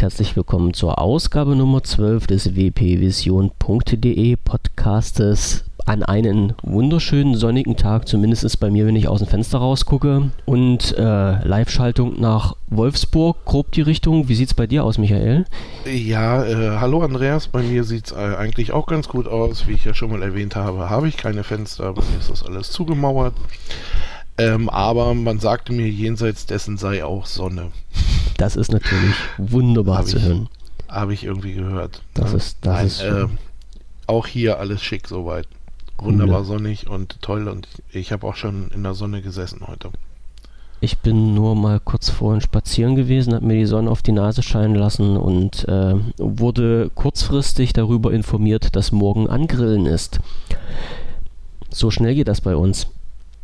recht herzlich willkommen zur Ausgabe Nummer 12 des wpvision.de Podcastes an einen wunderschönen sonnigen Tag, zumindest bei mir, wenn ich aus dem Fenster rausgucke. Und äh, Live-Schaltung nach Wolfsburg, grob die Richtung. Wie sieht es bei dir aus, Michael? Ja, äh, hallo Andreas, bei mir sieht es äh, eigentlich auch ganz gut aus. Wie ich ja schon mal erwähnt habe, habe ich keine Fenster, bei mir ist das alles zugemauert. Ähm, aber man sagte mir, jenseits dessen sei auch Sonne. Das ist natürlich wunderbar Hab zu ich- hören. Habe ich irgendwie gehört. Das Ja. ist- das Nein, ist äh, auch hier alles schick soweit. Wunderbar sonnig und toll und ich habe auch schon in der Sonne gesessen heute. Ich bin nur mal kurz vorhin spazieren gewesen, habe mir die Sonne auf die Nase scheinen lassen und äh, wurde kurzfristig darüber informiert, dass morgen Angrillen ist. So schnell geht das bei uns.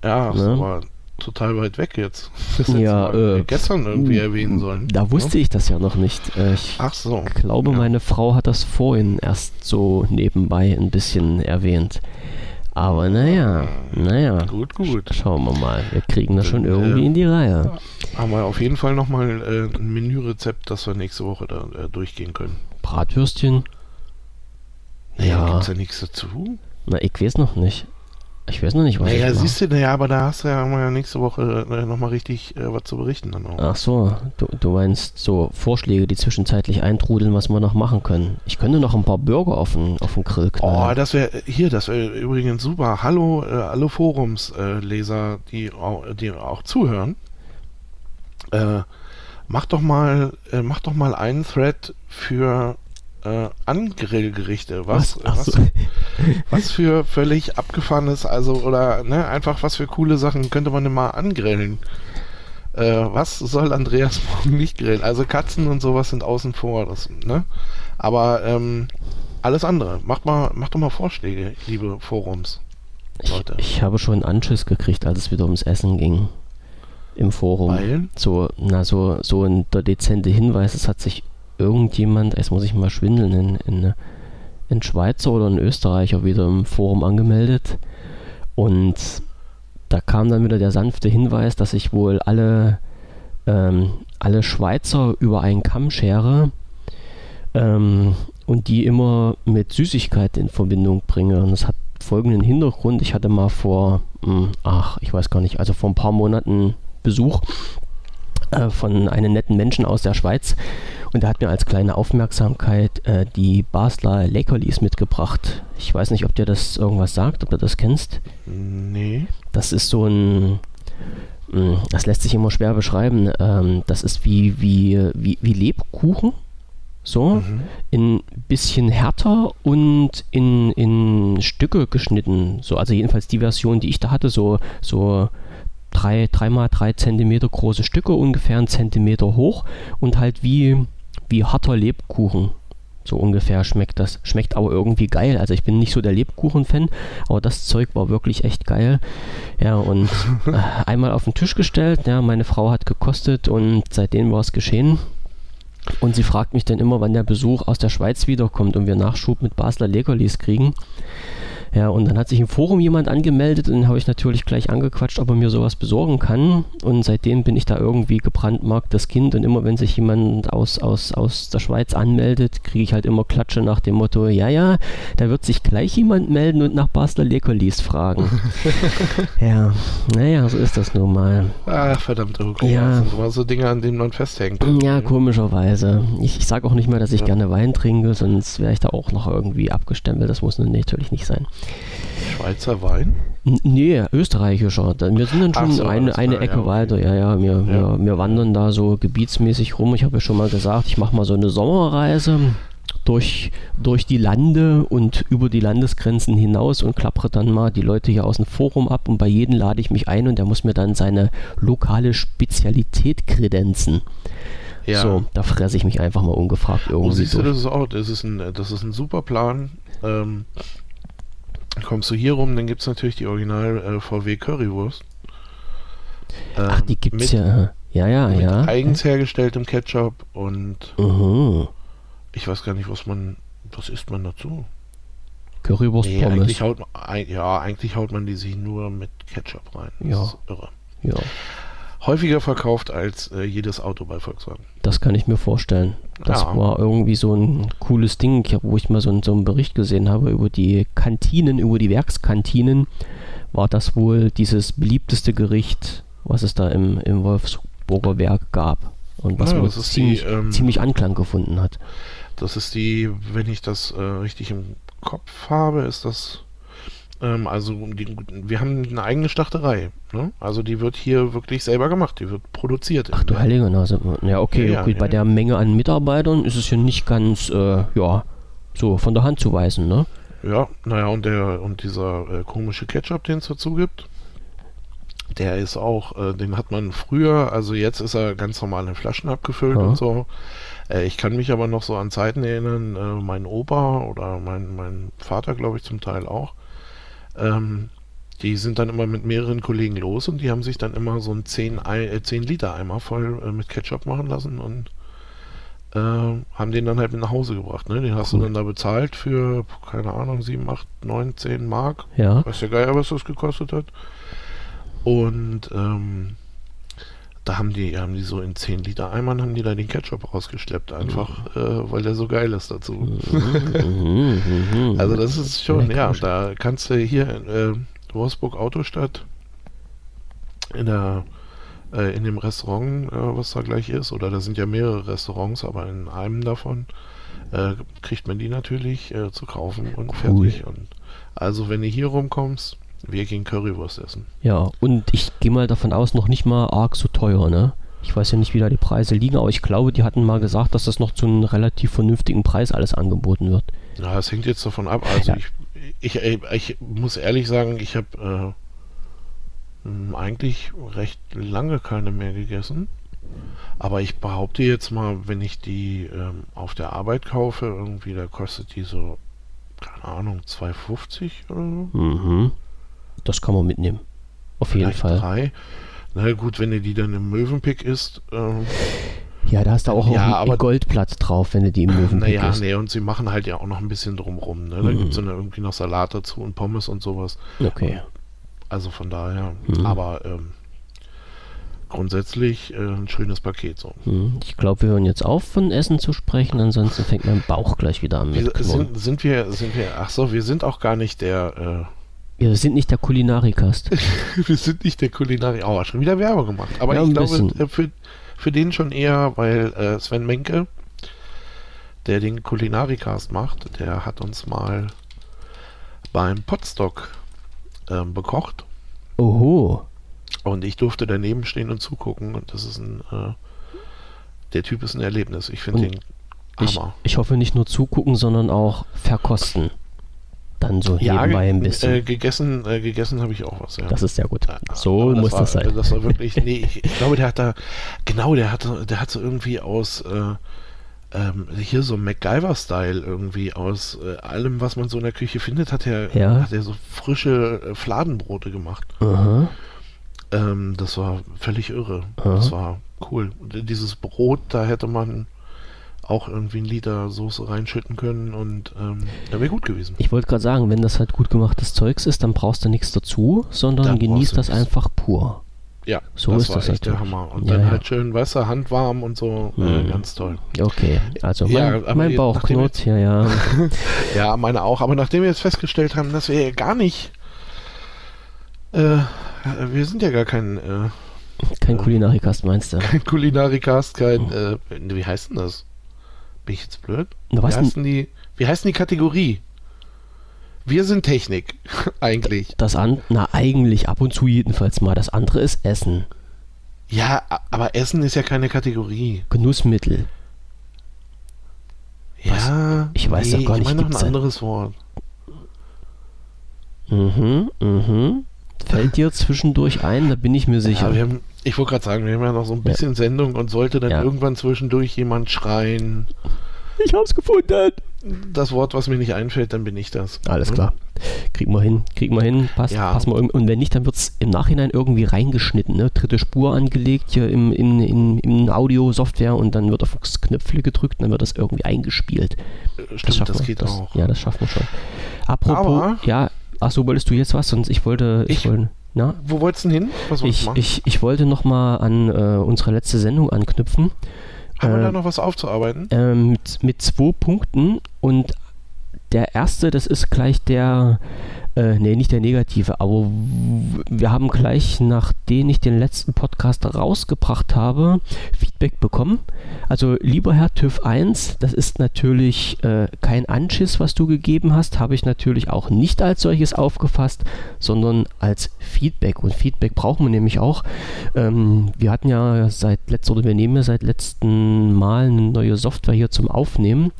Ja, Ne? Total weit weg jetzt. Das Ja, äh, gestern irgendwie erwähnen sollen. Da wusste ich das ja noch nicht. Äh, ich Ach so. glaube, Ja. meine Frau hat das vorhin erst so nebenbei ein bisschen erwähnt. Aber naja, naja. Gut, gut. Schauen wir mal. Wir kriegen das schon Äh, irgendwie in die Reihe. Haben wir auf jeden Fall nochmal äh, ein Menürezept, das wir nächste Woche da äh, durchgehen können. Bratwürstchen? Ja. Gibt's da nichts dazu? Na, ich weiß noch nicht. Ich weiß noch nicht, was Naja, ich siehst du, naja, aber da hast du ja nächste Woche äh, nochmal richtig äh, was zu berichten dann auch. Ach so, du, du meinst so Vorschläge, die zwischenzeitlich eintrudeln, was wir noch machen können. Ich könnte noch ein paar Burger auf den, auf den Grill Oh, knallen. das wäre hier, das wäre übrigens super. Hallo, äh, alle Forumsleser, äh, die, die auch zuhören. Äh, mach doch mal, äh, mach doch mal einen Thread für äh, Angrillgerichte. Was, was, so. was für völlig abgefahrenes, also oder ne, einfach was für coole Sachen könnte man denn mal angrillen? Äh, was soll Andreas morgen nicht grillen? Also Katzen und sowas sind außen vor, das, ne? Aber ähm, alles andere. Macht mal, macht doch mal Vorschläge, liebe Forums. Ich, Leute. ich habe schon einen Anschiss gekriegt, als es wieder ums Essen ging. Im Forum. Weil? So, na, so, so ein der dezente Hinweis, es hat sich irgendjemand, jetzt muss ich mal schwindeln, in, in, in Schweizer oder ein Österreicher wieder im Forum angemeldet. Und da kam dann wieder der sanfte Hinweis, dass ich wohl alle, ähm, alle Schweizer über einen Kamm schere ähm, und die immer mit Süßigkeiten in Verbindung bringe. Und das hat folgenden Hintergrund. Ich hatte mal vor, mh, ach, ich weiß gar nicht, also vor ein paar Monaten Besuch äh, von einem netten Menschen aus der Schweiz und der hat mir als kleine Aufmerksamkeit äh, die Basler Leckerlis mitgebracht. Ich weiß nicht, ob dir das irgendwas sagt, ob du das kennst. Nee. Das ist so ein. mh, Das lässt sich immer schwer beschreiben. Ähm, das ist wie, wie, wie, wie Lebkuchen. So. Mhm. In bisschen härter und in, in Stücke geschnitten. So, also jedenfalls die Version, die ich da hatte, so, so drei, dreimal drei Zentimeter große Stücke, ungefähr einen Zentimeter hoch und halt wie, wie harter Lebkuchen. So ungefähr schmeckt das. Schmeckt aber irgendwie geil. Also ich bin nicht so der Lebkuchen-Fan, aber das Zeug war wirklich echt geil. Ja, und äh, einmal auf den Tisch gestellt. Ja, meine Frau hat gekostet und seitdem war es geschehen. Und sie fragt mich dann immer, wann der Besuch aus der Schweiz wiederkommt und wir Nachschub mit Basler Leckerlis kriegen. Ja, und dann hat sich im Forum jemand angemeldet und den habe ich natürlich gleich angequatscht, ob er mir sowas besorgen kann. Und seitdem bin ich da irgendwie gebrandmarktes Kind und immer wenn sich jemand aus, aus, aus der Schweiz anmeldet, kriege ich halt immer Klatsche nach dem Motto, ja, ja, da wird sich gleich jemand melden und nach Basler Leckerlis fragen. ja, naja, so ist das nun mal. Ah, verdammt, okay. Ja. Das sind immer so Dinge, an denen man festhängt. Ja, komischerweise. Ich, ich sage auch nicht mehr, dass ich Ja. gerne Wein trinke, sonst wäre ich da auch noch irgendwie abgestempelt. Das muss nun natürlich nicht sein. Schweizer Wein? Nee, österreichischer. Wir sind dann schon so, eine, eine Ecke ja, weiter. Ja, ja, wir, Ja. Wir, wir wandern da so gebietsmäßig rum. Ich habe ja schon mal gesagt, ich mache mal so eine Sommerreise durch, durch die Lande und über die Landesgrenzen hinaus und klappere dann mal die Leute hier aus dem Forum ab und bei jedem lade ich mich ein und der muss mir dann seine lokale Spezialität kredenzen. Ja. So, da fresse ich mich einfach mal ungefragt Oh, irgendwie siehst du, durch. das ist auch, das ist ein, das ist ein super Plan. Ähm, kommst du hier rum, dann gibt es natürlich die Original äh, VW Currywurst. Ähm, Ach, die gibt's mit, ja. Ja, ja, mit ja. eigens hergestelltem Ketchup und Mhm. ich weiß gar nicht, was man, was isst man dazu? Currywurst Nee, Pommes. eigentlich haut, man- ja, eigentlich haut man die sich nur mit Ketchup rein. Das Ja. ist irre. Ja. Häufiger verkauft als äh, jedes Auto bei Volkswagen. Das kann ich mir vorstellen. Das Ja. war irgendwie so ein cooles Ding, wo ich mal so, einen- so einen Bericht gesehen habe über die Kantinen, über die Werkskantinen. War das wohl dieses beliebteste Gericht, was es da im, im Wolfsburger Werk gab. Und was Ja, wohl ist die, ziemlich, ähm, ziemlich Anklang gefunden hat. Das ist die, wenn ich das äh, richtig im Kopf habe, ist das. Ähm, also die, wir haben eine eigene Schlachterei. Ne? Also die wird hier wirklich selber gemacht, die wird produziert. Ach du heilige Nase. Ja, okay, Ja, okay. ja, bei ja. der Menge an Mitarbeitern ist es ja nicht ganz, äh, ja, so von der Hand zu weisen, ne? Ja, naja, und der und dieser äh, komische Ketchup, den es dazu gibt, der ist auch, äh, den hat man früher, also jetzt ist er ganz normal in Flaschen abgefüllt Ja. und so. Äh, ich kann mich aber noch so an Zeiten erinnern, äh, mein Opa oder mein, mein Vater, glaube ich, zum Teil auch, ähm, die sind dann immer mit mehreren Kollegen los und die haben sich dann immer so einen 10, Ei- äh, 10 Liter Eimer voll äh, mit Ketchup machen lassen und äh, haben den dann halt mit nach Hause gebracht. Ne? Den hast Cool. du dann da bezahlt für, keine Ahnung, 7, 8, 9, 10 Mark. Ja. Weiß der Geier, was das gekostet hat. Und ähm, da haben die, haben die so in 10 Liter Eimern haben die da den Ketchup rausgeschleppt, einfach, äh, weil der so geil ist dazu. Mhm, mhm. Also das ist schon, ja, da kannst du hier in äh, Wolfsburg Autostadt in der äh, in dem Restaurant, äh, was da gleich ist, oder da sind ja mehrere Restaurants, aber in einem davon äh, kriegt man die natürlich zu kaufen und Cool. fertig. Und also wenn du hier rumkommst, wir gehen Currywurst essen. Ja, und ich gehe mal davon aus, noch nicht mal arg so teuer, ne? Ich weiß ja nicht, wie da die Preise liegen, aber ich glaube, die hatten mal gesagt, dass das noch zu einem relativ vernünftigen Preis alles angeboten wird. Ja, es hängt jetzt davon ab. Also Ja. ich, ich, ich muss ehrlich sagen, ich habe äh, eigentlich recht lange keine mehr gegessen. Aber ich behaupte jetzt mal, wenn ich die ähm, auf der Arbeit kaufe, irgendwie, da kostet die so, keine Ahnung, 2,50 oder so. Mhm. Das kann man mitnehmen. Auf jeden Vielleicht Fall. drei. Na gut, wenn du die dann im Möwenpick isst, ähm, Ja, da hast du auch, Ja, auch ein aber- Goldplatz drauf, wenn du die im Möwenpick naja, isst. nee, und sie machen halt ja auch noch ein bisschen drumrum. Ne? Da Mhm. gibt es dann irgendwie noch Salat dazu und Pommes und sowas. Okay. Also von daher, Mhm. aber ähm, grundsätzlich äh, ein schönes Paket so. Hm, Ich glaube, wir hören jetzt auf, von Essen zu sprechen, ansonsten fängt mein Bauch gleich wieder an mit sind, sind wir, sind wir, ach so, wir sind auch gar nicht der, Wir sind nicht der Kulinarikast. wir sind nicht der Kulinarik, oh, schon wieder Werbung gemacht. Aber Ja, ich glaube, bisschen. äh, für, für den schon eher, weil äh, Sven Menke, der den Kulinarikast macht, der hat uns mal beim Potstock ähm, bekocht Oho. und ich durfte daneben stehen und zugucken und das ist ein, äh, der Typ ist ein Erlebnis. Ich finde den Ich, Hammer. ich hoffe nicht nur zugucken, sondern auch verkosten. Dann so nebenbei ein ge- bisschen. Äh, gegessen, äh, gegessen habe ich auch was, ja. das ist sehr gut. Ja, So aber muss war, das sein. Das war wirklich, nee, ich, ich glaube, der hat da, genau, der hatte, der hat so irgendwie aus, äh, ähm, hier so MacGyver-Style irgendwie aus äh, allem, was man so in der Küche findet, hat er, Ja. hat er so frische äh, Fladenbrote gemacht. Ähm, das war völlig irre. Aha. Das war cool. Und dieses Brot, da hätte man auch irgendwie einen Liter Soße reinschütten können und ähm, da wäre gut gewesen. Ich wollte gerade sagen, wenn das halt gut gemachtes Zeugs ist, dann brauchst du nichts dazu, sondern Dann genießt das einfach pur. Ja, So das ist war das echt der natürlich. Hammer. Und Ja, dann ja. halt schön, weißt du, handwarm und so. Äh, Mhm. ganz toll. Okay, also mein, Ja, mein Bauch knurrt, ja, ja. Ja, meine auch. Aber nachdem wir jetzt festgestellt haben, dass wir ja gar nicht. Äh, wir sind ja gar kein, äh, Kein Kulinarikast meinst du? kein Kulinarikast, kein. Äh, wie heißt denn das? Bin ich jetzt blöd? Na, was wie, denn die, wie heißt denn die Kategorie? Wir sind Technik, eigentlich. Das an, na eigentlich ab und zu jedenfalls mal. Das andere ist Essen, Ja, aber Essen ist ja keine Kategorie. Genussmittel. Ja, Ich weiß doch gar ich nicht, meine noch ein anderes Wort. Mhm, mhm. Fällt dir zwischendurch ein, da bin ich mir sicher. Ja, wir haben, ich wollte gerade sagen, wir haben ja noch so ein bisschen Sendung und sollte dann Ja. irgendwann zwischendurch jemand schreien, ich hab's gefunden. das Wort, was mir nicht einfällt, dann bin ich das. Alles Hm? klar. Kriegen wir hin, kriegen wir hin. Passt, Ja. wir irgend- Und wenn nicht, dann wird's im Nachhinein irgendwie reingeschnitten. Ne? Dritte Spur angelegt hier im, in, in, in Audio-Software und dann wird auf das Knöpfle gedrückt und dann wird das irgendwie eingespielt. Äh, Stimmt, schaffen das wir. geht das, auch. Ja, das schaffen wir schon. Apropos, Aber- ja, achso, wolltest du jetzt was? Sonst ich wollte, ich, Ich- wollte, Na? Wo wolltest du denn hin? Was ich, ich, ich wollte nochmal an äh, unsere letzte Sendung anknüpfen. Haben äh, wir da noch was aufzuarbeiten? Äh, mit, mit zwei Punkten und der erste, das ist gleich der, äh, nee, nicht der negative, aber wir haben gleich, nachdem ich den letzten Podcast rausgebracht habe, Feedback bekommen. Also, lieber Herr TÜV 1, das ist natürlich äh, kein Anschiss, was du gegeben hast, habe ich natürlich auch nicht als solches aufgefasst, sondern als Feedback. Und Feedback brauchen wir nämlich auch. Ähm, wir hatten ja seit letztem, oder wir nehmen ja seit letztem Mal eine neue Software hier zum Aufnehmen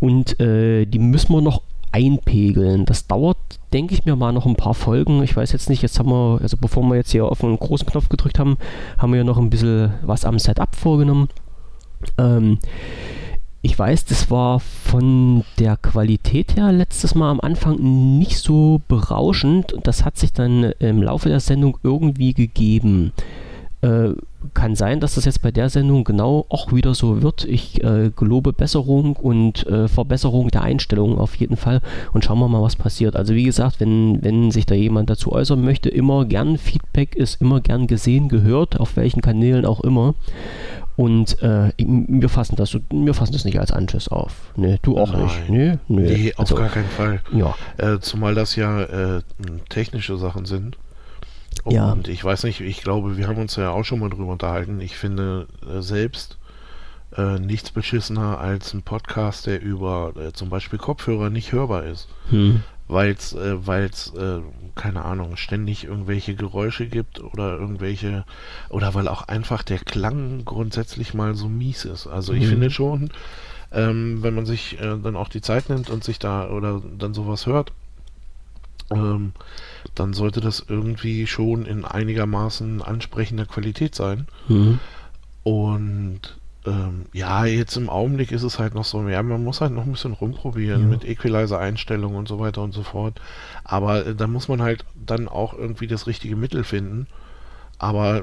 und äh, die müssen wir noch einpegeln. Das dauert, denke ich mir mal, noch ein paar Folgen. Ich weiß jetzt nicht, jetzt haben wir, also bevor wir jetzt hier auf einen großen Knopf gedrückt haben, haben wir ja noch ein bisschen was am Setup vorgenommen. Ähm, ich weiß, das war von der Qualität her letztes Mal am Anfang nicht so berauschend. Das hat sich dann im Laufe der Sendung irgendwie gegeben. Äh, kann sein, dass das jetzt bei der Sendung genau auch wieder so wird. Ich äh, gelobe Besserung und äh, Verbesserung der Einstellungen auf jeden Fall und schauen wir mal, was passiert. Also wie gesagt, wenn, wenn sich da jemand dazu äußern möchte, immer gern Feedback ist immer gern gesehen, gehört, auf welchen Kanälen auch immer. Und äh, wir, fassen das, wir fassen das nicht als Anschiss auf. Nee, du auch Nein. nicht. Nee, nee. nee auf also, gar keinen Fall. Ja. Äh, zumal das ja äh, technische Sachen sind. Und ja. ich weiß nicht, ich glaube, wir haben uns ja auch schon mal drüber unterhalten. Ich finde äh, selbst äh, nichts beschissener als ein Podcast, der über äh, zum Beispiel Kopfhörer nicht hörbar ist. Hm. Weil es, äh, weil's, äh, keine Ahnung, ständig irgendwelche Geräusche gibt oder irgendwelche, oder weil auch einfach der Klang grundsätzlich mal so mies ist. Also ich hm. finde schon, ähm, wenn man sich äh, dann auch die Zeit nimmt und sich da oder dann sowas hört, ähm, dann sollte das irgendwie schon in einigermaßen ansprechender Qualität sein. Mhm. Und ähm, ja, jetzt im Augenblick ist es halt noch so, ja, man muss halt noch ein bisschen rumprobieren ja. mit Equalizer-Einstellungen und so weiter und so fort. Aber äh, da muss man halt dann auch irgendwie das richtige Mittel finden. Aber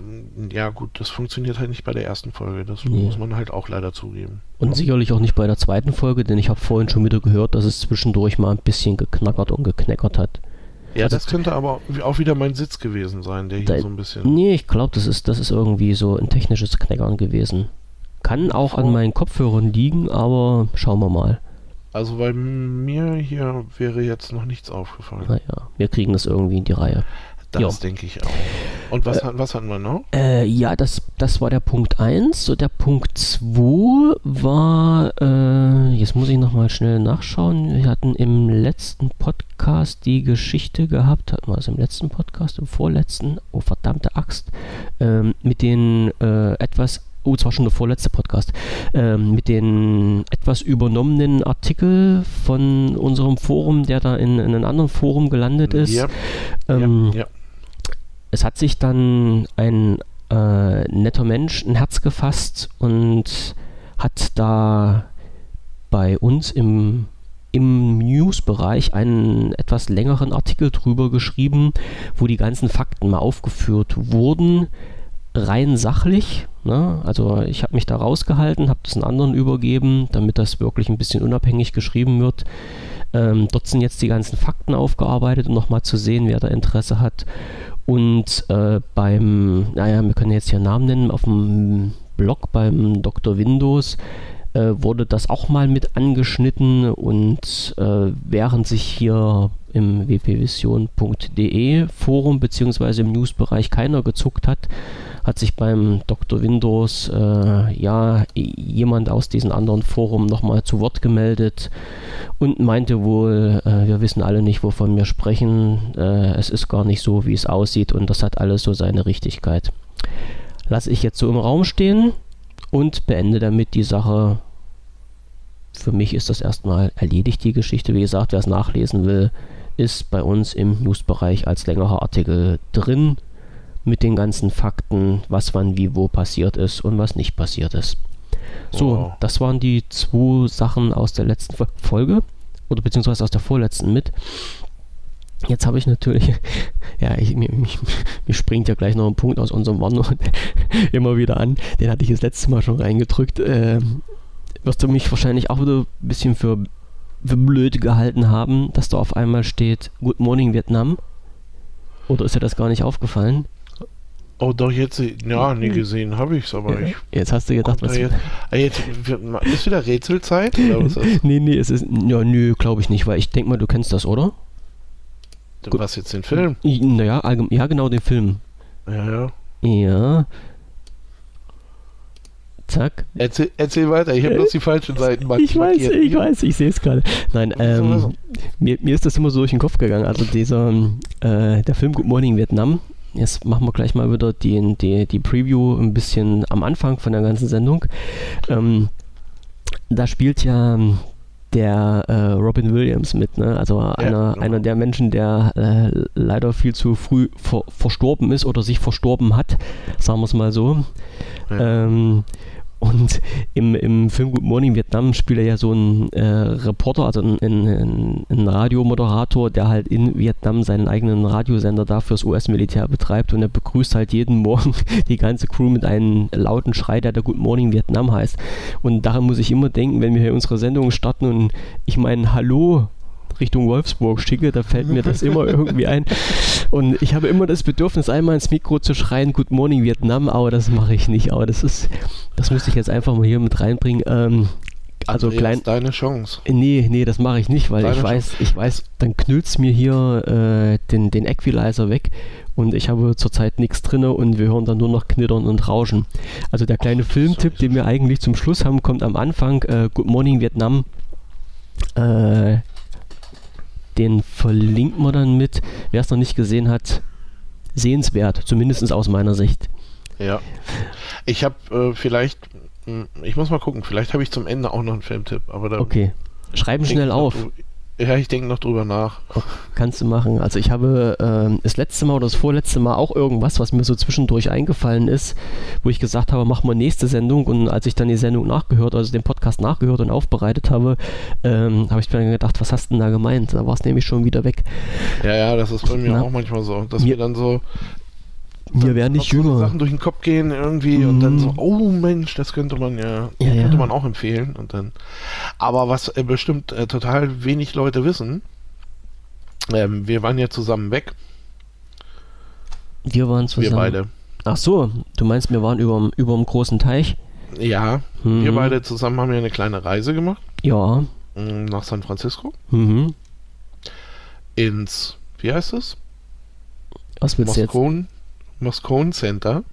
ja, gut, das funktioniert halt nicht bei der ersten Folge. Das nee. muss man halt auch leider zugeben. Und ja. sicherlich auch nicht bei der zweiten Folge, denn ich habe vorhin schon wieder gehört, dass es zwischendurch mal ein bisschen geknackert und gekneckert hat. Ja, also, das könnte aber auch wieder mein Sitz gewesen sein, der hier da, so ein bisschen. Nee, ich glaube, das ist, das ist irgendwie so ein technisches Knackern gewesen. Kann auch an meinen Kopfhörern liegen, aber schauen wir mal. Also bei mir hier wäre jetzt noch nichts aufgefallen. Naja, wir kriegen das irgendwie in die Reihe. Das denke ich auch. Und was, äh, was hatten wir noch? Äh, ja, das, das war der Punkt 1. So, der Punkt 2 war, äh, jetzt muss ich nochmal schnell nachschauen. Wir hatten im letzten Podcast die Geschichte gehabt, hatten wir es im letzten Podcast, im vorletzten, oh verdammte Axt, ähm, mit den äh, etwas oh, zwar schon der vorletzte Podcast, ähm, mit den etwas übernommenen Artikel von unserem Forum, der da in, in einem anderen Forum gelandet ist. Ja. Ähm, ja, ja es hat sich dann ein äh, netter Mensch ein Herz gefasst und hat da bei uns im, im News-Bereich einen etwas längeren Artikel drüber geschrieben, wo die ganzen Fakten mal aufgeführt wurden, rein sachlich. Ne? Also ich habe mich da rausgehalten, habe das einen anderen übergeben, damit das wirklich ein bisschen unabhängig geschrieben wird. Ähm, dort sind jetzt die ganzen Fakten aufgearbeitet, um nochmal zu sehen, wer da Interesse hat. Und äh, beim, naja, wir können jetzt hier Namen nennen, auf dem Blog beim Dr. Windows äh, wurde das auch mal mit angeschnitten und äh, während sich hier im wpvision.de Forum bzw. im Newsbereich keiner gezuckt hat, hat sich beim Dr. Windows äh, ja jemand aus diesem anderen Forum nochmal zu Wort gemeldet und meinte wohl, äh, wir wissen alle nicht, wovon wir sprechen, äh, es ist gar nicht so, wie es aussieht und das hat alles so seine Richtigkeit. Lasse ich jetzt so im Raum stehen und beende damit die Sache. Für mich ist das erstmal erledigt, die Geschichte. Wie gesagt, wer es nachlesen will, ist bei uns im Newsbereich als längerer Artikel drin mit den ganzen Fakten, was wann wie wo passiert ist und was nicht passiert ist. So, wow. das waren die zwei Sachen aus der letzten Folge oder beziehungsweise aus der vorletzten mit. Jetzt habe ich natürlich, ja, ich, mir, mich, mir, springt ja gleich noch ein Punkt aus unserem OneNote immer wieder an. Den hatte ich das letzte Mal schon reingedrückt. Äh, wirst du mich wahrscheinlich auch wieder ein bisschen für, für blöd gehalten haben, dass da auf einmal steht Good Morning Vietnam. Oder ist dir das gar nicht aufgefallen? Oh, doch, jetzt, ja, nie gesehen habe ich es, aber Ja. ich. Jetzt hast du gedacht, was. jetzt, Ah, jetzt, ist wieder Rätselzeit? Oder was, ist, Nee, nee, es ist. Ja, nö, glaube ich nicht, weil ich denke mal, du kennst das, oder? Gut. was jetzt den Film? I- Naja, ja, genau, den Film. Ja, ja. Ja. Zack. Erzähl, erzähl weiter, ich habe bloß die falschen Seiten mark- Ich weiß, markiert. ich weiß, ich sehe es gerade. Nein, ähm, mir, mir ist das immer so durch den Kopf gegangen. Also dieser, äh, der Film Good Morning Vietnam. Jetzt machen wir gleich mal wieder die, die, die Preview ein bisschen am Anfang von der ganzen Sendung. Ähm, da spielt ja der äh, Robin Williams mit, ne? Also einer, genau. einer der Menschen, der äh, leider viel zu früh ver verstorben ist oder sich verstorben hat, sagen wir es mal so. Ja. Ähm, und im, im Film Good Morning Vietnam spielt er ja so einen äh, Reporter, also einen, einen, Radiomoderator, der halt in Vietnam seinen eigenen Radiosender da fürs US-Militär betreibt und er begrüßt halt jeden Morgen die ganze Crew mit einem lauten Schrei, der der Good Morning Vietnam heißt. Und daran muss ich immer denken, wenn wir hier unsere Sendung starten und ich mein Hallo Richtung Wolfsburg schicke, da fällt mir das immer irgendwie ein. Und ich habe immer das Bedürfnis, einmal ins Mikro zu schreien, Good Morning Vietnam, aber das mache ich nicht. Aber das ist, das muss ich jetzt einfach mal hier mit reinbringen. Ähm, also Andreas, klein. Deine Chance. Nee, nee, das mache ich nicht, weil Deine ich weiß, ich weiß, dann knüllt's mir hier äh, den, den Equalizer weg und ich habe zurzeit nichts drinne und wir hören dann nur noch Knittern und Rauschen. Also der kleine Filmtipp, den wir eigentlich zum Schluss haben, kommt am Anfang. Äh, Good Morning Vietnam. Äh, den verlinken wir dann mit. Wer es noch nicht gesehen hat, sehenswert, zumindest aus meiner Sicht. Ja. Ich habe äh, vielleicht, mh, ich muss mal gucken, vielleicht habe ich zum Ende auch noch einen Filmtipp, aber Okay, schreiben schnell auf. drü- Ja, ich denke noch drüber nach. Kannst du machen. Also ich habe ähm, das letzte Mal oder das vorletzte Mal auch irgendwas, was mir so zwischendurch eingefallen ist, wo ich gesagt habe, machen wir nächste Sendung. Und als ich dann die Sendung nachgehört, also den Podcast nachgehört und aufbereitet habe, ähm, habe ich mir dann gedacht, was hast du denn da gemeint? Da war es nämlich schon wieder weg. Ja, ja, das ist bei mir Na. auch manchmal so, dass Mir- mir dann so Wir werden nicht jünger. Sachen durch den Kopf gehen irgendwie und dann so, Mhm. oh Mensch, das könnte man ja, Ja, ja. könnte man auch empfehlen und dann. Aber was äh, bestimmt äh, total wenig Leute wissen, ähm, wir waren ja zusammen weg, Wir waren zusammen. wir beide. Ach so, du meinst, wir waren über dem großen Teich? Ja, Mhm. wir beide zusammen haben ja eine kleine Reise gemacht Ja. mh, nach San Francisco Mhm. ins, wie heißt es? Was willst du jetzt? Moscone, Center.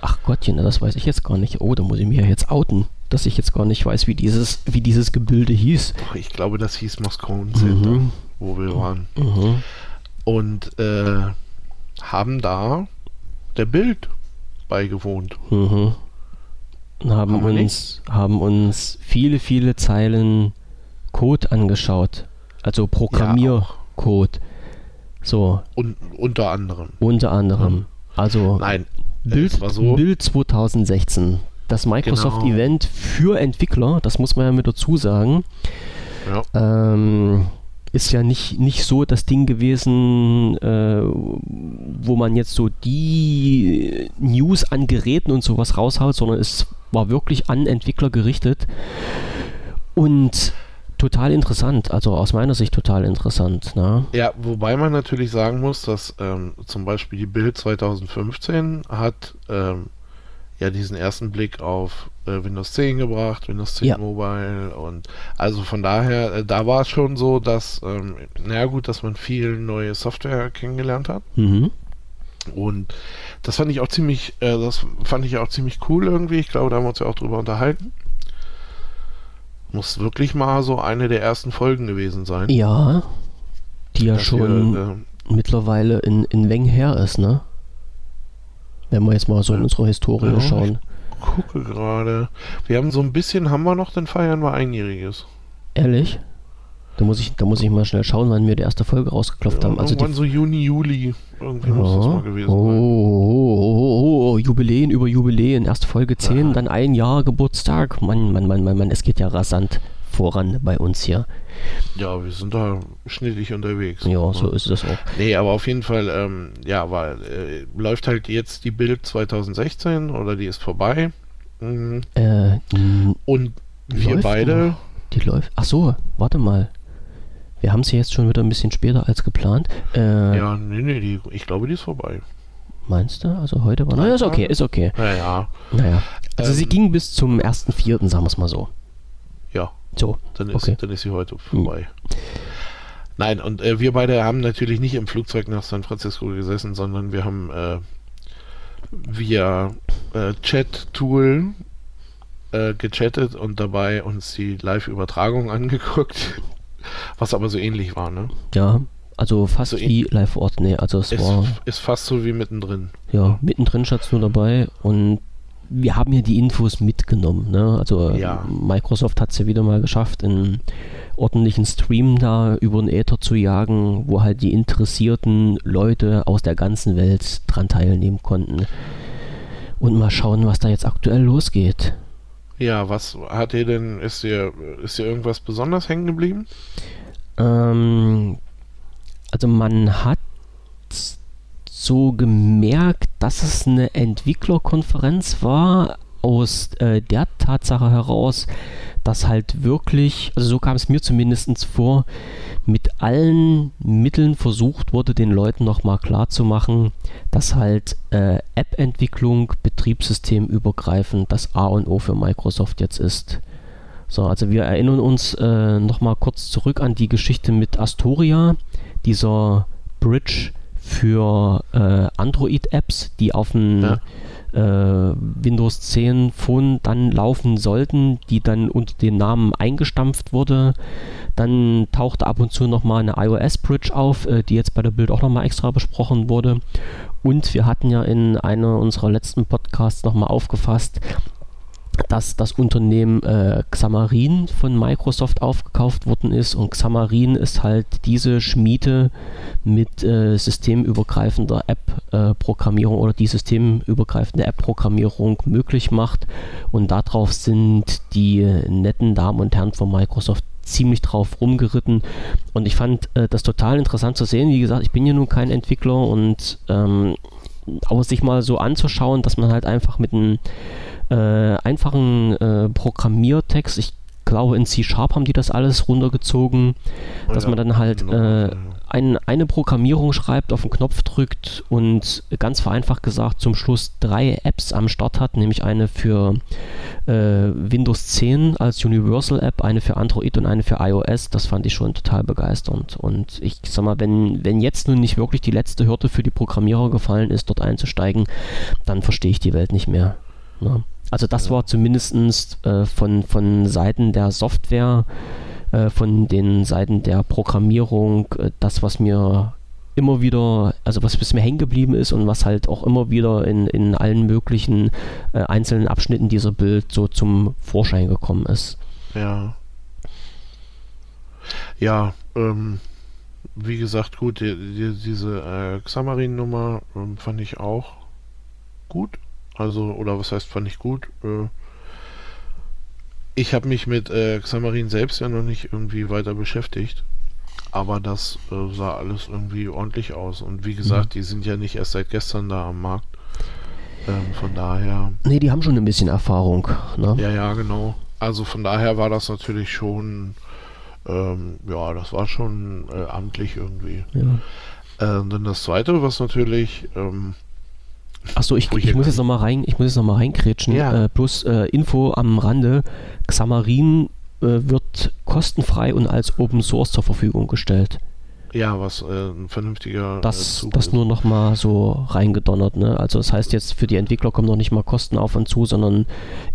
Ach Gottchen, das weiß ich jetzt gar nicht. Oh, da muss ich mir jetzt outen, dass ich jetzt gar nicht weiß, wie dieses, wie dieses Gebilde hieß. Ach, Ich glaube, das hieß Moscone Center, Mhm. wo wir waren. Mhm. Und äh, haben da der Bild beigewohnt. Mhm. Und haben Haben uns, haben uns viele, viele Zeilen Code angeschaut. Also Programmiercode. so, Und unter anderem. unter anderem. Also Nein, Bild, so. Bild 2016. Das Microsoft Genau. Event für Entwickler, das muss man ja mit dazu sagen. Ja. Ähm, ist ja nicht, nicht so das Ding gewesen, äh, wo man jetzt so die News an Geräten und sowas raushaut, sondern es war wirklich an Entwickler gerichtet und total interessant, also aus meiner Sicht total interessant. Ne? Ja, wobei man natürlich sagen muss, dass ähm, zum Beispiel die Bild 2015 hat ähm, ja diesen ersten Blick auf äh, Windows 10 gebracht, Windows 10 Ja. Mobile und also von daher, äh, da war es schon so, dass, ähm, naja gut, dass man viel neue Software kennengelernt hat Mhm. und das fand ich auch ziemlich, äh, das fand ich auch ziemlich cool irgendwie, ich glaube, da haben wir uns ja auch drüber unterhalten. Muss wirklich mal so eine der ersten Folgen gewesen sein. Ja, die ja schon wir, ähm, mittlerweile in, in Weng her ist, ne? Wenn wir jetzt mal so in unsere Historie Ja, schauen. gucke gerade. Wir haben so ein bisschen, haben wir noch, dann feiern wir Einjähriges. Ehrlich? Da muss, ich, da muss ich mal schnell schauen, wann wir die erste Folge rausgeklopft haben. Also die Irgendwann so Juni, Juli. Irgendwie muss das Ja. mal gewesen oh, sein. oh, oh, oh, oh, Jubiläen über Jubiläen. Erst Folge 10, Ja. dann ein Jahr Geburtstag. Mann, Mann, Mann, Mann, Mann, es geht ja rasant voran bei uns hier. Ja, wir sind da schnittig unterwegs. Ja, so ist es auch. Nee, aber auf jeden Fall, ähm, ja, weil äh, läuft halt jetzt die Bild 2016 oder die ist vorbei. Mhm. Äh, Und wir Läuft beide, die läuft. Ach so, warte mal. Wir haben sie jetzt schon wieder ein bisschen später als geplant. Äh, ja, nee, nee, die, ich glaube, die ist vorbei. Meinst du? Also heute war. Naja, ist okay, ist okay. Naja. Naja. Also Ähm, sie ging bis zum 1.4., sagen wir es mal so. Ja, So. dann ist, Okay. dann ist sie heute vorbei. Nein, und äh, wir beide haben natürlich nicht im Flugzeug nach San Francisco gesessen, sondern wir haben äh, via äh, Chat-Tool äh, gechattet und dabei uns die Live-Übertragung angeguckt, was aber so ähnlich war, ne? Ja. Also fast So wie live Ort. Nee, also es Ist, war. ist fast so wie mittendrin. Ja, mittendrin es nur dabei und wir haben hier die Infos mitgenommen. Ne? Also Ja. Microsoft hat es ja wieder mal geschafft, einen ordentlichen Stream da über den Äther zu jagen, wo halt die interessierten Leute aus der ganzen Welt dran teilnehmen konnten. Und mal schauen, was da jetzt aktuell losgeht. Ja, was hat dir denn, ist dir, ist dir irgendwas besonders hängen geblieben? Ähm, also man hat so gemerkt, dass es eine Entwicklerkonferenz war, aus äh, der Tatsache heraus, dass halt wirklich, also so kam es mir zumindest vor, mit allen Mitteln versucht wurde, den Leuten nochmal klarzumachen, dass halt äh, App-Entwicklung, betriebssystemübergreifend das A und O für Microsoft jetzt ist. So, also wir erinnern uns äh, nochmal kurz zurück an die Geschichte mit Astoria, dieser Bridge für äh, Android-Apps, die auf dem Ja. Äh, Windows 10 Phone dann laufen sollten, die dann unter dem Namen eingestampft wurde. Dann tauchte ab und zu nochmal eine iOS-Bridge auf, äh, die jetzt bei der Bild auch nochmal extra besprochen wurde. Und wir hatten ja in einer unserer letzten Podcasts nochmal aufgefasst, dass das Unternehmen äh, Xamarin von Microsoft aufgekauft worden ist. Und Xamarin ist halt diese Schmiede mit äh, systemübergreifender App-Programmierung oder die systemübergreifende App-Programmierung möglich macht. Und darauf sind die netten Damen und Herren von Microsoft ziemlich drauf rumgeritten. Und ich fand äh, das total interessant zu sehen. Wie gesagt, ich bin ja nun kein Entwickler und ähm, aber sich mal so anzuschauen, dass man halt einfach mit einem äh, einfachen äh, Programmiertext, ich glaube in C-Sharp haben die das alles runtergezogen, dass Ja, man dann halt genau, äh. Ein, eine Programmierung schreibt, auf den Knopf drückt und ganz vereinfacht gesagt zum Schluss drei Apps am Start hat, nämlich eine für äh, Windows 10 als Universal App, eine für Android und eine für iOS. Das fand ich schon total begeisternd. Und ich sag mal, wenn, wenn jetzt nun nicht wirklich die letzte Hürde für die Programmierer gefallen ist, dort einzusteigen, dann verstehe ich die Welt nicht mehr. Ne? Also das war zumindest äh, von, von Seiten der Software, äh, von den Seiten der Programmierung, äh, das, was mir immer wieder, also was bis mir hängen geblieben ist und was halt auch immer wieder in, in allen möglichen äh, einzelnen Abschnitten dieser Bild so zum Vorschein gekommen ist. Ja. Ja, ähm, wie gesagt, gut, die, die, diese äh, Xamarin-Nummer ähm, fand ich auch gut. Also, oder was heißt, fand ich gut? Äh, ich habe mich mit äh, Xamarin selbst ja noch nicht irgendwie weiter beschäftigt. Aber das äh, sah alles irgendwie ordentlich aus. Und wie gesagt, die sind ja nicht erst seit gestern da am Markt. Ähm, von daher. Nee, die haben schon ein bisschen Erfahrung. Ne? Ja, ja, genau. Also von daher war das natürlich schon, ähm, ja, das war schon äh, amtlich irgendwie. Ja. Äh, dann das zweite, was natürlich, ähm, Achso, ich, ich ich muss jetzt nochmal rein, ich muss jetzt noch mal reinkrätschen. Ja. Äh, bloß äh, Info am Rande. Xamarin äh, wird kostenfrei und als Open Source zur Verfügung gestellt. Ja, was äh, ein vernünftiger äh, Das, Zug das ist. nur noch mal so reingedonnert. Ne? Also das heißt jetzt für die Entwickler kommen noch nicht mal Kosten auf und zu, sondern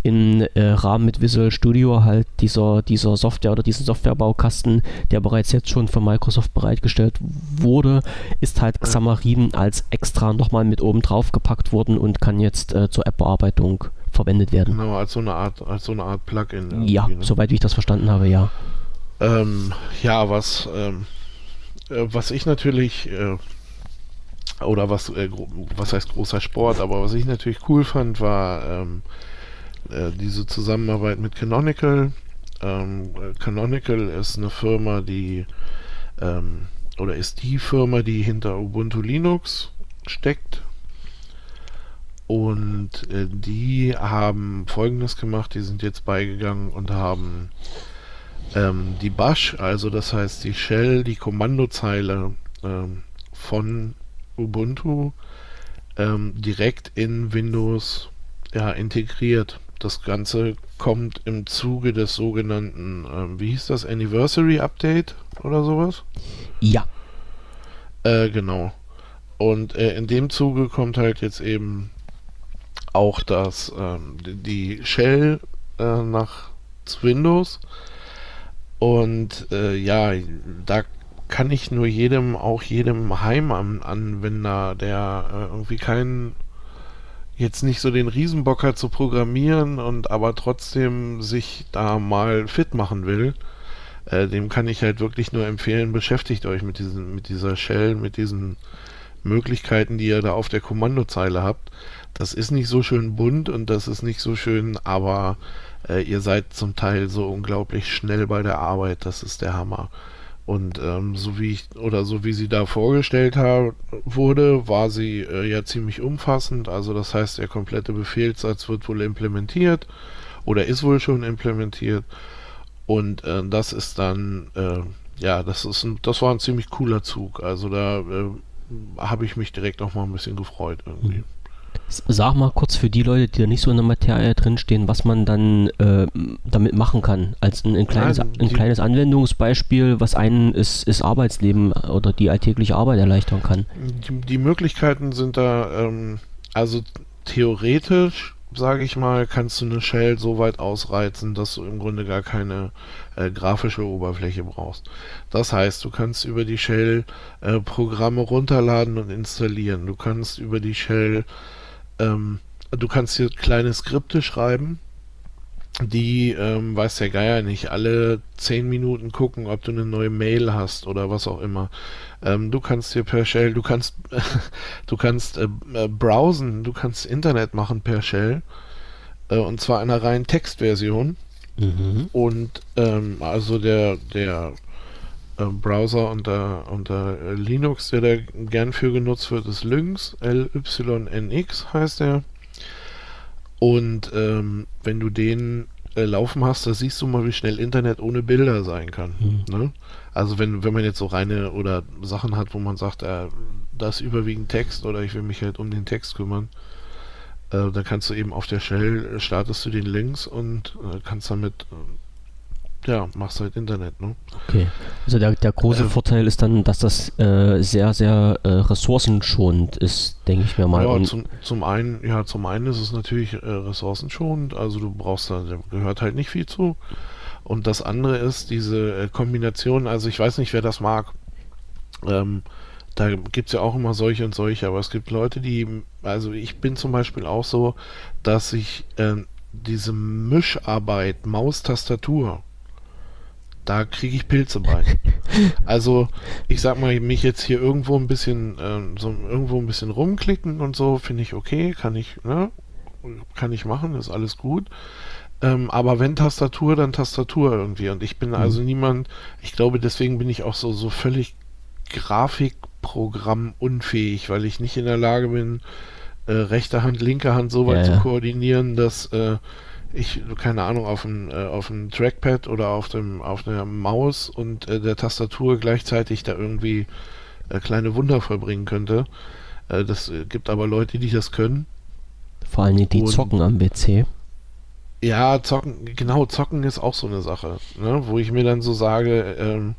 im äh, Rahmen mit Visual Studio halt dieser, dieser Software oder diesen Softwarebaukasten, der bereits jetzt schon von Microsoft bereitgestellt wurde, ist halt Xamarin als extra nochmal mit oben drauf gepackt worden und kann jetzt äh, zur App-Bearbeitung verwendet werden. Genau, als so eine Art, als so eine Art Plugin. Ja, ne? soweit wie ich das verstanden habe, ja. Ähm, ja, was, ähm, äh, was ich natürlich, äh, oder was, äh, was heißt großer Sport, aber was ich natürlich cool fand, war ähm, äh, diese Zusammenarbeit mit Canonical. Ähm, äh, Canonical ist eine Firma, die, ähm, oder ist die Firma, die hinter Ubuntu Linux steckt. Und äh, die haben Folgendes gemacht, die sind jetzt beigegangen und haben ähm, die Bash, also das heißt die Shell, die Kommandozeile ähm, von Ubuntu ähm, direkt in Windows ja, integriert. Das Ganze kommt im Zuge des sogenannten, äh, wie hieß das, Anniversary Update oder sowas? Ja. Äh, genau. Und äh, in dem Zuge kommt halt jetzt eben auch das, ähm, die Shell äh, nach Windows. Und äh, ja, da kann ich nur jedem, auch jedem Heimanwender, der äh, irgendwie keinen jetzt nicht so den Riesenbock hat zu programmieren und aber trotzdem sich da mal fit machen will, äh, dem kann ich halt wirklich nur empfehlen, beschäftigt euch mit diesen, mit dieser Shell, mit diesen Möglichkeiten, die ihr da auf der Kommandozeile habt. Das ist nicht so schön bunt und das ist nicht so schön, aber äh, ihr seid zum Teil so unglaublich schnell bei der Arbeit, das ist der Hammer. Und ähm, so wie ich oder so wie sie da vorgestellt ha wurde, war sie äh, ja ziemlich umfassend. Also das heißt, der komplette Befehlssatz wird wohl implementiert oder ist wohl schon implementiert. Und äh, das ist dann, äh, ja, das ist ein, das war ein ziemlich cooler Zug. Also da äh, habe ich mich direkt noch mal ein bisschen gefreut irgendwie. Mhm. Sag mal kurz für die Leute, die da nicht so in der Materie drinstehen, was man dann äh, damit machen kann. Als ein, ein kleines, Nein, ein kleines Anwendungsbeispiel, was einen ist, ist Arbeitsleben oder die alltägliche Arbeit erleichtern kann. Die, die Möglichkeiten sind da, ähm, also theoretisch, sage ich mal, kannst du eine Shell so weit ausreizen, dass du im Grunde gar keine äh, grafische Oberfläche brauchst. Das heißt, du kannst über die Shell äh, Programme runterladen und installieren. Du kannst über die Shell ähm, du kannst hier kleine Skripte schreiben, die, ähm, weiß der Geier nicht, alle zehn Minuten gucken, ob du eine neue Mail hast oder was auch immer. Ähm, du kannst hier per Shell, du kannst, du kannst äh, äh, browsen, du kannst Internet machen per Shell. Äh, und zwar in einer reinen Textversion. Mhm. Und ähm, also der, der Browser unter, unter Linux, der da gern für genutzt wird, ist Lynx, L-Y-N-X heißt er. Und ähm, wenn du den äh, laufen hast, da siehst du mal, wie schnell Internet ohne Bilder sein kann. Mhm. Ne? Also wenn, wenn man jetzt so reine oder Sachen hat, wo man sagt, äh, das ist überwiegend Text oder ich will mich halt um den Text kümmern, äh, dann kannst du eben auf der Shell startest du den Links und äh, kannst damit äh, ja, machst halt Internet, ne? Okay. Also der, der große äh, Vorteil ist dann, dass das äh, sehr, sehr äh, ressourcenschonend ist, denke ich mir mal. Ja, zum, zum einen, ja, zum einen ist es natürlich äh, ressourcenschonend, also du brauchst da, da gehört halt nicht viel zu. Und das andere ist diese äh, Kombination, also ich weiß nicht, wer das mag. Ähm, da gibt es ja auch immer solche und solche, aber es gibt Leute, die, also ich bin zum Beispiel auch so, dass ich äh, diese Mischarbeit Maustastatur da kriege ich Pilze bei. also, ich sag mal, mich jetzt hier irgendwo ein bisschen, äh, so irgendwo ein bisschen rumklicken und so, finde ich okay, kann ich, ne? Kann ich machen, ist alles gut. Ähm, aber wenn Tastatur, dann Tastatur irgendwie. Und ich bin mhm. also niemand, ich glaube, deswegen bin ich auch so, so völlig Grafikprogramm unfähig, weil ich nicht in der Lage bin, äh, rechte Hand, linke Hand so weit ja, zu koordinieren, dass äh, ich, keine Ahnung, auf dem, äh, auf dem Trackpad oder auf dem, auf der Maus und äh, der Tastatur gleichzeitig da irgendwie äh, kleine Wunder vollbringen könnte. Äh, das äh, gibt aber Leute, die das können. Vor allem die, die und, zocken am PC. Ja, zocken, genau, zocken ist auch so eine Sache, ne? wo ich mir dann so sage, ähm,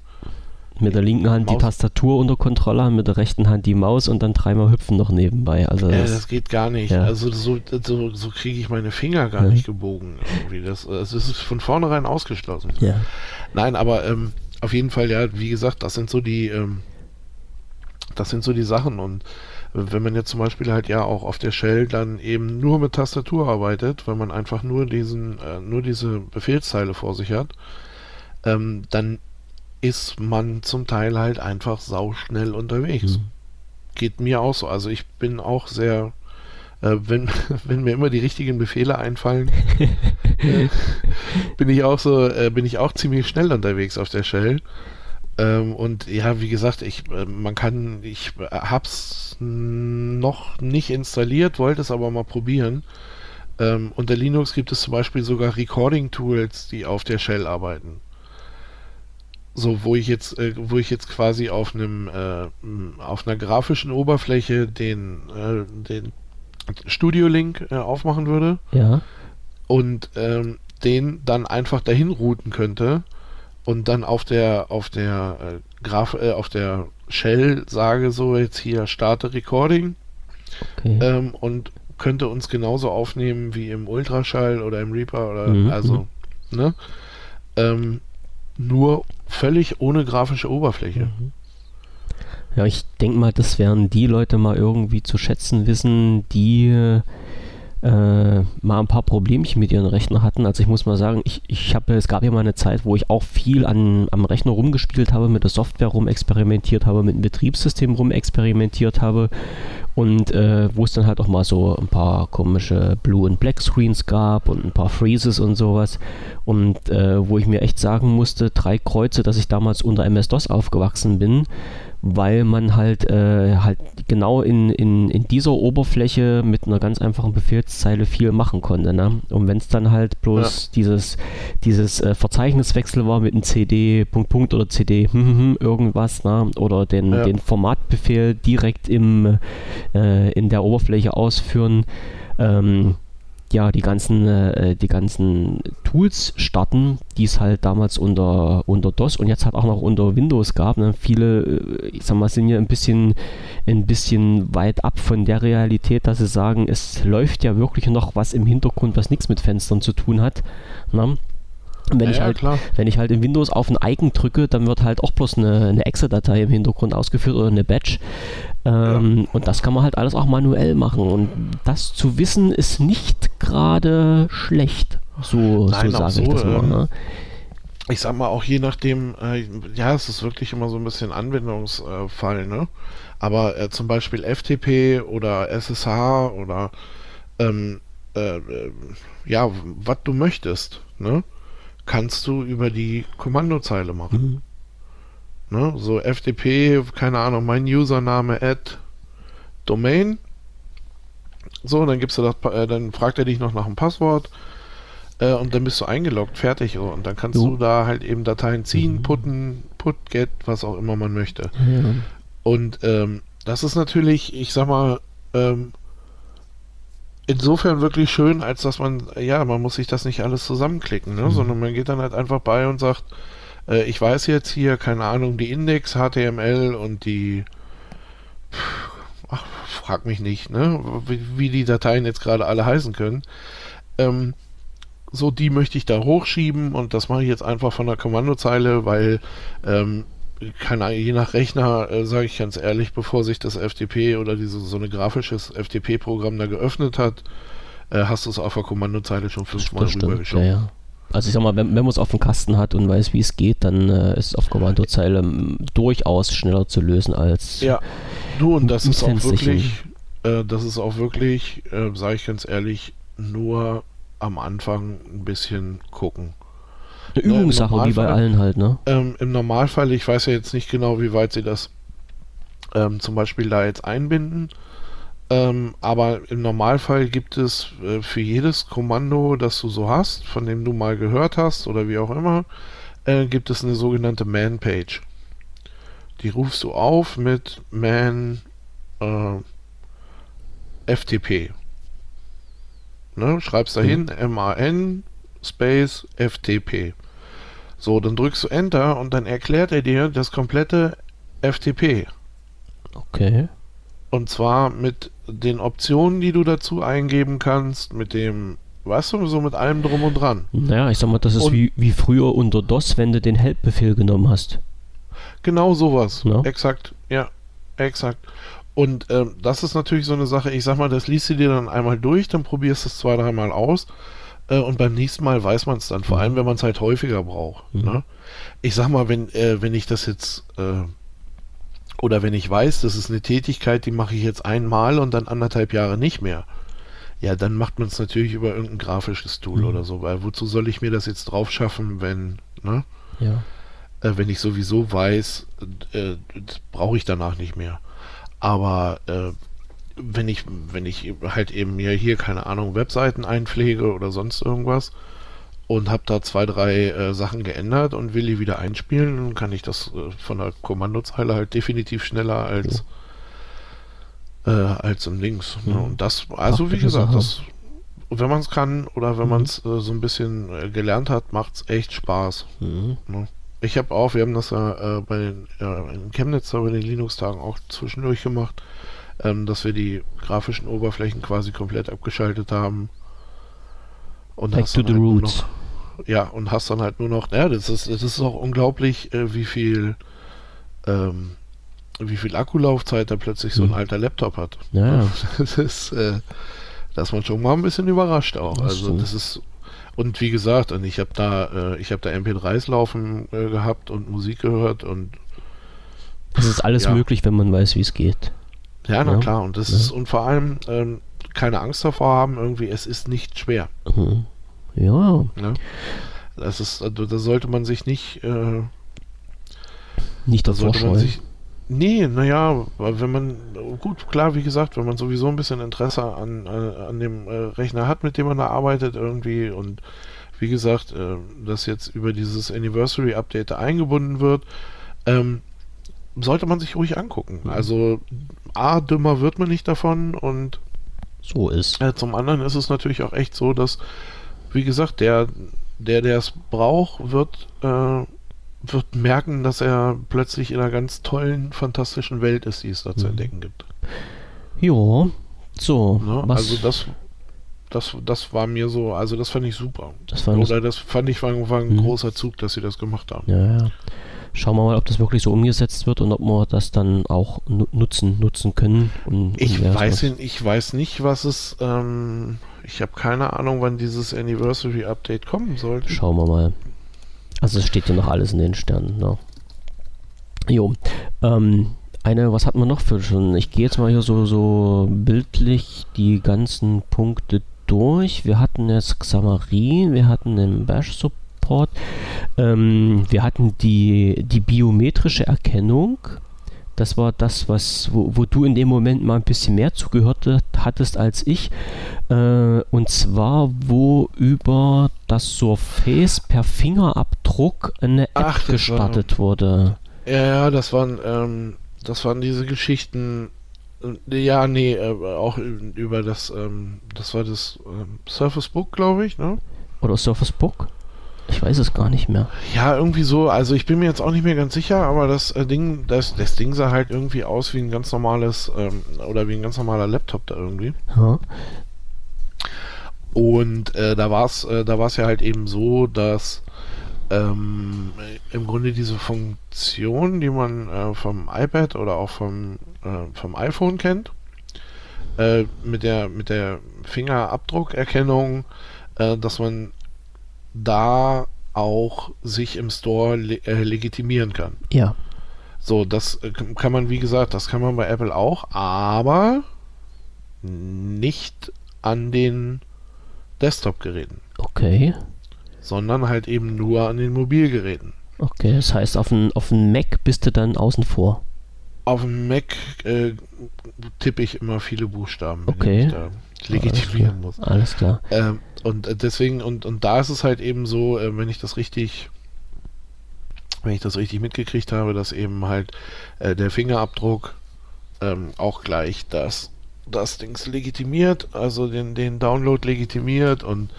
mit der linken Hand Maus. die Tastatur unter Kontrolle haben, mit der rechten Hand die Maus und dann dreimal hüpfen noch nebenbei. Also das, äh, das geht gar nicht. Ja. Also so, so, so kriege ich meine Finger gar ja. nicht gebogen. Irgendwie. Das, das ist von vornherein ausgeschlossen. Ja. Nein, aber ähm, auf jeden Fall, ja, wie gesagt, das sind so die, ähm, das sind so die Sachen und wenn man jetzt zum Beispiel halt ja auch auf der Shell dann eben nur mit Tastatur arbeitet, weil man einfach nur diesen, äh, nur diese Befehlszeile vor sich hat, ähm, dann ist man zum Teil halt einfach sauschnell unterwegs. Mhm. Geht mir auch so. Also ich bin auch sehr, äh, wenn, wenn mir immer die richtigen Befehle einfallen, äh, bin ich auch so, äh, bin ich auch ziemlich schnell unterwegs auf der Shell. Ähm, und ja, wie gesagt, ich, äh, man kann, ich hab's noch nicht installiert, wollte es aber mal probieren. Ähm, unter Linux gibt es zum Beispiel sogar Recording-Tools, die auf der Shell arbeiten. So, wo ich jetzt, äh, wo ich jetzt quasi auf einem, äh, auf einer grafischen Oberfläche den, äh, den Studio-Link äh, aufmachen würde. Ja. Und ähm, den dann einfach dahin routen könnte und dann auf der, auf der äh, Graf, äh, auf der Shell sage so jetzt hier starte Recording Okay. ähm, und könnte uns genauso aufnehmen wie im Ultraschall oder im Reaper oder Mhm, also, ne? Ähm, nur völlig ohne grafische Oberfläche. Mhm. Ja, ich denke mal, das werden die Leute mal irgendwie zu schätzen wissen, die äh, mal ein paar Problemchen mit ihren Rechnern hatten. Also ich muss mal sagen, ich, ich habe, es gab ja mal eine Zeit, wo ich auch viel an, am Rechner rumgespielt habe, mit der Software rumexperimentiert habe, mit dem Betriebssystem rumexperimentiert habe und äh, wo es dann halt auch mal so ein paar komische Blue- und Black-Screens gab und ein paar Freezes und sowas und äh, wo ich mir echt sagen musste, drei Kreuze, dass ich damals unter MS-DOS aufgewachsen bin, weil man halt, äh, halt genau in, in, in dieser Oberfläche mit einer ganz einfachen Befehlszeile viel machen konnte. Ne? Und wenn es dann halt bloß dieses, dieses äh, Verzeichniswechsel war mit einem CD Punkt Punkt oder CD hm, hm, hm, irgendwas ne? oder den, Ja. den Formatbefehl direkt im, äh, in der Oberfläche ausführen, ähm, ja, die ganzen, äh, die ganzen Tools starten, die es halt damals unter, unter DOS und jetzt halt auch noch unter Windows gab. Ne? Viele, äh, ich sag mal, sind ja ein bisschen, ein bisschen weit ab von der Realität, dass sie sagen, es läuft ja wirklich noch was im Hintergrund, was nichts mit Fenstern zu tun hat. Ne? Und wenn Ja, ich ja, halt klar. wenn ich halt in Windows auf ein Icon drücke, dann wird halt auch bloß eine, eine Exe-Datei im Hintergrund ausgeführt oder eine Batch. Ähm, Und das kann man halt alles auch manuell machen. Und das zu wissen ist nicht gerade schlecht. So, Nein, so sage ich so, das mal. ähm, Ne? Ich sag mal auch je nachdem, äh, ja, es ist wirklich immer so ein bisschen Anwendungsfall, ne? Aber äh, zum Beispiel FTP oder SSH oder ähm, äh, äh, ja, was du möchtest, ne? Kannst du über die Kommandozeile machen. Mhm. Ne? So FTP, keine Ahnung, mein Username at Domain. So, dann gibst du das, äh, dann fragt er dich noch nach dem Passwort äh, und dann bist du eingeloggt, fertig. So. Und dann kannst Jo. du da halt eben Dateien ziehen, Mhm. putten, put, get, was auch immer man möchte. Ja. Und ähm, das ist natürlich, ich sag mal, ähm, insofern wirklich schön, als dass man, ja, man muss sich das nicht alles zusammenklicken, ne? Mhm. sondern man geht dann halt einfach bei und sagt, äh, ich weiß jetzt hier, keine Ahnung, die Index, HTML und die, ach, frag mich nicht, ne? wie, wie die Dateien jetzt gerade alle heißen können. Ähm, so, die möchte ich da hochschieben und das mache ich jetzt einfach von der Kommandozeile, weil ähm, keine je nach Rechner, äh, sage ich ganz ehrlich, bevor sich das FTP oder diese so ein grafisches FTP-Programm da geöffnet hat, äh, hast du es auf der Kommandozeile schon fünfmal stimmt, ja, rübergeschoben. ja. Also ich sag mal, wenn, wenn man es auf dem Kasten hat und weiß, wie es geht, dann äh, ist es auf Kommandozeile m, durchaus schneller zu lösen als Ja, du und das ist auch wirklich, äh, das ist auch wirklich, äh, sage ich ganz ehrlich, nur am Anfang ein bisschen gucken. Eine im Übungssache, wie bei Normalfall- allen halt, ne? Ähm, Im Normalfall, ich weiß ja jetzt nicht genau, wie weit sie das ähm, zum Beispiel da jetzt einbinden, ähm, aber im Normalfall gibt es äh, für jedes Kommando, das du so hast, von dem du mal gehört hast oder wie auch immer, äh, gibt es eine sogenannte Man-Page. Die rufst du auf mit Man äh, FTP. Ne? Schreibst dahin M-A-N Space FTP. So, dann drückst du Enter und dann erklärt er dir das komplette FTP. Okay. Und zwar mit den Optionen, die du dazu eingeben kannst, mit dem, weißt du, so mit allem drum und dran. Naja, ich sag mal, das ist Und- wie, wie früher unter DOS, wenn du den Help-Befehl genommen hast. Genau sowas. Ja. Exakt, ja, exakt. Und ähm, das ist natürlich so eine Sache, ich sag mal, das liest du dir dann einmal durch, dann probierst du es zwei, dreimal aus äh, und beim nächsten Mal weiß man es dann, vor allem wenn man es halt häufiger braucht. Mhm. Ne? Ich sag mal, wenn, äh, wenn ich das jetzt äh, oder wenn ich weiß, das ist eine Tätigkeit, die mache ich jetzt einmal und dann anderthalb Jahre nicht mehr. Ja, dann macht man es natürlich über irgendein grafisches Tool Mhm. oder so, weil wozu soll ich mir das jetzt drauf schaffen, wenn, ne? Ja. äh, wenn ich sowieso weiß, äh, brauche ich danach nicht mehr. Aber äh, wenn ich, wenn ich halt eben ja hier, keine Ahnung, Webseiten einpflege oder sonst irgendwas und habe da zwei, drei äh, Sachen geändert und will die wieder einspielen, dann kann ich das äh, von der Kommandozeile halt definitiv schneller als äh, als im Links. Ne? Und das, also wie gesagt, das, wenn man es kann oder wenn Mhm. man es äh, so ein bisschen äh, gelernt hat, macht es echt Spaß. Mhm. Ne? Ich habe auch, wir haben das ja äh, bei den, ja, in Chemnitz bei den Linux-Tagen auch zwischendurch gemacht, ähm, dass wir die grafischen Oberflächen quasi komplett abgeschaltet haben. Und Back hast to dann the halt nur roots. Noch, ja, und hast dann halt nur noch, ja, das ist, das ist auch unglaublich, äh, wie viel, ähm, wie viel Akkulaufzeit da plötzlich so ein Mhm. alter Laptop hat. Ja. Das ist, äh, da ist man schon mal ein bisschen überrascht auch. Das Also das ist und wie gesagt, und ich habe da, äh, ich habe da MP3s laufen äh, gehabt und Musik gehört und Es ist alles Ja. möglich, wenn man weiß, wie es geht. Ja, na Ja. klar, und das Ja. ist und vor allem ähm, keine Angst davor haben, irgendwie, es ist nicht schwer. Mhm. Ja, Ne? Das ist, also, da sollte man sich nicht, äh, nicht da davor sollte man sich Nee, naja, wenn man, gut, klar, wie gesagt, wenn man sowieso ein bisschen Interesse an, an, an dem äh, Rechner hat, mit dem man da arbeitet irgendwie und wie gesagt, äh, das jetzt über dieses Anniversary Update da eingebunden wird, ähm, sollte man sich ruhig angucken. Mhm. Also, A, dümmer wird man nicht davon und So ist. äh, zum anderen ist es natürlich auch echt so, dass, wie gesagt, der, der, es braucht, wird, äh, wird merken, dass er plötzlich in einer ganz tollen, fantastischen Welt ist, die es da zu Mhm. entdecken gibt. Ja, so. Ne? Also das, das, das war mir so, also das fand ich super. das war das, Oder das fand ich war, war ein Mhm. großer Zug, dass sie das gemacht haben. ja, ja. Schauen wir mal, ob das wirklich so umgesetzt wird und ob wir das dann auch nu nutzen, nutzen können. Und, Ich und wer weiß, was- ich weiß nicht, was es, ähm, ich habe keine Ahnung, wann dieses Anniversary Update kommen sollte. Schauen wir mal. Also es steht ja noch alles in den Sternen. Ne? Jo. Ähm, eine, was hatten wir noch für schon? Ich gehe jetzt mal hier so, so bildlich die ganzen Punkte durch. Wir hatten jetzt Xamarin, wir hatten den Bash-Support, ähm, wir hatten die, die biometrische Erkennung. Das war das, was, wo, wo du in dem Moment mal ein bisschen mehr zugehört hattest als ich. Äh, und zwar, wo über das Surface per Fingerabdruck eine App Ach, das war- gestartet wurde. Ja, ja, das waren, ähm, das waren diese Geschichten. äh, Ja, nee, äh, auch über das, ähm, das war das ähm, Surface Book, glaube ich, ne? Oder Surface Book? Ich weiß es gar nicht mehr. Ja, irgendwie so. Also ich bin mir jetzt auch nicht mehr ganz sicher, aber das äh, Ding, das, das Ding sah halt irgendwie aus wie ein ganz normales ähm, oder wie ein ganz normaler Laptop da irgendwie. Ja. Und äh, da war es, äh, da war es ja halt eben so, dass ähm, im Grunde diese Funktion, die man äh, vom iPad oder auch vom, äh, vom iPhone kennt, äh, mit der mit der Fingerabdruckerkennung, dass man da auch sich im Store le äh, legitimieren kann. Ja. So, das äh, kann man, wie gesagt, das kann man bei Apple auch, aber nicht an den Desktop-Geräten, Okay. sondern halt eben nur an den Mobilgeräten. Okay, das heißt, auf dem auf Mac bist du dann außen vor. Auf dem Mac äh, tippe ich immer viele Buchstaben, wenn Okay. ich da legitimieren muss. Alles klar. Ähm, und äh, deswegen, und, und da ist es halt eben so, äh, wenn ich das richtig, wenn ich das richtig mitgekriegt habe, dass eben halt äh, der Fingerabdruck ähm, auch gleich das, das Dings legitimiert, also den, den Download legitimiert und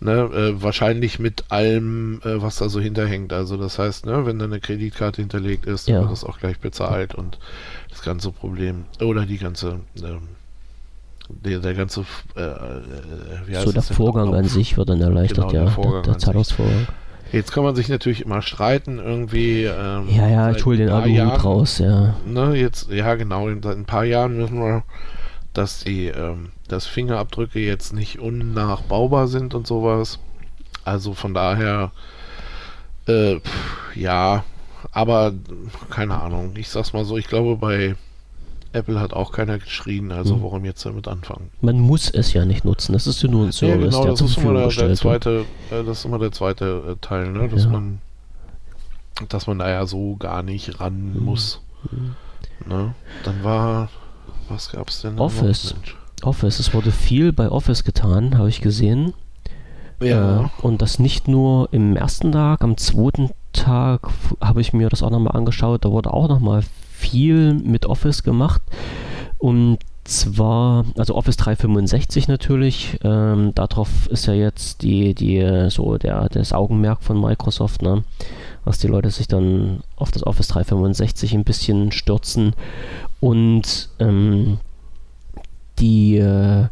ne, äh, wahrscheinlich mit allem, äh, was da so hinterhängt. Also das heißt, ne, wenn da eine Kreditkarte hinterlegt ist, dann Ja. wird das auch gleich bezahlt und das ganze Problem oder die ganze ähm, der, der ganze äh, äh, So der? Vorgang an sich wird dann erleichtert, Genau, der ja. Vorgang der sich. Zahlungsvorgang. Jetzt kann man sich natürlich immer streiten, irgendwie. Ähm, Ja, ja, ich hol den Jahren, raus, ja. Ne, jetzt, ja, genau, seit ein paar Jahren wissen wir, dass die, ähm, dass Fingerabdrücke jetzt nicht unnachbaubar sind und sowas. Also von daher, äh, pff, ja, aber keine Ahnung. Ich sag's mal so, ich glaube, bei Apple hat auch keiner geschrien, also Hm. warum jetzt damit anfangen? Man muss es ja nicht nutzen. Das ist ja nur ein Ja, Service, genau, der das ist immer der, der zweite, äh, das ist immer der zweite äh, Teil, ne? Dass Ja. man dass man da ja so gar nicht ran Mhm. muss. Ne? Dann war was gab's denn? da noch, Office. Office, es wurde viel bei Office getan, habe ich gesehen. Ja. Äh, und das nicht nur im ersten Tag, am zweiten Tag habe ich mir das auch nochmal angeschaut, da wurde auch nochmal viel mit Office gemacht. Und zwar, also Office 365 natürlich, ähm, darauf ist ja jetzt die, die, so der, das Augenmerk von Microsoft, ne? was die Leute sich dann auf das Office 365 ein bisschen stürzen. Und ähm, die, äh,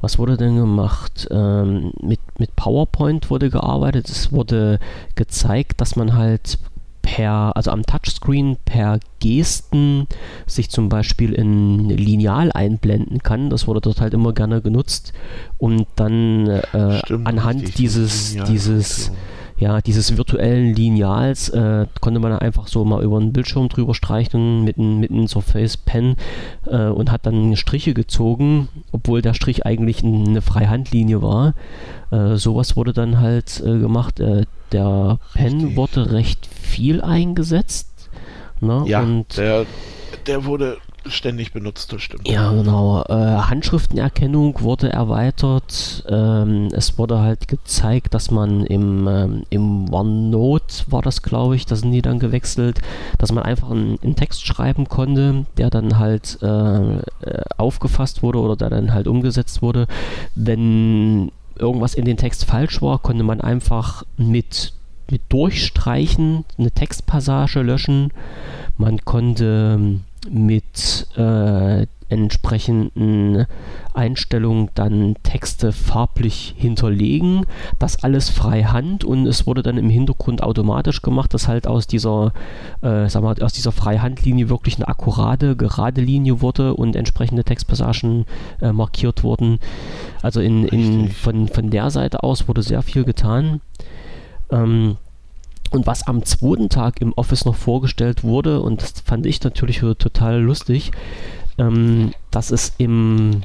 was wurde denn gemacht? Ähm, mit, mit PowerPoint wurde gearbeitet. Es wurde gezeigt, dass man halt per, also am Touchscreen per Gesten sich zum Beispiel in Lineal einblenden kann. Das wurde dort halt immer gerne genutzt und dann äh, Stimmt, anhand dieses, dieses, ja, dieses virtuellen Lineals äh, konnte man einfach so mal über den Bildschirm drüber streichen mit einem Surface Pen äh, und hat dann Striche gezogen, obwohl der Strich eigentlich eine Freihandlinie war. Äh, sowas wurde dann halt äh, gemacht. Äh, der Pen wurde recht viel eingesetzt. Ne? Ja, und der, der wurde ständig benutzt, das stimmt. Ja, genau. Äh, Handschriftenerkennung wurde erweitert. Ähm, es wurde halt gezeigt, dass man im, ähm, im OneNote war das, glaube ich, da sind die dann gewechselt, dass man einfach einen, einen Text schreiben konnte, der dann halt äh, aufgefasst wurde oder der dann halt umgesetzt wurde. Wenn irgendwas in den Text falsch war, konnte man einfach mit, mit Durchstreichen eine Textpassage löschen. Man konnte ähm, mit äh, entsprechenden Einstellungen dann Texte farblich hinterlegen. Das alles freihand und es wurde dann im Hintergrund automatisch gemacht, dass halt aus dieser, äh, sag mal, aus dieser Freihandlinie wirklich eine akkurate, gerade Linie wurde und entsprechende Textpassagen äh, markiert wurden. Also in, in, von, von der Seite aus wurde sehr viel getan. Ähm, und was am zweiten Tag im Office noch vorgestellt wurde, und das fand ich natürlich total lustig, ähm, dass es im,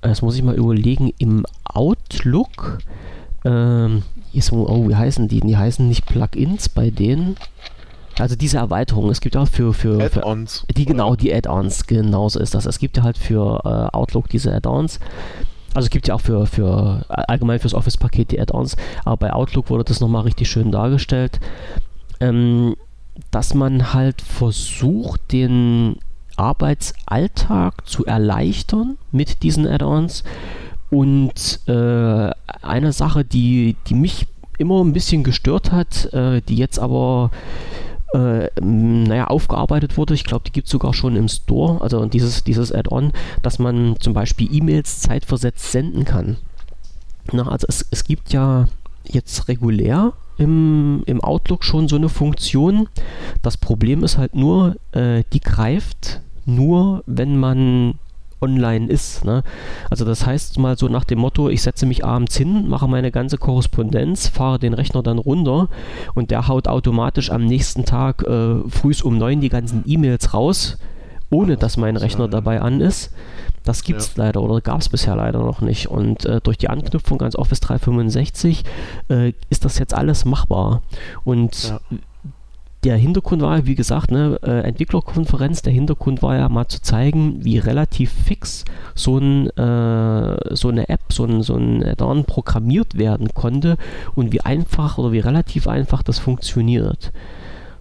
das muss ich mal überlegen, im Outlook, ähm, so, oh, wie heißen die? Die heißen nicht Plugins bei denen. Also diese Erweiterung, es gibt auch für, für, Add-ons. Die genau, die Add-ons, genauso ist das. Es gibt ja halt für äh, Outlook diese Add-ons. Also es gibt ja auch für, für allgemein fürs Office-Paket die Add-ons, aber bei Outlook wurde das nochmal richtig schön dargestellt, ähm, dass man halt versucht, den Arbeitsalltag zu erleichtern mit diesen Add-ons. Und äh, eine Sache, die, die mich immer ein bisschen gestört hat, äh, die jetzt aber äh, naja, aufgearbeitet wurde. Ich glaube, die gibt es sogar schon im Store, also dieses, dieses Add-on, dass man zum Beispiel E-Mails zeitversetzt senden kann. Na, also es, es gibt ja jetzt regulär im, im Outlook schon so eine Funktion. Das Problem ist halt nur, äh, die greift nur, wenn man online ist. Ne? Also das heißt mal so nach dem Motto, ich setze mich abends hin, mache meine ganze Korrespondenz, fahre den Rechner dann runter und der haut automatisch am nächsten Tag äh, früh um neun die ganzen E-Mails raus, ohne dass mein Rechner dabei an ist. Das gibt es ja. leider oder gab es bisher leider noch nicht. Und äh, durch die Anknüpfung ans Office 365 äh, ist das jetzt alles machbar. Und ja der Hintergrund war, wie gesagt, ne, äh, Entwicklerkonferenz, der Hintergrund war ja mal zu zeigen, wie relativ fix so, ein, äh, so eine App, so ein, so ein Add-on programmiert werden konnte und wie einfach oder wie relativ einfach das funktioniert.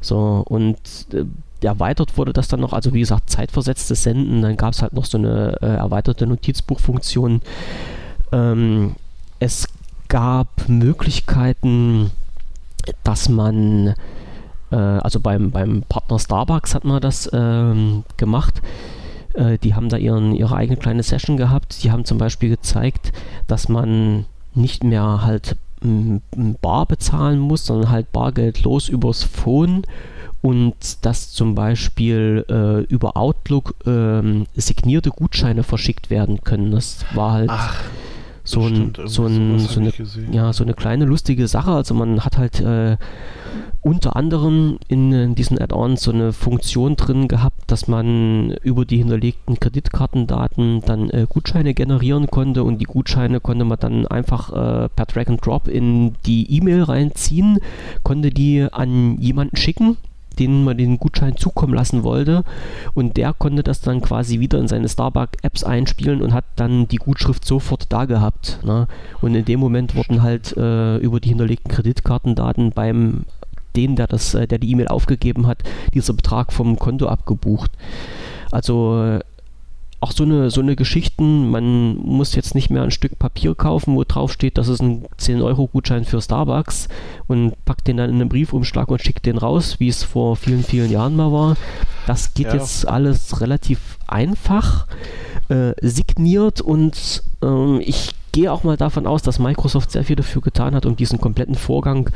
So, und äh, erweitert wurde das dann noch, also wie gesagt, zeitversetztes Senden, dann gab es halt noch so eine äh, erweiterte Notizbuchfunktion. Ähm, es gab Möglichkeiten, dass man äh, also beim, beim Partner Starbucks hat man das ähm, gemacht. Äh, die haben da ihren, ihre eigene kleine Session gehabt. Die haben zum Beispiel gezeigt, dass man nicht mehr halt Bar bezahlen muss, sondern halt bargeldlos übers Phone und dass zum Beispiel äh, über Outlook ähm, signierte Gutscheine verschickt werden können. Das war halt Ach, so, ein, so, ein, so, eine, ja, so eine kleine lustige Sache. Also man hat halt äh, unter anderem in, in diesen Add-ons so eine Funktion drin gehabt, dass man über die hinterlegten Kreditkartendaten dann äh, Gutscheine generieren konnte und die Gutscheine konnte man dann einfach äh, per Drag and Drop in die E-Mail reinziehen, konnte die an jemanden schicken denen man den Gutschein zukommen lassen wollte. Und der konnte das dann quasi wieder in seine Starbucks-Apps einspielen und hat dann die Gutschrift sofort da gehabt. Ne? Und in dem Moment wurden halt äh, über die hinterlegten Kreditkartendaten beim den, der das, äh, der die E-Mail aufgegeben hat, dieser Betrag vom Konto abgebucht. Also auch so eine, so eine Geschichten, man muss jetzt nicht mehr ein Stück Papier kaufen, wo drauf steht, das ist ein 10-Euro-Gutschein für Starbucks und packt den dann in einen Briefumschlag und schickt den raus, wie es vor vielen, vielen Jahren mal war. Das geht ja. jetzt alles relativ einfach, äh, signiert und äh, ich gehe auch mal davon aus, dass Microsoft sehr viel dafür getan hat, um diesen kompletten Vorgang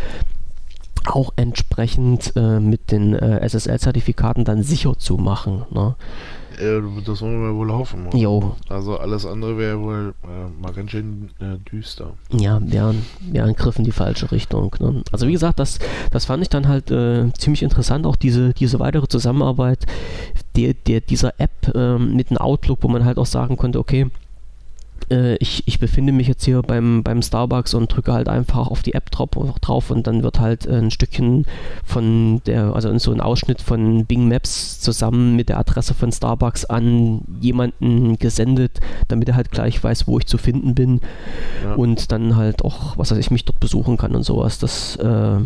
auch entsprechend äh, mit den äh, SSL-Zertifikaten dann sicher zu machen. Ne? Äh, das wollen wir wohl hoffen. Jo. Also alles andere wäre wohl äh, mal ganz schön äh, düster. Ja, ein Griff in die falsche Richtung. Ne? Also wie gesagt, das, das fand ich dann halt äh, ziemlich interessant, auch diese, diese weitere Zusammenarbeit der, der, dieser App ähm, mit dem Outlook, wo man halt auch sagen konnte, okay, äh, ich, ich befinde mich jetzt hier beim, beim Starbucks und drücke halt einfach auf die App drauf, drauf und dann wird halt ein Stückchen von der, also so ein Ausschnitt von Bing Maps zusammen mit der Adresse von Starbucks an jemanden gesendet, damit er halt gleich weiß, wo ich zu finden bin ja. und dann halt auch, was weiß ich, mich dort besuchen kann und sowas. Das äh,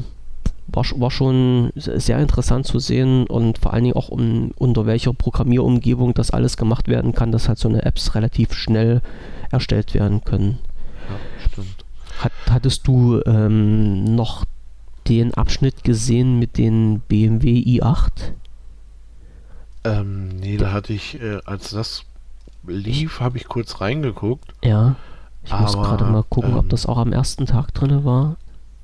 war, war schon sehr interessant zu sehen und vor allen Dingen auch um, unter welcher Programmierumgebung das alles gemacht werden kann, dass halt so eine Apps relativ schnell erstellt werden können. Ja, stimmt. Hat, hattest du ähm, noch den Abschnitt gesehen mit den BMW i8? Ähm, nee, da hatte ich, äh, als das lief, habe ich kurz reingeguckt. Ja. Ich muss gerade mal gucken, ähm, ob das auch am ersten Tag drin war.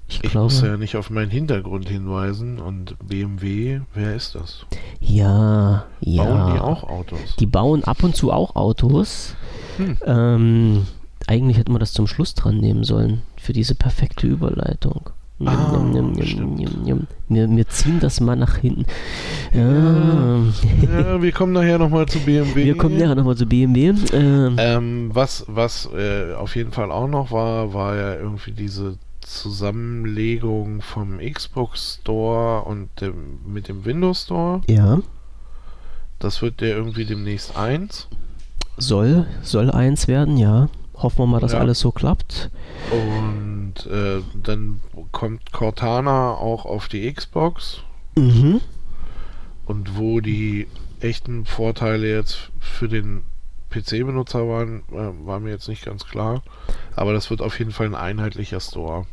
Ich, ich muss ja nicht auf meinen Hintergrund hinweisen und BMW, wer ist das? Ja, ja. Bauen die auch Autos? Die bauen ab und zu auch Autos. Hm. Ähm, eigentlich hätten wir das zum Schluss dran nehmen sollen, für diese perfekte Überleitung. Ah, wir, wir, ziehen das mal nach hinten. Ja, ja wir kommen nachher nochmal zu BMW. Wir kommen nachher nochmal zu BMW. Ähm, ähm, was was äh, auf jeden Fall auch noch war, war ja irgendwie diese Zusammenlegung vom Xbox Store und dem, mit dem Windows Store. Ja. Das wird der irgendwie demnächst eins. Soll, soll eins werden, ja. Hoffen wir mal, dass ja. alles so klappt. Und äh, dann kommt Cortana auch auf die Xbox. Mhm. Und wo die echten Vorteile jetzt für den PC-Benutzer waren, äh, war mir jetzt nicht ganz klar. Aber das wird auf jeden Fall ein einheitlicher Store.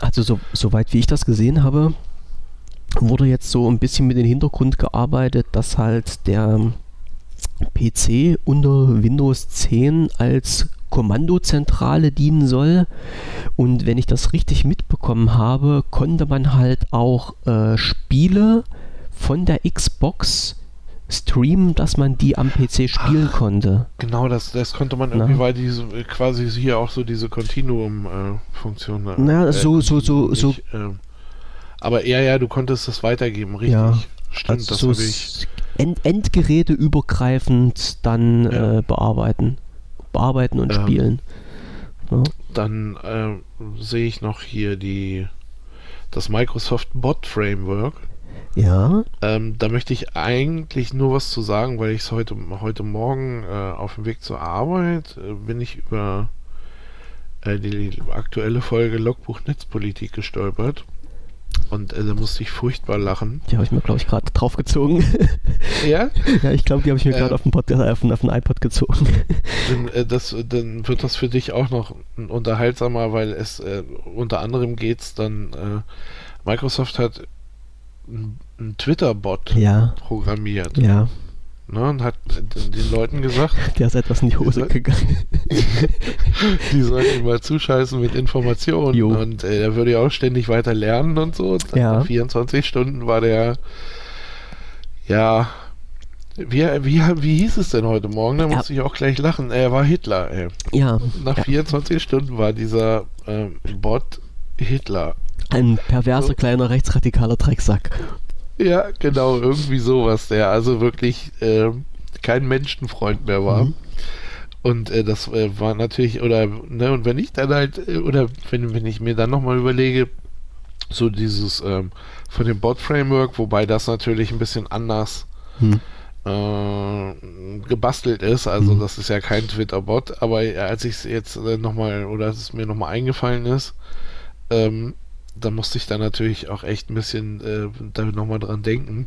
Also so, soweit wie ich das gesehen habe, wurde jetzt so ein bisschen mit dem Hintergrund gearbeitet, dass halt der PC unter Windows 10 als Kommandozentrale dienen soll. Und wenn ich das richtig mitbekommen habe, konnte man halt auch äh, Spiele von der Xbox streamen, dass man die am PC spielen Ach, konnte. Genau, das, das konnte man irgendwie, Na? weil diese quasi hier auch so diese Continuum-Funktion. Äh, Na, äh, so, so, so, nicht, so. Äh, aber ja, ja, du konntest das weitergeben, richtig. Ja, Stimmt, also das so habe ich. End Endgeräte übergreifend dann ja. äh, bearbeiten. Bearbeiten und ähm, spielen. Ja. Dann äh, sehe ich noch hier die das Microsoft Bot Framework. Ja. Ähm, da möchte ich eigentlich nur was zu sagen, weil ich es heute, heute Morgen äh, auf dem Weg zur Arbeit äh, bin ich über äh, die aktuelle Folge Logbuch Netzpolitik gestolpert. Und äh, da musste ich furchtbar lachen. Die habe ich mir, glaube ich, gerade draufgezogen. Ja? ja, ich glaube, die habe ich mir gerade auf, äh, auf, auf den iPod gezogen. Dann, äh, das, dann wird das für dich auch noch unterhaltsamer, weil es äh, unter anderem geht es dann, äh, Microsoft hat einen Twitter-Bot ja. programmiert. Ja. Ne, und hat den Leuten gesagt. Der ist etwas in die Hose die gegangen. die sollten mal zuscheißen mit Informationen. Jo. Und äh, er würde ja auch ständig weiter lernen und so. Und ja. Nach 24 Stunden war der. Ja. Wie, wie, wie hieß es denn heute Morgen? Da ja. musste ich auch gleich lachen. Er war Hitler, ey. Ja. Nach ja. 24 Stunden war dieser ähm, Bot Hitler. Ein perverser so. kleiner rechtsradikaler Drecksack. Ja, genau, irgendwie sowas, der also wirklich äh, kein Menschenfreund mehr war. Mhm. Und äh, das äh, war natürlich, oder, ne, und wenn ich dann halt, äh, oder wenn, wenn ich mir dann nochmal überlege, so dieses ähm, von dem Bot-Framework, wobei das natürlich ein bisschen anders hm. äh, gebastelt ist. Also hm. das ist ja kein Twitter-Bot, aber als ich es jetzt äh, nochmal, oder als es mir nochmal eingefallen ist, ähm, da musste ich dann natürlich auch echt ein bisschen äh, da nochmal dran denken.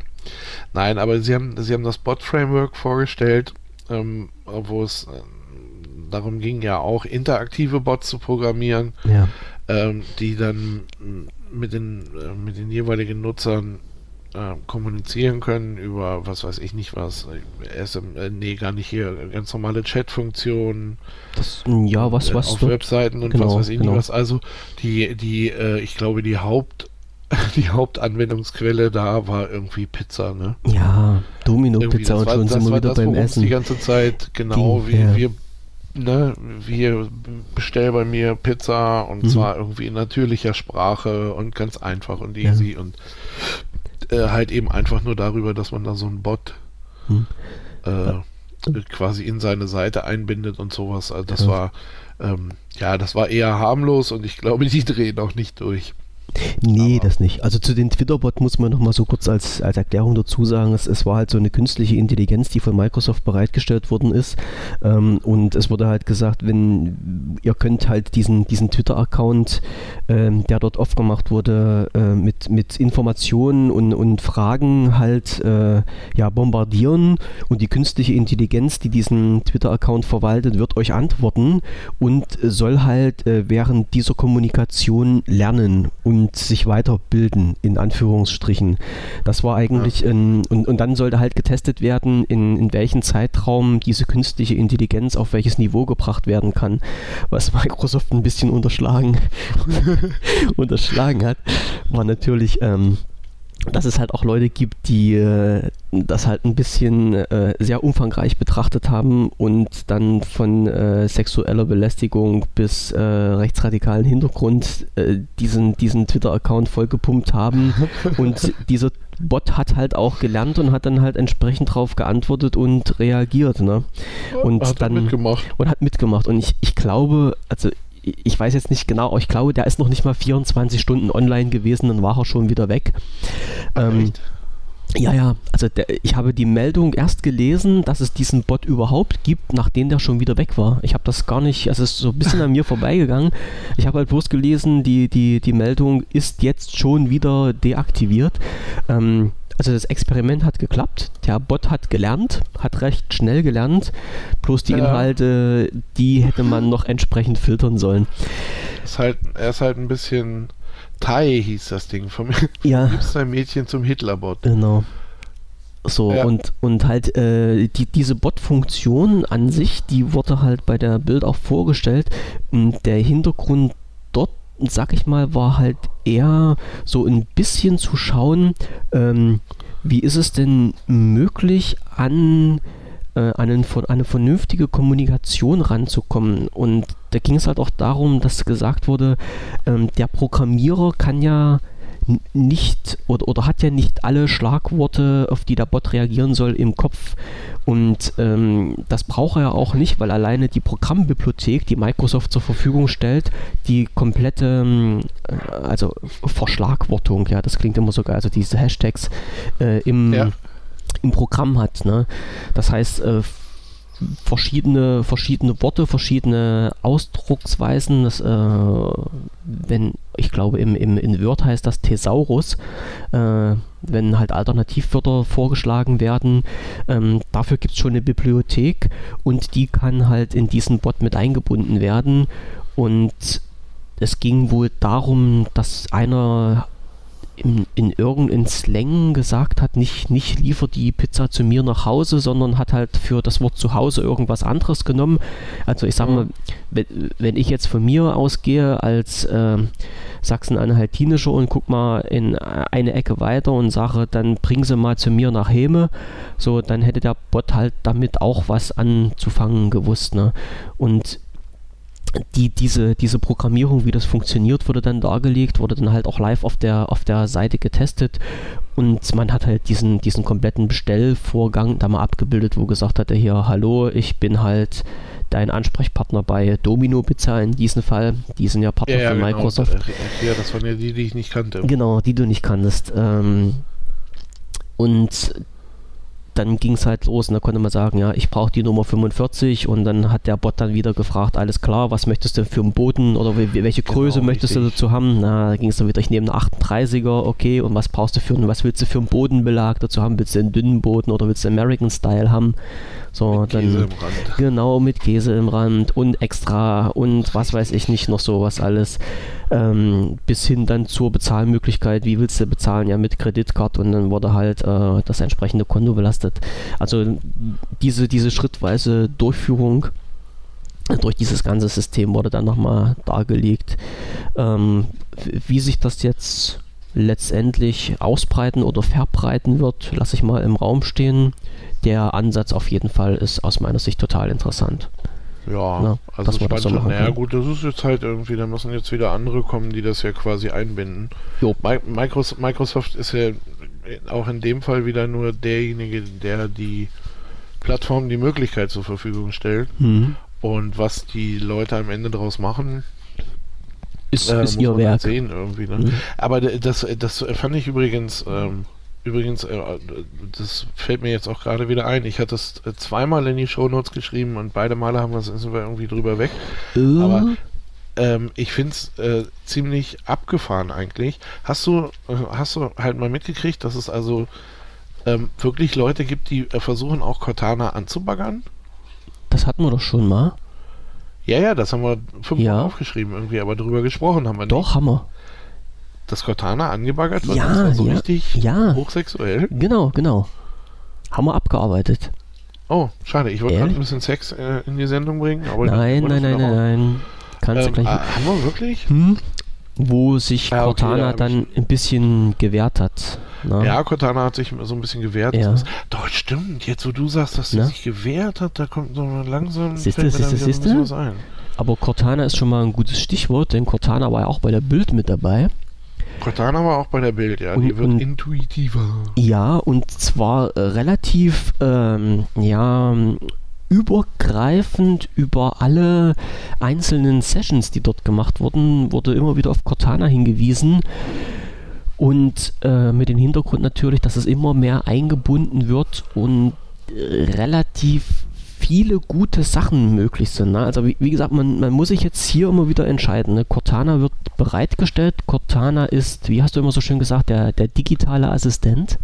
Nein, aber sie haben, sie haben das Bot-Framework vorgestellt, ähm, wo es äh, darum ging, ja auch interaktive Bots zu programmieren, ja. ähm, die dann mit den, äh, mit den jeweiligen Nutzern äh, kommunizieren können über was weiß ich nicht was. SM, äh, nee, gar nicht hier, ganz normale Chat-Funktionen. Ja, was, was. Auf Webseiten und genau, was weiß ich genau. nicht was. Also die, die, äh, ich glaube, die Haupt die Hauptanwendungsquelle da war irgendwie Pizza, ne? Ja, Domino-Pizza und schon sind wir wieder das, beim Essen. die ganze Zeit, genau, Ging, wie ja. wir ne, wir bestell bei mir Pizza und mhm. zwar irgendwie in natürlicher Sprache und ganz einfach und easy ja. und äh, halt eben einfach nur darüber, dass man da so einen Bot mhm. äh, ja. quasi in seine Seite einbindet und sowas. Also das ja. war ähm, ja, das war eher harmlos und ich glaube, die drehen auch nicht durch. Nee, Aber das nicht. Also zu den Twitter-Bot muss man noch mal so kurz als, als Erklärung dazu sagen, es, es war halt so eine künstliche Intelligenz, die von Microsoft bereitgestellt worden ist. Ähm, und es wurde halt gesagt, wenn ihr könnt halt diesen, diesen Twitter-Account, ähm, der dort aufgemacht wurde, äh, mit, mit Informationen und, und Fragen halt äh, ja, bombardieren und die künstliche Intelligenz, die diesen Twitter-Account verwaltet, wird euch antworten und soll halt äh, während dieser Kommunikation lernen und und sich weiterbilden, in Anführungsstrichen. Das war eigentlich, ja. ein, und, und dann sollte halt getestet werden, in, in welchem Zeitraum diese künstliche Intelligenz auf welches Niveau gebracht werden kann, was Microsoft ein bisschen unterschlagen, unterschlagen hat, war natürlich, ähm, dass es halt auch Leute gibt, die äh, das halt ein bisschen äh, sehr umfangreich betrachtet haben und dann von äh, sexueller Belästigung bis äh, rechtsradikalen Hintergrund äh, diesen, diesen Twitter-Account vollgepumpt haben. und dieser Bot hat halt auch gelernt und hat dann halt entsprechend darauf geantwortet und reagiert. Ne? Und hat dann mitgemacht. Und hat mitgemacht. Und ich, ich glaube, also ich weiß jetzt nicht genau, aber ich glaube, der ist noch nicht mal 24 Stunden online gewesen, dann war er schon wieder weg. Ähm, ja, ja, also der, ich habe die Meldung erst gelesen, dass es diesen Bot überhaupt gibt, nachdem der schon wieder weg war. Ich habe das gar nicht, also es ist so ein bisschen an mir vorbeigegangen. Ich habe halt bloß gelesen, die, die, die Meldung ist jetzt schon wieder deaktiviert. Ähm, also das Experiment hat geklappt, der Bot hat gelernt, hat recht schnell gelernt, bloß die ja. Inhalte, die hätte man noch entsprechend filtern sollen. Ist halt, er ist halt ein bisschen Thai hieß das Ding. Vom ja. ein Mädchen zum Hitlerbot. Genau. So, ja. und, und halt äh, die, diese Bot-Funktion an sich, die wurde halt bei der Bild auch vorgestellt. Der Hintergrund dort sag ich mal, war halt eher so ein bisschen zu schauen, ähm, wie ist es denn möglich, an, äh, einen, eine vernünftige Kommunikation ranzukommen. Und da ging es halt auch darum, dass gesagt wurde, ähm, der Programmierer kann ja nicht oder, oder hat ja nicht alle Schlagworte, auf die der Bot reagieren soll, im Kopf. Und ähm, das braucht er ja auch nicht, weil alleine die Programmbibliothek, die Microsoft zur Verfügung stellt, die komplette, ähm, äh, also Verschlagwortung, ja, das klingt immer so geil, also diese Hashtags äh, im, ja. im Programm hat. Ne? Das heißt, äh, verschiedene, verschiedene Worte, verschiedene Ausdrucksweisen. Das, äh, wenn, ich glaube, im, im, in Word heißt das Thesaurus, äh, wenn halt Alternativwörter vorgeschlagen werden. Ähm, dafür gibt es schon eine Bibliothek und die kann halt in diesen Bot mit eingebunden werden. Und es ging wohl darum, dass einer in, in irgendeinem Slang gesagt hat, nicht, nicht liefert die Pizza zu mir nach Hause, sondern hat halt für das Wort zu Hause irgendwas anderes genommen. Also ich sag mal, wenn, wenn ich jetzt von mir ausgehe als äh, Sachsen-Anhaltinischer und guck mal in eine Ecke weiter und sage, dann bring sie mal zu mir nach Heme, so dann hätte der Bot halt damit auch was anzufangen gewusst. Ne? Und die, diese, diese Programmierung, wie das funktioniert, wurde dann dargelegt, wurde dann halt auch live auf der, auf der Seite getestet und man hat halt diesen, diesen kompletten Bestellvorgang da mal abgebildet, wo gesagt hat, hier, hallo, ich bin halt deinen Ansprechpartner bei Domino bezahlen, in diesem Fall. Die sind ja Partner Ja, ja, von genau. Microsoft. Ja, das waren ja die, die ich nicht kannte. Genau, die du nicht kanntest. Ähm, und dann ging es halt los und da konnte man sagen, ja, ich brauche die Nummer 45 und dann hat der Bot dann wieder gefragt, alles klar, was möchtest du für einen Boden oder wel- welche Genau, Größe möchtest du richtig. dazu haben? Na, da ging es dann wieder, ich nehme einen 38er, okay, und was brauchst du für einen, was willst du für einen Bodenbelag dazu haben? Willst du einen dünnen Boden oder willst du American Style haben? So, Mit dann Käse im Rand. Genau, mit Käse im Rand und extra und was weiß ich nicht, noch sowas alles. Ähm, bis hin dann zur Bezahlmöglichkeit, wie willst du bezahlen? Ja, mit Kreditkarte und dann wurde halt äh, das entsprechende Konto belastet. Also diese, diese schrittweise Durchführung durch dieses ganze System wurde dann nochmal dargelegt, ähm, wie sich das jetzt letztendlich ausbreiten oder verbreiten wird, lasse ich mal im Raum stehen. Der Ansatz auf jeden Fall ist aus meiner Sicht total interessant. Ja, Ja, also dass wir das spannend so machen Naja gut, das ist jetzt halt irgendwie, da müssen jetzt wieder andere kommen, die das ja quasi einbinden. Jo. Mi- Micros- Microsoft ist ja auch in dem Fall wieder nur derjenige, der die Plattform die Möglichkeit zur Verfügung stellt. Und was die Leute am Ende daraus machen, Ist, äh, ist muss ihr man halt Werk. sehen irgendwie. Ne? Mhm. Aber das, das fand ich übrigens, ähm, übrigens, äh, das fällt mir jetzt auch gerade wieder ein. Ich hatte es äh, zweimal in die Shownotes geschrieben und beide Male haben wir es sind wir irgendwie drüber weg. Äh, Aber ähm, ich finde es äh, ziemlich abgefahren eigentlich. Hast du, hast du halt mal mitgekriegt, dass es also ähm, wirklich Leute gibt, die äh, versuchen auch Cortana anzubaggern? das hatten wir doch schon mal. Ja, ja, das haben wir fünfmal Ja. aufgeschrieben irgendwie, aber drüber gesprochen haben wir nicht. Doch, haben wir. Dass Cortana angebaggert wird, Ja, das war so ja, richtig ja. hochsexuell. Genau, genau. Haben wir abgearbeitet. Oh, schade, ich wollte gerade ein bisschen Sex äh, in die Sendung bringen, aber Nein, nein, nein, nein, nein. Kannst Ähm, du äh, gleich. haben wir wirklich? Hm? Wo sich Ah, okay, da Cortana hab dann ein bisschen gewehrt hat. ne? Ja, Cortana hat sich so ein bisschen gewehrt. Ja. Doch, stimmt. Jetzt, wo du sagst, dass sie Ne? sich gewehrt hat, da kommt so langsam Siehste, da siehste, so ein siehste? bisschen was ein. Aber Cortana ist schon mal ein gutes Stichwort, denn Cortana war ja auch bei der Bild mit dabei. Cortana war auch bei der Bild, ja. Und- die wird und- intuitiver. Ja, und zwar äh, relativ, ähm, ja, übergreifend über alle einzelnen Sessions, die dort gemacht wurden, wurde immer wieder auf Cortana hingewiesen. Und äh, mit dem Hintergrund natürlich, dass es immer mehr eingebunden wird und äh, relativ viele gute Sachen möglich sind. Ne? Also wie, wie gesagt, man, man muss sich jetzt hier immer wieder entscheiden. Ne? Cortana wird bereitgestellt. Cortana ist, wie hast du immer so schön gesagt, der, der digitale Assistent.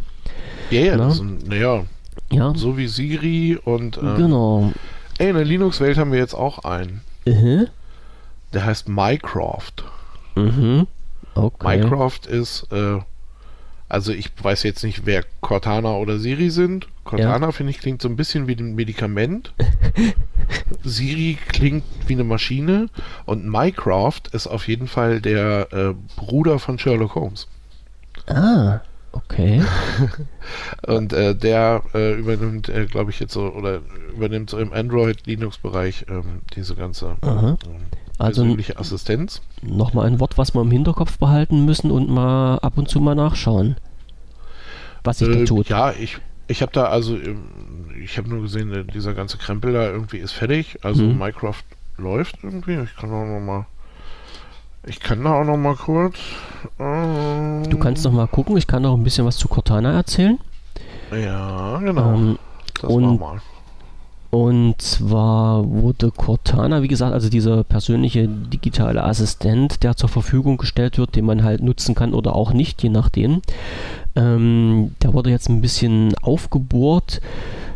Ja, ja, sind, naja, Ja, so wie Siri und ähm, genau. ey, in der Linux-Welt haben wir jetzt auch einen. Mhm. Der heißt Mycroft. Mhm. Okay. Mycroft ist, äh, also ich weiß jetzt nicht, wer Cortana oder Siri sind. Cortana, finde ich, klingt so ein bisschen wie ein Medikament. Siri klingt wie eine Maschine. Und Mycroft ist auf jeden Fall der äh, Bruder von Sherlock Holmes. Ah, okay. Und äh, der äh, übernimmt, äh, glaube ich, jetzt so, oder übernimmt so im Android-Linux-Bereich ähm, diese ganze ähm, Also persönliche Assistenz. nochmal ein Wort, was wir im Hinterkopf behalten müssen und mal ab und zu mal nachschauen, was sich da Äh, tut. Ja, ich, ich habe da also, ähm, ich habe nur gesehen, äh, dieser ganze Krempel da irgendwie ist fertig. Also Mhm. Minecraft läuft irgendwie. Ich kann auch noch mal, ich kann da auch noch mal kurz. ähm, Du kannst noch mal gucken, ich kann noch ein bisschen was zu Cortana erzählen. Ja, genau. Ähm, das und- mal. Und zwar wurde Cortana, wie gesagt, also dieser persönliche digitale Assistent, der zur Verfügung gestellt wird, den man halt nutzen kann oder auch nicht, je nachdem. Ähm, der wurde jetzt ein bisschen aufgebohrt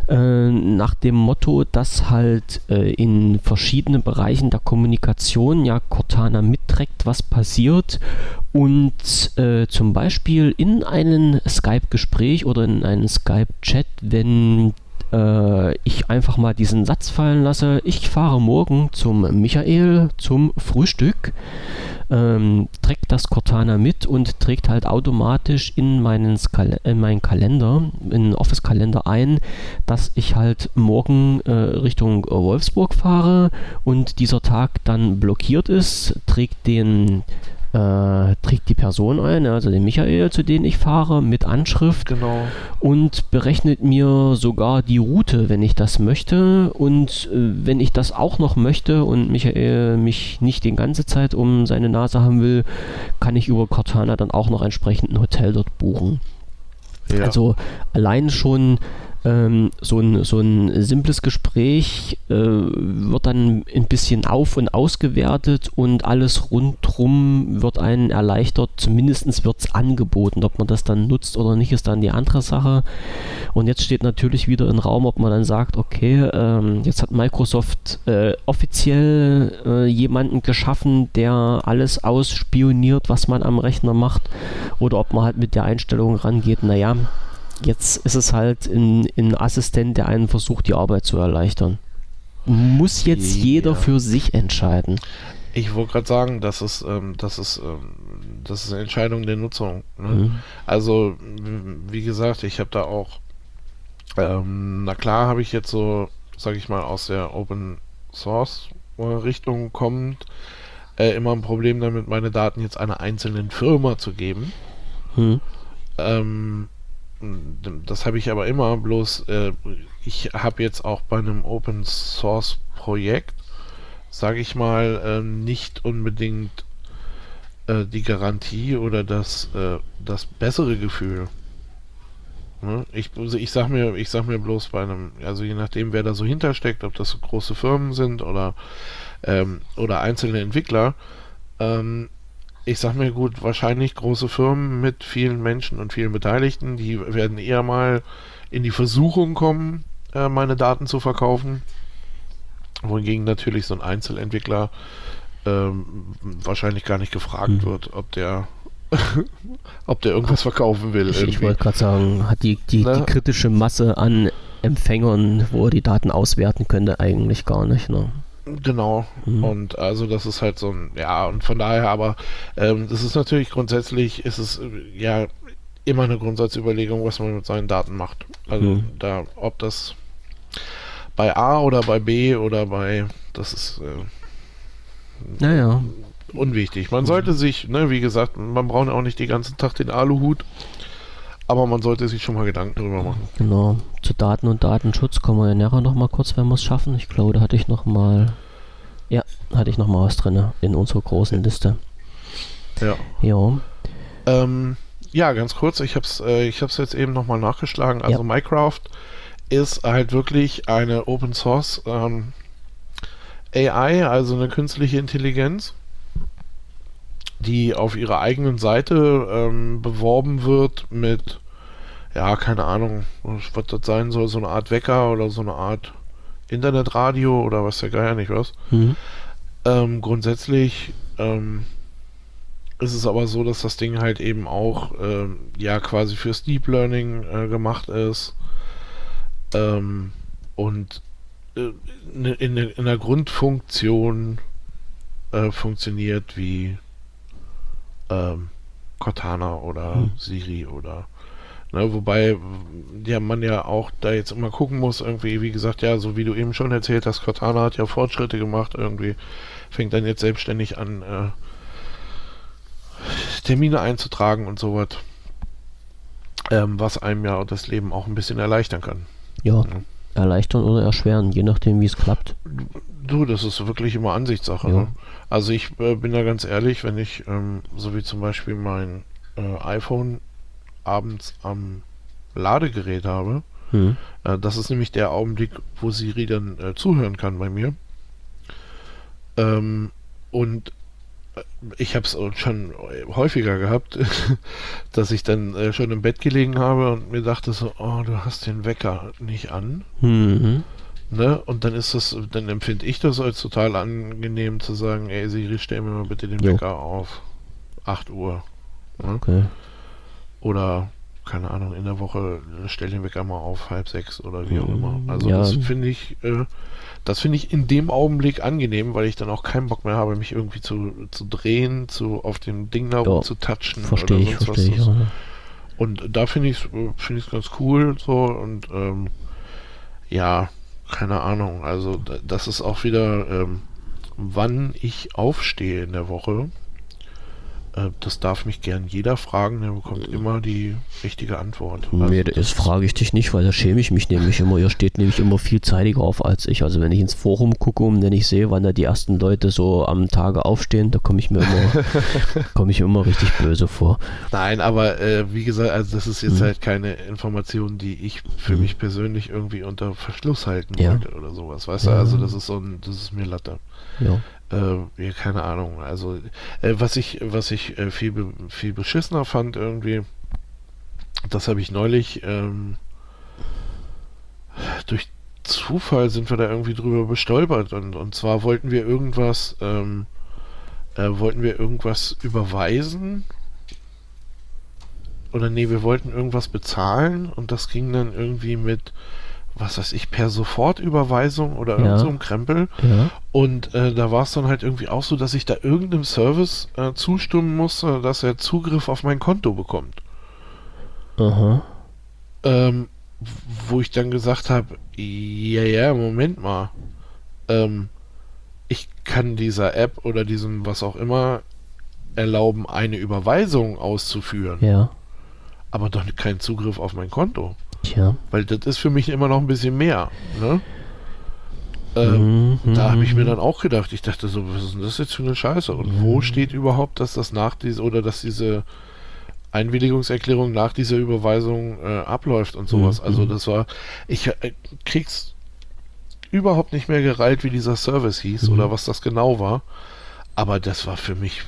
äh, nach dem Motto, dass halt äh, in verschiedenen Bereichen der Kommunikation ja Cortana mitträgt, was passiert und äh, zum Beispiel in einem Skype-Gespräch oder in einem Skype-Chat, wenn äh, ich einfach mal diesen Satz fallen lasse, ich fahre morgen zum Michael zum Frühstück, ähm, trägt das Cortana mit und trägt halt automatisch in meinen, Skal in meinen Kalender, in Office-Kalender ein, dass ich halt morgen äh, Richtung Wolfsburg fahre und dieser Tag dann blockiert ist, trägt den äh, trägt die Person ein, also den Michael, zu dem ich fahre, mit Anschrift Genau. und berechnet mir sogar die Route, wenn ich das möchte. Und äh, wenn ich das auch noch möchte und Michael mich nicht die ganze Zeit um seine Nase haben will, kann ich über Cortana dann auch noch entsprechend ein Hotel dort buchen. Ja. Also allein schon ähm, so, ein, so ein simples Gespräch äh, wird dann ein bisschen auf- und ausgewertet und alles rundrum wird einen erleichtert. Zumindest wird es angeboten. Ob man das dann nutzt oder nicht, ist dann die andere Sache. Und jetzt steht natürlich wieder im Raum, ob man dann sagt, okay, ähm, jetzt hat Microsoft äh, offiziell äh, jemanden geschaffen, der alles ausspioniert, was man am Rechner macht. Oder ob man halt mit der Einstellung rangeht, naja, jetzt ist es halt ein, ein Assistent, der einen versucht, die Arbeit zu erleichtern. Muss jetzt Ja. jeder für sich entscheiden. Ich wollte gerade sagen, das ist, ähm, das ist, ähm, das ist eine Entscheidung der Nutzung. Ne? Mhm. Also, wie gesagt, ich habe da auch, ähm, na klar, habe ich jetzt so, sage ich mal, aus der Open Source Richtung kommend, äh, immer ein Problem damit, meine Daten jetzt einer einzelnen Firma zu geben. Hm. Ähm, das habe ich aber immer, bloß äh, ich habe jetzt auch bei einem Open Source Projekt, sage ich mal, ähm, nicht unbedingt äh, die Garantie oder das, äh, das bessere Gefühl. Ne? Ich, also ich sag mir, ich sag mir bloß bei einem, also je nachdem, wer da so hintersteckt, ob das so große Firmen sind oder, ähm, oder einzelne Entwickler, ähm, ich sag mir gut, wahrscheinlich große Firmen mit vielen Menschen und vielen Beteiligten, die werden eher mal in die Versuchung kommen, äh, meine Daten zu verkaufen. Wohingegen natürlich so ein Einzelentwickler ähm, wahrscheinlich gar nicht gefragt Mhm. wird, ob der ob der irgendwas verkaufen will. Ich, ich wollte gerade sagen, hat die, die, Ne? die kritische Masse an Empfängern, wo er die Daten auswerten könnte, eigentlich gar nicht. Ne? Genau. Mhm. Und also das ist halt so ein, ja, und von daher aber, ähm, das ist natürlich grundsätzlich, ist es äh, ja immer eine Grundsatzüberlegung, was man mit seinen Daten macht. Also Mhm. da, ob das bei A oder bei B oder bei, das ist äh, Naja, unwichtig. Man sollte sich, ne, wie gesagt, man braucht auch nicht den ganzen Tag den Aluhut, aber man sollte sich schon mal Gedanken drüber machen. genau. Zu Daten und Datenschutz kommen wir ja nachher noch mal kurz, wenn wir es schaffen. Ich glaube, da hatte ich noch mal, ja, hatte ich noch mal was drin in unserer großen Liste. Ja. Ja, Ähm, ja, ganz kurz, ich habe es äh, ich hab's jetzt eben nochmal nachgeschlagen. Also Ja. Minecraft ist halt wirklich eine Open Source ähm, AI, also eine künstliche Intelligenz, die auf ihrer eigenen Seite ähm, beworben wird mit, ja, keine Ahnung, was das sein soll, so eine Art Wecker oder so eine Art Internetradio oder was der Geier nicht was. mhm. Ähm, grundsätzlich ähm, ist es aber so, dass das Ding halt eben auch ähm, ja quasi fürs Deep Learning äh, gemacht ist ähm, und äh, in, in, in der Grundfunktion äh, funktioniert wie ähm, Cortana oder Hm. Siri oder ne, wobei ja man ja auch da jetzt immer gucken muss irgendwie wie gesagt ja so wie du eben schon erzählt hast Cortana hat ja Fortschritte gemacht irgendwie fängt dann jetzt selbstständig an äh, Termine einzutragen und sowas ähm, was einem ja das Leben auch ein bisschen erleichtern kann ja, Ja. erleichtern oder erschweren, je nachdem, wie es klappt. Du, das ist wirklich immer Ansichtssache. Ja. Ne? Also ich äh, bin da ganz ehrlich, wenn ich, ähm, so wie zum Beispiel mein äh, iPhone abends am Ladegerät habe, Hm. äh, das ist nämlich der Augenblick, wo Siri dann äh, zuhören kann bei mir. Ähm, und äh, ich habe es schon häufiger gehabt, dass ich dann äh, schon im Bett gelegen habe und mir dachte so, oh, du hast den Wecker nicht an. Mhm. Ne? Und dann ist das, dann empfinde ich das als total angenehm zu sagen, ey Siri, stell mir mal bitte den Jo. Wecker auf 8 Uhr. Ne? Okay. Oder, keine Ahnung, in der Woche äh, stell den Wecker mal auf halb sechs oder wie auch Mhm, immer. Also ja. das finde ich, äh, das finde ich in dem Augenblick angenehm, weil ich dann auch keinen Bock mehr habe, mich irgendwie zu, zu drehen, zu auf dem Ding da Ja, zu touchen Verstehe ich, sonst verstehe ich. Und da finde ich es find ich's ganz cool so und ähm, ja, keine Ahnung. Also da- das ist auch wieder, ähm, wann ich aufstehe in der Woche. Äh, das darf mich gern jeder fragen, der bekommt immer die richtige Antwort. Also nee, das frage ich dich nicht, weil da schäme ich mich nämlich immer. Ihr steht nämlich immer viel zeitiger auf als ich. Also wenn ich ins Forum gucke und wenn ich sehe, wann da die ersten Leute so am Tage aufstehen, da komme ich mir immer, komme ich immer richtig böse vor. Nein, aber äh, wie gesagt, also das ist jetzt mhm. halt keine Information, die ich für mhm. mich persönlich irgendwie unter Verschluss halten ja. wollte oder sowas. Weißt ja. du, also das ist so ein, das ist mir Latte. Ja. Äh, keine Ahnung. Also äh, was ich, was ich äh, viel, viel beschissener fand irgendwie, das habe ich neulich ähm, durch Zufall sind wir da irgendwie drüber bestolpert und, und zwar wollten wir irgendwas, ähm, äh, wollten wir irgendwas überweisen oder nee, wir wollten irgendwas bezahlen und das ging dann irgendwie mit was weiß ich, per Sofortüberweisung oder ja. irgend so ein Krempel. Ja. Und äh, da war es dann halt irgendwie auch so, dass ich da irgendeinem Service äh, zustimmen musste, dass er Zugriff auf mein Konto bekommt. Aha. Ähm, wo ich dann gesagt habe, ja, ja, Moment mal. Ähm, ich kann dieser App oder diesem was auch immer erlauben, eine Überweisung auszuführen. Ja. Aber doch keinen Zugriff auf mein Konto. Tja. Weil das ist für mich immer noch ein bisschen mehr. Ne? Ähm, mhm, da habe ich mir dann auch gedacht, ich dachte so, was ist denn das jetzt für eine Scheiße? Und mhm. wo steht überhaupt, dass das nach diese oder dass diese Einwilligungserklärung nach dieser Überweisung äh, abläuft und sowas. Mhm. Also das war, ich äh, krieg's überhaupt nicht mehr gereilt, wie dieser Service hieß oder mhm. was das genau war. Aber das war für mich,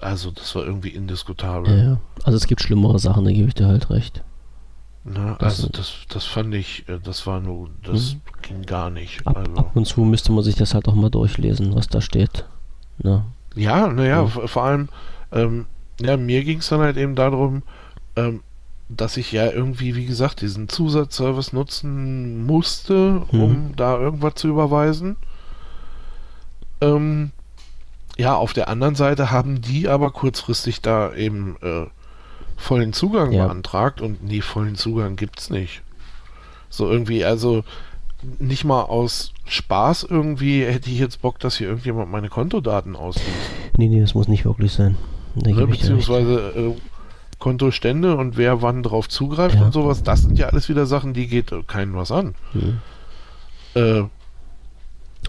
also das war irgendwie indiskutabel. Ja, also es gibt schlimmere Sachen, da gebe ich dir halt recht. Na, also das, das fand ich, äh, das war nur, das mhm. ging gar nicht. Ab, also. ab, und zu müsste man sich das halt auch mal durchlesen, was da steht. Na. Ja, naja, ja. vor allem, ähm, ja, mir ging es dann halt eben darum, ähm, dass ich ja irgendwie, wie gesagt, diesen Zusatzservice nutzen musste, mhm. um da irgendwas zu überweisen. Ähm, ja, auf der anderen Seite haben die aber kurzfristig da eben äh, vollen Zugang ja. beantragt und nee, vollen Zugang gibt's nicht. So irgendwie, also nicht mal aus Spaß irgendwie hätte ich jetzt Bock, dass hier irgendjemand meine Kontodaten ausliest. Nee, nee, das muss nicht wirklich sein. Ne, beziehungsweise äh, Kontostände und wer wann drauf zugreift ja. und sowas, das sind ja alles wieder Sachen, die geht keinen was an. Mhm. Äh,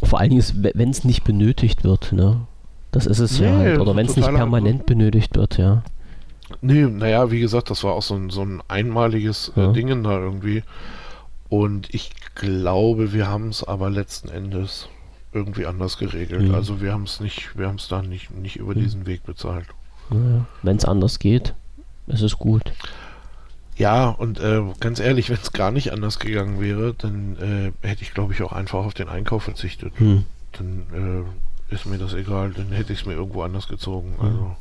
Vor allen Dingen, wenn es nicht benötigt wird, ne? Das ist es nee, ja halt. Oder wenn es nicht permanent benötigt wird, ja. Nee, naja, wie gesagt, das war auch so ein, so ein einmaliges äh, ja. äh, Ding da irgendwie. Und ich glaube, wir haben es aber letzten Endes irgendwie anders geregelt. Mhm. Also wir haben es nicht, wir haben es da nicht, nicht über mhm. diesen Weg bezahlt. Ja, wenn es anders geht, ist es gut. Ja, und äh, ganz ehrlich, wenn es gar nicht anders gegangen wäre, dann äh, hätte ich, glaube ich, auch einfach auf den Einkauf verzichtet. Mhm. Dann äh, ist mir das egal, dann hätte ich es mir irgendwo anders gezogen. Also.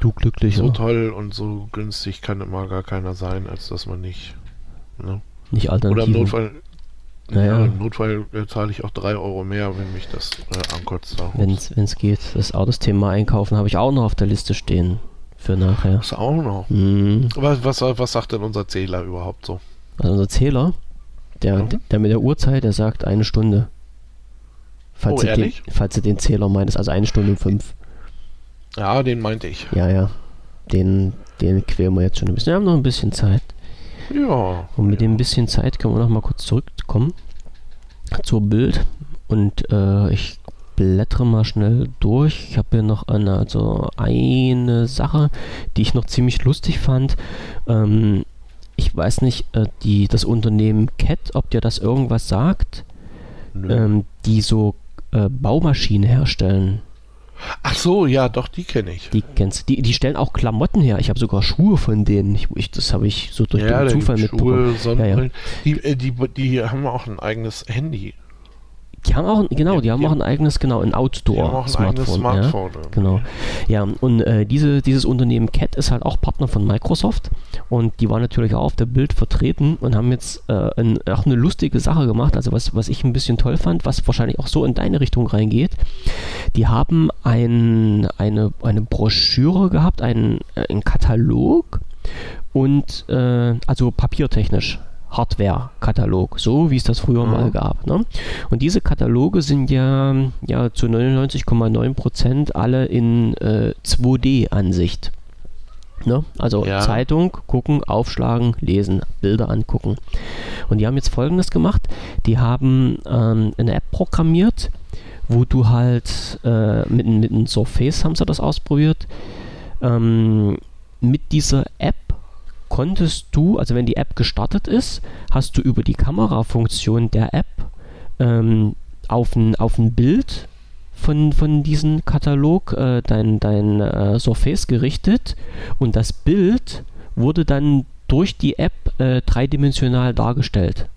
Du glücklich. So toll und so günstig kann immer gar keiner sein, als dass man nicht. Ne? Nicht alternativ. Oder im Notfall. Naja. Ja, Im Notfall zahle ich auch 3 Euro mehr, wenn mich das äh, ankotzt. Wenn es geht. Das auch das Thema Einkaufen habe ich auch noch auf der Liste stehen. Für nachher. Das auch noch. Mhm. Was, was, was sagt denn unser Zähler überhaupt so? Also unser Zähler, der, mhm. der mit der Uhrzeit, der sagt eine Stunde. Falls, oh, ihr den, falls ihr den Zähler meint, ist also eine Stunde und fünf. Ja, den meinte ich. Ja, ja. Den, den quälen wir jetzt schon ein bisschen. Wir haben noch ein bisschen Zeit. Ja. Und mit dem bisschen Zeit können wir noch mal kurz zurückkommen zur Bild. Und äh, ich blättere mal schnell durch. Ich habe hier noch eine, also eine Sache, die ich noch ziemlich lustig fand. Ähm, ich weiß nicht, äh, die, das Unternehmen Cat, ob dir das irgendwas sagt, ähm, die so äh, Baumaschinen herstellen. Ach so, ja, doch, die kenne ich. Die kennst die, die stellen auch Klamotten her. Ich habe sogar Schuhe von denen. Ich, ich das habe ich so durch ja, den Zufall mitbekommen. Schuhe, ja, ja. Die, äh, die, die haben auch ein eigenes Handy. Die haben auch, genau, die, die haben auch ein eigenes, genau, ein Outdoor-Smartphone. Smartphone ja, genau. Ja, und äh, diese, dieses Unternehmen Cat ist halt auch Partner von Microsoft und die waren natürlich auch auf der Bild vertreten und haben jetzt äh, ein, auch eine lustige Sache gemacht, also was, was ich ein bisschen toll fand, was wahrscheinlich auch so in deine Richtung reingeht. Die haben ein, eine, eine Broschüre gehabt, einen, äh, einen Katalog und äh, also papiertechnisch Hardware-Katalog, so wie es das früher Mhm. mal gab. Ne? Und diese Kataloge sind ja, ja zu 99,9% alle in äh, 2D-Ansicht. Ne? Also Ja. Zeitung gucken, aufschlagen, lesen, Bilder angucken. Und die haben jetzt folgendes gemacht: Die haben ähm, eine App programmiert, wo du halt äh, mit, mit einem Surface haben sie das ausprobiert. Ähm, mit dieser App konntest du, also wenn die App gestartet ist, hast du über die Kamerafunktion der App ähm, auf ein, auf ein Bild von, von diesem Katalog äh, dein, dein äh, Surface gerichtet und das Bild wurde dann durch die App äh, dreidimensional dargestellt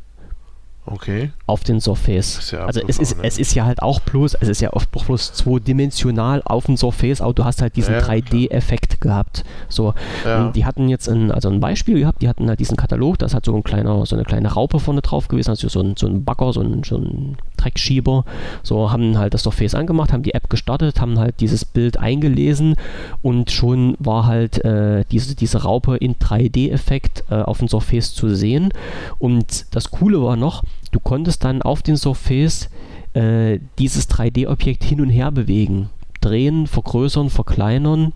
Okay. auf den Surface. Ja also es ist, es ist ja halt auch bloß, es ist ja oft bloß zweidimensional auf dem Surface, aber du hast halt diesen Ja, ja, 3D-Effekt gehabt. So, Ja. die hatten jetzt ein, also ein Beispiel gehabt, die hatten halt diesen Katalog, da ist halt so ein kleiner, so eine kleine Raupe vorne drauf gewesen, also so ein, so ein Bagger, so ein, so ein Dreckschieber. So haben halt das Surface angemacht, haben die App gestartet, haben halt dieses Bild eingelesen und schon war halt äh, diese, diese Raupe in 3D-Effekt äh, auf dem Surface zu sehen. Und das Coole war noch, du konntest dann auf den Surface äh, dieses 3D-Objekt hin und her bewegen. Drehen, vergrößern, verkleinern.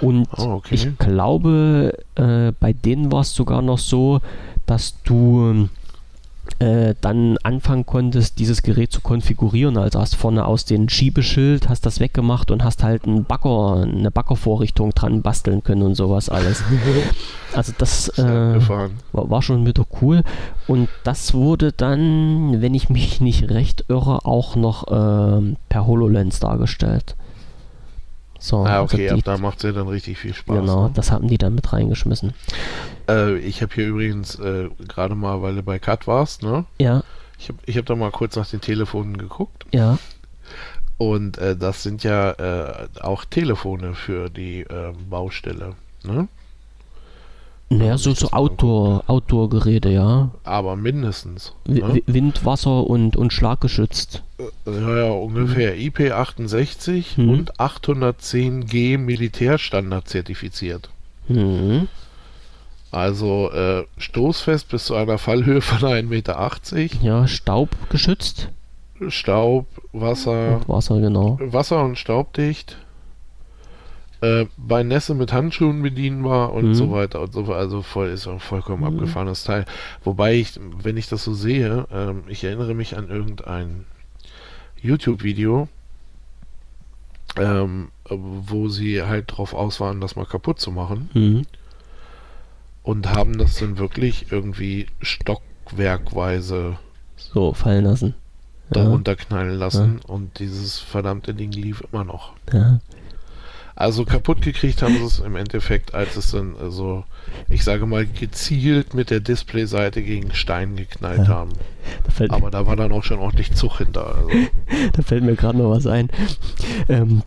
Und Oh, okay. ich glaube, äh, bei denen war es sogar noch so, dass du äh, dann anfangen konntest, dieses Gerät zu konfigurieren. Also hast vorne aus dem Schiebeschild, hast das weggemacht und hast halt einen Bagger, eine Baggervorrichtung dran basteln können und sowas alles. Also das äh, war, schon wieder cool. Und das wurde dann, wenn ich mich nicht recht irre, auch noch ähm, per HoloLens dargestellt. So, Ah, also okay, die, ab da macht es ja dann richtig viel Spaß. genau, Ne? das haben die dann mit reingeschmissen. Äh, ich habe hier übrigens äh, gerade mal, weil du bei Cut warst, ne? Ja, Ich habe ich hab da mal kurz nach den Telefonen geguckt. ja, Und äh, das sind ja äh, auch Telefone für die äh, Baustelle. Ne? Naja, so, so Outdoor, Outdoor-Geräte, ja. Aber mindestens. Ne? Wi- Wind, Wasser und, und schlaggeschützt. Ja, ja, ungefähr IP68 Mhm. und 810G Militärstandard zertifiziert. Mhm. Also äh, stoßfest bis zu einer Fallhöhe von 1,80 Meter. Ja, staubgeschützt. Staub, Wasser, Und Wasser, genau. Wasser- und staubdicht. Äh, bei Nässe mit Handschuhen bedienbar und Mhm. so weiter und so fort. Also voll ist ein vollkommen Mhm. abgefahrenes Teil. Wobei ich, wenn ich das so sehe, ähm, ich erinnere mich an irgendein YouTube-Video, ähm, wo sie halt drauf aus waren, das mal kaputt zu machen Mhm. und haben das dann wirklich irgendwie stockwerkweise So, fallen lassen. Ja, darunter knallen lassen und dieses verdammte Ding lief immer noch. ja. Also kaputt gekriegt haben sie es im Endeffekt, als es dann also, ich sage mal, gezielt mit der Displayseite gegen Stein geknallt Ja. haben. Da fällt, Aber da war dann auch schon ordentlich Zug hinter. Also. Da fällt mir gerade noch was ein. Ähm,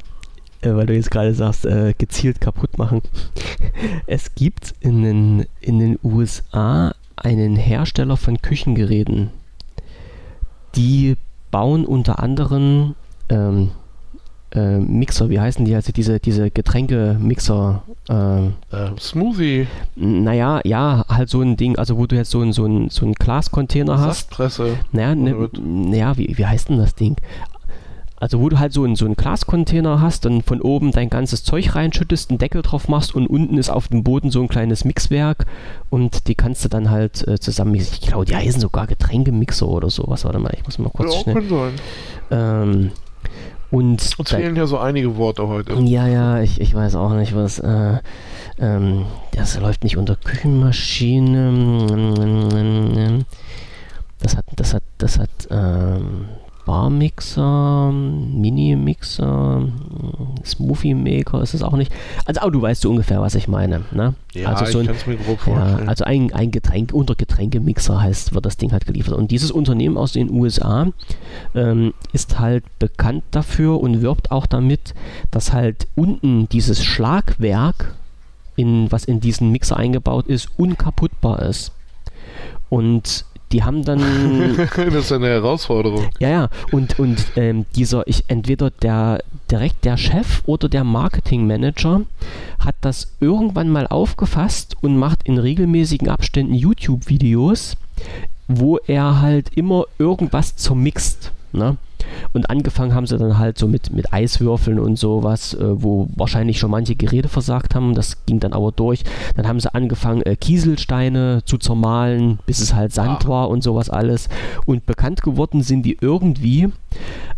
äh, weil du jetzt gerade sagst, äh, gezielt kaputt machen. Es gibt in den, in den USA einen Hersteller von Küchengeräten. Die bauen unter anderem ähm, äh, Mixer, wie heißen die? Also diese, diese Getränkemixer. Äh, Äh, Smoothie, naja, ja, halt so ein Ding, also wo du jetzt so ein, so ein, so ein Glascontainer hast. Saftpresse. Naja, ne, naja wie, wie heißt denn das Ding? Also wo du halt so einen, so einen Glascontainer hast und von oben dein ganzes Zeug reinschüttest, einen Deckel drauf machst und unten ist auf dem Boden so ein kleines Mixwerk und die kannst du dann halt äh, zusammen, ich glaube, die heißen sogar Getränkemixer oder sowas. Warte mal, ich muss mal kurz Ja, schnell. kann sein. Ähm, und Uns fehlen ja so einige Worte heute. ja, ja, ich, ich weiß auch nicht, was. Äh, ähm, das läuft nicht unter Küchenmaschine. Das hat, das hat, das hat ähm, Barmixer, Mini-Mixer, Smoothie Maker ist es auch nicht. Also, aber du weißt so ungefähr, was ich meine. Ne? Ja, also so ich ein, es mir grob ja, vorstellen. also ein, ein Getränk, unter Getränkemixer heißt, wird das Ding halt geliefert. Und dieses Unternehmen aus den USA ähm, ist halt bekannt dafür und wirbt auch damit, dass halt unten dieses Schlagwerk, in, was in diesen Mixer eingebaut ist, unkaputtbar ist. Und die haben dann das ist eine Herausforderung. ja, ja, und, und ähm, dieser, ich, entweder der direkt der Chef oder der Marketingmanager hat das irgendwann mal aufgefasst und macht in regelmäßigen Abständen YouTube-Videos, wo er halt immer irgendwas zermixt. Ne? Und angefangen haben sie dann halt so mit, mit Eiswürfeln und sowas, äh, wo wahrscheinlich schon manche Geräte versagt haben. Das ging dann aber durch. Dann haben sie angefangen, äh, Kieselsteine zu zermahlen, bis es halt Sand ah. war und sowas alles. Und bekannt geworden sind die irgendwie.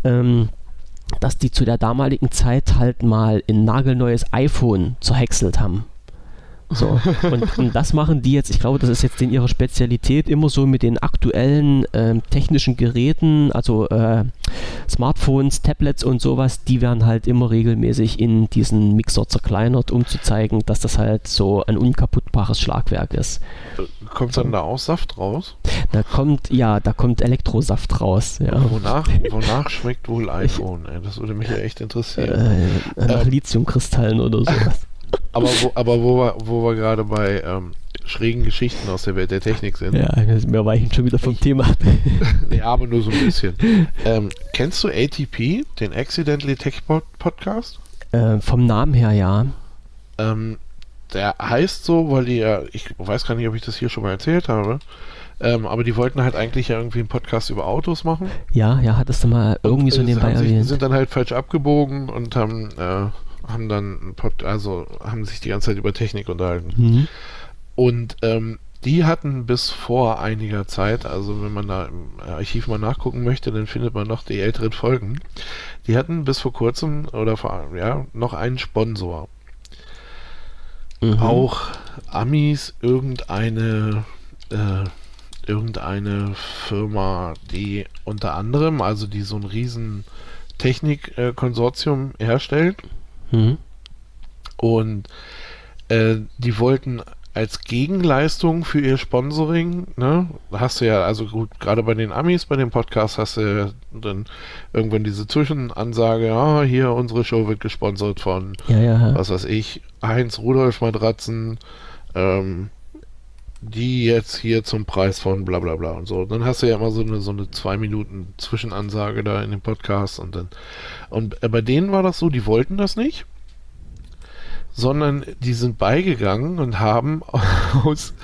Ähm, dass die zu der damaligen Zeit halt mal ein nagelneues iPhone zerhäckselt haben. So. Und, und, das machen die jetzt, ich glaube, das ist jetzt in ihrer Spezialität immer so mit den aktuellen ähm, technischen Geräten, also äh, Smartphones, Tablets und sowas, die werden halt immer regelmäßig in diesen Mixer zerkleinert, um zu zeigen, dass das halt so ein unkaputtbares Schlagwerk ist. Kommt dann da auch Saft raus? Da kommt, ja, da kommt Elektrosaft raus. Ja. Wonach, wonach schmeckt wohl iPhone? Ey? Das würde mich ja echt interessieren. Äh, nach ähm, Lithiumkristallen oder sowas. Aber wo, aber wo wir, wo wir gerade bei ähm, schrägen Geschichten aus der Welt der Technik sind. Ja, wir weichen schon wieder vom Thema ja, aber nur so ein bisschen. Ähm, kennst du ATP, den Accidentally Tech Podcast? Äh, vom Namen her, ja. Ähm, der heißt so, weil die ja, ich weiß gar nicht, ob ich das hier schon mal erzählt habe, ähm, aber die wollten halt eigentlich ja irgendwie einen Podcast über Autos machen. Ja, ja, hattest du mal irgendwie und, so nebenbei erwähnt. sind dann halt falsch abgebogen und haben äh, haben dann also haben sich die ganze Zeit über Technik unterhalten. Mhm. Und ähm, die hatten bis vor einiger Zeit, also wenn man da im Archiv mal nachgucken möchte, dann findet man noch die älteren Folgen. Die hatten bis vor kurzem oder vor ja noch einen Sponsor. Mhm. Auch Amis irgendeine äh, irgendeine Firma, die unter anderem, also die so ein riesen Technikkonsortium äh, herstellt Mhm. Und äh, die wollten als Gegenleistung für ihr Sponsoring, ne, hast du ja, also gut, gerade bei den Amis, bei dem Podcast hast du ja dann irgendwann diese Zwischenansage, ja, hier, unsere Show wird gesponsert von, ja, ja. was weiß ich, Heinz Rudolf Matratzen, ähm, die jetzt hier zum Preis von bla bla bla und so. Dann hast du ja immer so eine, so eine zwei Minuten Zwischenansage da in dem Podcast und dann. Und äh, bei denen war das so, die wollten das nicht, sondern die sind beigegangen und haben aus,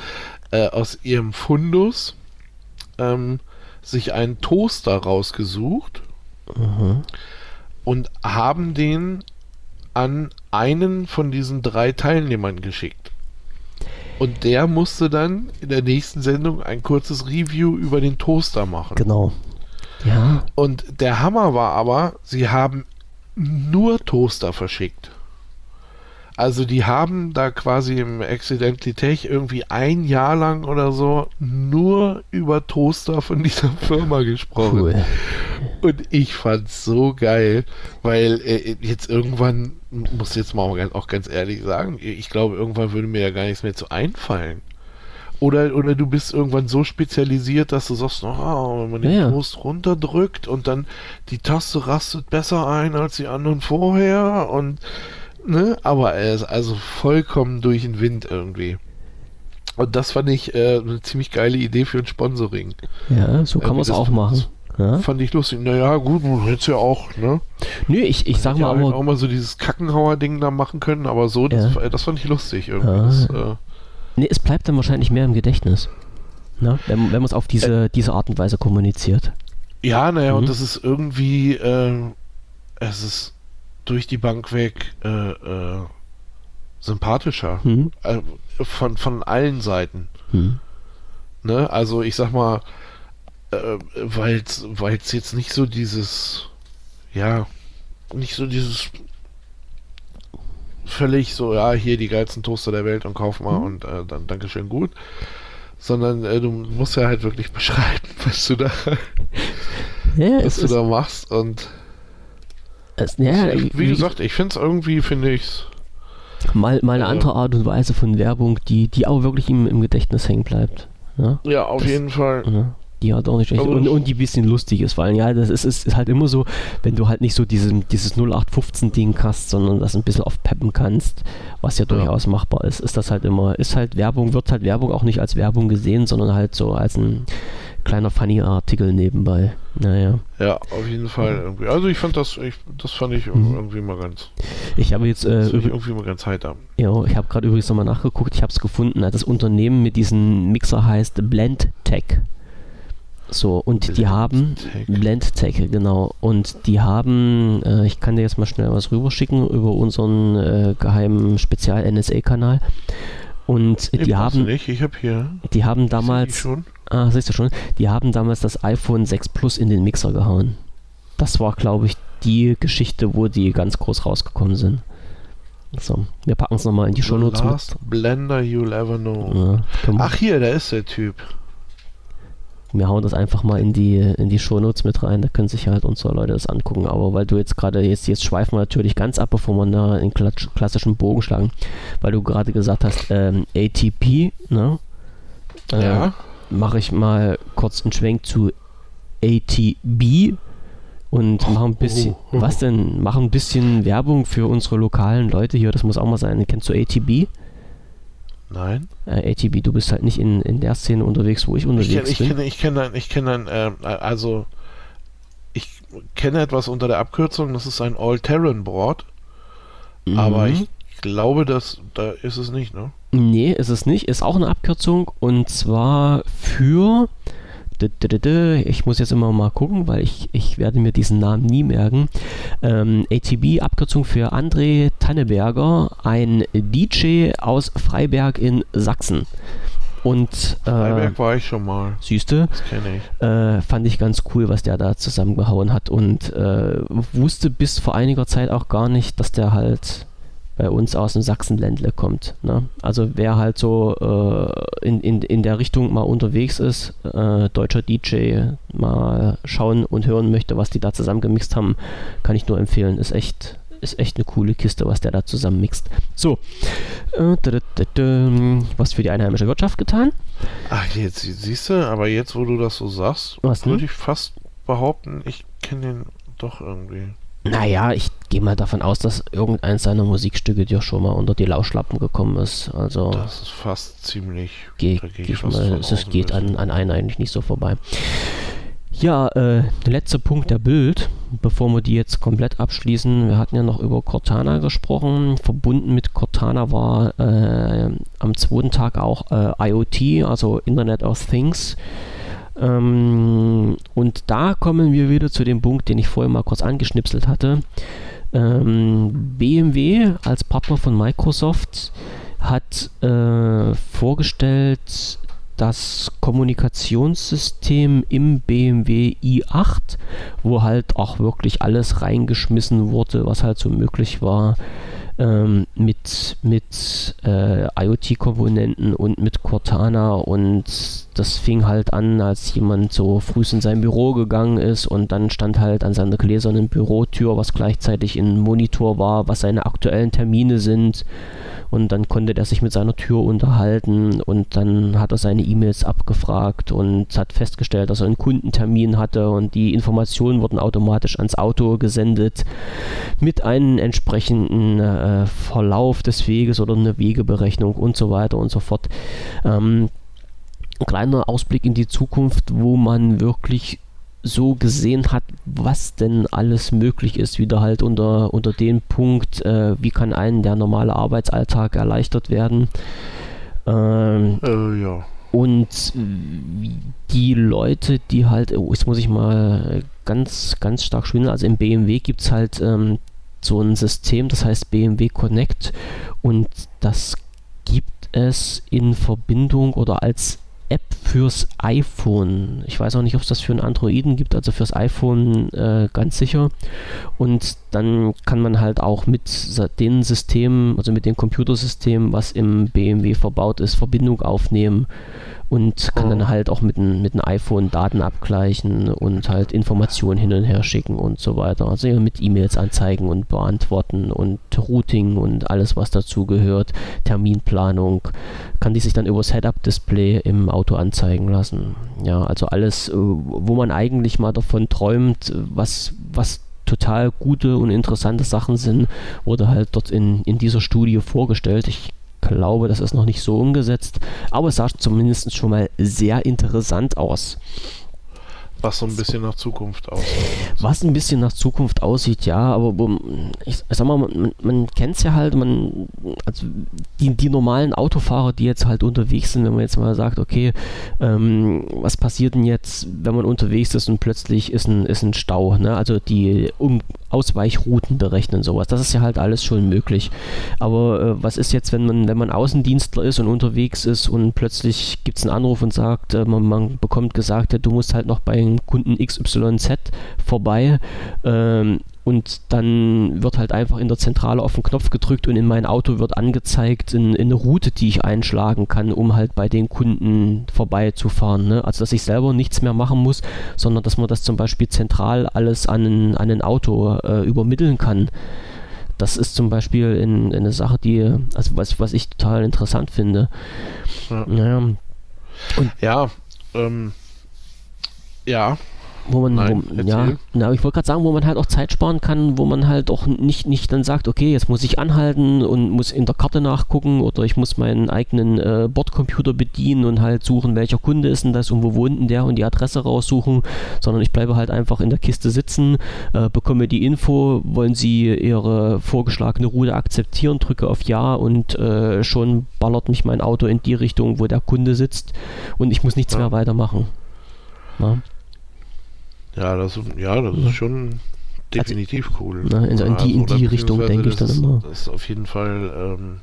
äh, aus ihrem Fundus ähm, sich einen Toaster rausgesucht mhm. und haben den an einen von diesen drei Teilnehmern geschickt. Und der musste dann in der nächsten Sendung ein kurzes Review über den Toaster machen. Genau. Ja. Und der Hammer war aber, sie haben nur Toaster verschickt. Also die haben da quasi im Accidentally Tech irgendwie ein Jahr lang oder so nur über Toaster von dieser Firma gesprochen. Cool. Und ich fand's so geil, weil äh, jetzt irgendwann, muss jetzt mal auch ganz ehrlich sagen, ich glaube, irgendwann würde mir ja gar nichts mehr zu einfallen. Oder, oder du bist irgendwann so spezialisiert, dass du sagst, oh, wenn man den ja. Toast runterdrückt und dann die Taste rastet besser ein als die anderen vorher und ne? Aber er ist also vollkommen durch den Wind irgendwie. Und das fand ich äh, eine ziemlich geile Idee für ein Sponsoring. Ja, so kann man es auch machen. Ja? Fand ich lustig. Naja, gut, man hätte es ja auch, ne? Nö, ich, ich sag mal ja, aber... auch mal so dieses Kackenhauer-Ding da machen können, aber so, das, ja. das fand ich lustig irgendwie. Ja. Das, äh, nee, es bleibt dann wahrscheinlich mehr im Gedächtnis. Ne? Wenn, wenn man es auf diese, äh, diese Art und Weise kommuniziert. Ja, naja, mhm. und das ist irgendwie, äh, es ist durch die Bank weg äh, äh, sympathischer. Mhm. Äh, von, von allen Seiten. Mhm. Ne? Also ich sag mal, äh, weil es jetzt nicht so dieses, ja, nicht so dieses völlig so, ja, hier die geilsten Toaster der Welt und kauf mal mhm. und äh, dann Dankeschön gut. Sondern äh, du musst ja halt wirklich beschreiben, was du da, ja, was du da machst und es, ja, ich, wie, gesagt, ich finde es irgendwie, finde ich es. Mal, mal eine äh, andere Art und Weise von Werbung, die, die auch wirklich im, im Gedächtnis hängen bleibt. Ja, ja auf das, jeden Fall. Ja, die hat auch nicht echt. Und, und die ein bisschen lustig ist, weil ja, das ist, ist, ist halt immer so, wenn du halt nicht so diesen, dieses 0815-Ding hast, sondern das ein bisschen aufpeppen kannst, was ja durchaus ja. machbar ist, ist das halt immer, ist halt Werbung, wird halt Werbung auch nicht als Werbung gesehen, sondern halt so als ein kleiner Funny-Artikel nebenbei. Naja. Ja, auf jeden Fall irgendwie. Also ich fand das, ich, das fand ich mhm. irgendwie mal ganz. Ich habe jetzt äh, irgendwie mal ganz heiter. Ja, ich habe gerade übrigens nochmal nachgeguckt. Ich habe es gefunden. Das Unternehmen mit diesem Mixer heißt BlendTech. So, und Blend die haben BlendTech, genau. Und die haben, äh, ich kann dir jetzt mal schnell was rüberschicken über unseren äh, geheimen Spezial-NSA-Kanal. Und nee, die haben. Nicht. Ich habe hier. Die haben damals. Ah, siehst du schon? Die haben damals das iPhone 6 Plus in den Mixer gehauen. Das war, glaube ich, die Geschichte, wo die ganz groß rausgekommen sind. So, wir packen es nochmal in die Show Notes mit. Blender you'll ever know. Ja, Ach hier, da ist der Typ wir hauen das einfach mal in die, in die Shownotes mit rein, da können sich halt unsere Leute das angucken. Aber weil du jetzt gerade, jetzt, jetzt schweifen wir natürlich ganz ab, bevor wir da in klassischen Bogen schlagen, weil du gerade gesagt hast, ähm, ATP, ne? Äh, ja. Mache ich mal kurz einen Schwenk zu ATB und oh, machen ein bisschen, oh, oh. was denn? Machen ein bisschen Werbung für unsere lokalen Leute hier, das muss auch mal sein. Kennst du ATB? Nein. Äh, ATB, du bist halt nicht in, in der Szene unterwegs, wo ich unterwegs ich kenn, bin. Ich kenne, ich kenne, ich kenne, äh, also ich kenne etwas unter der Abkürzung, das ist ein All-Terrain-Board, mhm. aber ich glaube, dass da ist es nicht, ne? Nee, ist es nicht, ist auch eine Abkürzung und zwar für ich muss jetzt immer mal gucken, weil ich, ich werde mir diesen Namen nie merken. Ähm, ATB, Abkürzung für André Tanneberger, ein DJ aus Freiberg in Sachsen. Und äh, Freiberg war ich schon mal. Siehste, das kenne ich. Äh, fand ich ganz cool, was der da zusammengehauen hat und äh, wusste bis vor einiger Zeit auch gar nicht, dass der halt bei uns aus dem Sachsenländle kommt. Ne? Also wer halt so äh, in, in, in der Richtung mal unterwegs ist, äh, deutscher DJ, mal schauen und hören möchte, was die da zusammengemixt haben, kann ich nur empfehlen. Ist echt, ist echt eine coole Kiste, was der da zusammen mixt. So, äh, was für die einheimische Wirtschaft getan? Ach, jetzt siehst du, aber jetzt, wo du das so sagst, würde ich fast behaupten, ich kenne den doch irgendwie. Naja, ich gehe mal davon aus, dass irgendeins seiner Musikstücke dir schon mal unter die Lauschlappen gekommen ist. Also das ist fast ziemlich. Geh, geh ich mal, es geht an, an einen eigentlich nicht so vorbei. Ja, äh, der letzte Punkt der Bild, bevor wir die jetzt komplett abschließen. Wir hatten ja noch über Cortana gesprochen. Verbunden mit Cortana war äh, am zweiten Tag auch äh, IoT, also Internet of Things. Ähm, und da kommen wir wieder zu dem Punkt, den ich vorher mal kurz angeschnipselt hatte. Ähm, BMW als Partner von Microsoft hat äh, vorgestellt das Kommunikationssystem im BMW i8, wo halt auch wirklich alles reingeschmissen wurde, was halt so möglich war ähm, mit, mit äh, IoT-Komponenten und mit Cortana und das fing halt an, als jemand so früh in sein Büro gegangen ist und dann stand halt an seiner gläsernen Bürotür, was gleichzeitig ein Monitor war, was seine aktuellen Termine sind. Und dann konnte er sich mit seiner Tür unterhalten und dann hat er seine E-Mails abgefragt und hat festgestellt, dass er einen Kundentermin hatte und die Informationen wurden automatisch ans Auto gesendet mit einem entsprechenden äh, Verlauf des Weges oder eine Wegeberechnung und so weiter und so fort. Ähm, ein kleiner Ausblick in die Zukunft, wo man wirklich so gesehen hat, was denn alles möglich ist, wieder halt unter, unter dem Punkt, äh, wie kann einen der normale Arbeitsalltag erleichtert werden. Ähm, äh, ja. Und die Leute, die halt, oh, jetzt muss ich mal ganz, ganz stark schwindeln, also im BMW gibt es halt ähm, so ein System, das heißt BMW Connect und das gibt es in Verbindung oder als App fürs iPhone. Ich weiß auch nicht, ob es das für einen Androiden gibt, also fürs iPhone äh, ganz sicher. Und dann kann man halt auch mit den Systemen, also mit dem Computersystem, was im BMW verbaut ist, Verbindung aufnehmen und kann dann halt auch mit einem mit iPhone Daten abgleichen und halt Informationen hin und her schicken und so weiter. Also mit E-Mails anzeigen und beantworten und Routing und alles, was dazu gehört, Terminplanung, kann die sich dann über Setup-Display im Auto anzeigen lassen. Ja, also alles, äh, wo man eigentlich mal davon träumt, was, was total gute und interessante Sachen sind, wurde halt dort in, in dieser Studie vorgestellt. Ich glaube, das ist noch nicht so umgesetzt, aber es sah zumindest schon mal sehr interessant aus. Was so ein bisschen nach Zukunft aussieht. Was ein bisschen nach Zukunft aussieht, ja, aber ich, sag mal, man, man kennt es ja halt, man, also die, die normalen Autofahrer, die jetzt halt unterwegs sind, wenn man jetzt mal sagt, okay, ähm, was passiert denn jetzt, wenn man unterwegs ist und plötzlich ist ein, ist ein Stau, ne? Also die um Ausweichrouten berechnen, sowas. Das ist ja halt alles schon möglich. Aber äh, was ist jetzt, wenn man, wenn man Außendienstler ist und unterwegs ist und plötzlich gibt es einen Anruf und sagt, äh, man, man, bekommt gesagt, ja, du musst halt noch bei Kunden XYZ vorbei. Ähm, und dann wird halt einfach in der Zentrale auf den Knopf gedrückt und in mein Auto wird angezeigt in, in eine Route, die ich einschlagen kann, um halt bei den Kunden vorbeizufahren. Ne? Also dass ich selber nichts mehr machen muss, sondern dass man das zum Beispiel zentral alles an ein, an ein Auto äh, übermitteln kann. Das ist zum Beispiel in, in eine Sache, die, also was, was ich total interessant finde. Ja. Naja. Und ja, ähm, ja, wo man, Nein, wo, ja, na, ich wollte gerade sagen, wo man halt auch Zeit sparen kann, wo man halt auch nicht, nicht dann sagt, okay, jetzt muss ich anhalten und muss in der Karte nachgucken oder ich muss meinen eigenen äh, Bordcomputer bedienen und halt suchen, welcher Kunde ist denn das und wo wohnt denn der und die Adresse raussuchen, sondern ich bleibe halt einfach in der Kiste sitzen, äh, bekomme die Info, wollen sie ihre vorgeschlagene Route akzeptieren, drücke auf Ja und äh, schon ballert mich mein Auto in die Richtung, wo der Kunde sitzt und ich muss nichts ja. mehr weitermachen. Ja. Ja, das, ja, das ist schon definitiv also, cool. Na, in, in, die, in die Richtung denke ich dann ist, immer. Das ist auf jeden Fall, ähm,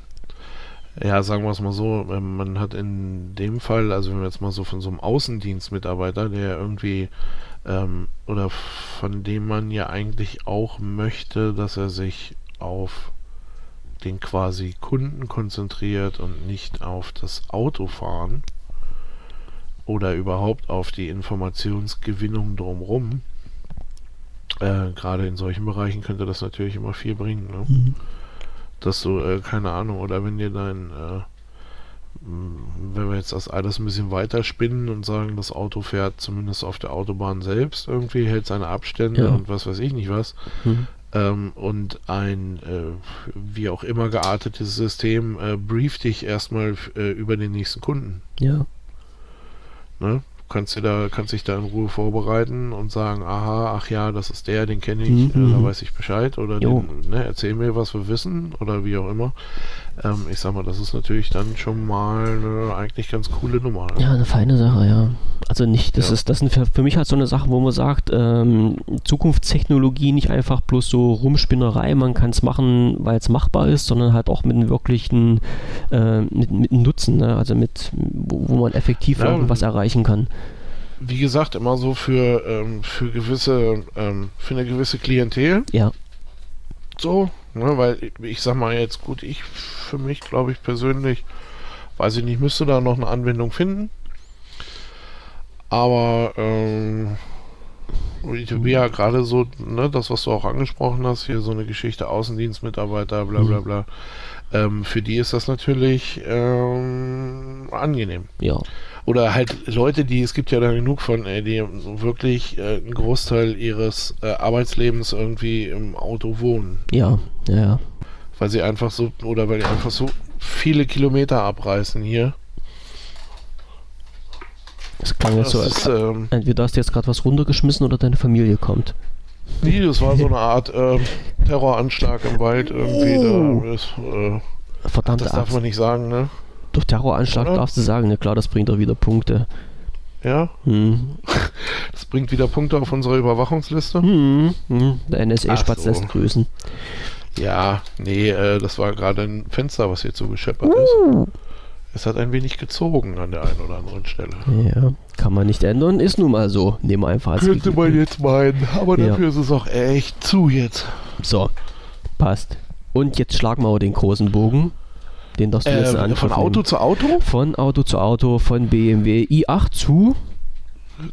ja, sagen wir es mal so, ähm, man hat in dem Fall, also wenn wir jetzt mal so von so einem Außendienstmitarbeiter, der irgendwie, ähm, oder von dem man ja eigentlich auch möchte, dass er sich auf den quasi Kunden konzentriert und nicht auf das Autofahren oder überhaupt auf die Informationsgewinnung drumherum. Äh, Gerade in solchen Bereichen könnte das natürlich immer viel bringen. Ne? Mhm. Dass du, äh, keine Ahnung, oder wenn dir dein, äh, wenn wir jetzt das alles ein bisschen weiter spinnen und sagen, das Auto fährt zumindest auf der Autobahn selbst irgendwie, hält seine Abstände ja. und was weiß ich nicht was. Mhm. Ähm, und ein äh, wie auch immer geartetes System äh, brieft dich erstmal äh, über den nächsten Kunden. Ja. Ne? Kannst, dir da, kannst dich da in Ruhe vorbereiten und sagen, aha, ach ja, das ist der, den kenne ich, mhm. äh, da mhm. weiß ich Bescheid oder den, ne, erzähl mir, was wir wissen oder wie auch immer. Ähm, ich sag mal, das ist natürlich dann schon mal eine eigentlich ganz coole Nummer. Ja, eine feine Sache, ja. Also nicht, das ja. ist, das sind für, für, mich halt so eine Sache, wo man sagt, ähm, Zukunftstechnologie nicht einfach bloß so Rumspinnerei, man kann es machen, weil es machbar ist, sondern halt auch mit einem wirklichen äh, mit, mit Nutzen, ne? also mit, wo, wo man effektiv ja, irgendwas erreichen kann wie gesagt, immer so für, ähm, für gewisse, ähm, für eine gewisse Klientel. Ja. So, ne, weil ich, sag mal jetzt gut, ich für mich glaube ich persönlich, weiß ich nicht, müsste da noch eine Anwendung finden. Aber ähm, wie ja gerade so, ne, das, was du auch angesprochen hast, hier so eine Geschichte Außendienstmitarbeiter, bla bla mhm. bla, ähm, für die ist das natürlich ähm, angenehm. Ja. Oder halt Leute, die, es gibt ja da genug von, ey, die wirklich äh, einen Großteil ihres äh, Arbeitslebens irgendwie im Auto wohnen. Ja, ja. Weil sie einfach so, oder weil die einfach so viele Kilometer abreißen hier. Das klang jetzt so, als ähm, entweder hast du jetzt gerade was runtergeschmissen oder deine Familie kommt. Nee, das war so eine Art äh, Terroranschlag im Wald irgendwie. Oh. Da ist, äh, Verdammte Das darf man nicht sagen, ne? Durch Terroranschlag Oder? darfst du sagen, ne? Klar, das bringt doch wieder Punkte. Ja? Hm. Das bringt wieder Punkte auf unserer Überwachungsliste? Hm. Hm. Der NSA-Spatz so. lässt grüßen. Ja, nee, äh, das war gerade ein Fenster, was hier zugescheppert uh. ist. Es hat ein wenig gezogen an der einen oder anderen Stelle. Ja, kann man nicht ändern, ist nun mal so. Nehmen wir einfach als Könnte man jetzt meinen, aber dafür ja. ist es auch echt zu jetzt. So, passt. Und jetzt schlagen wir den großen Bogen. Den darfst du äh, jetzt anfangen. Von Auto zu Auto? Von Auto zu Auto, von BMW i8 zu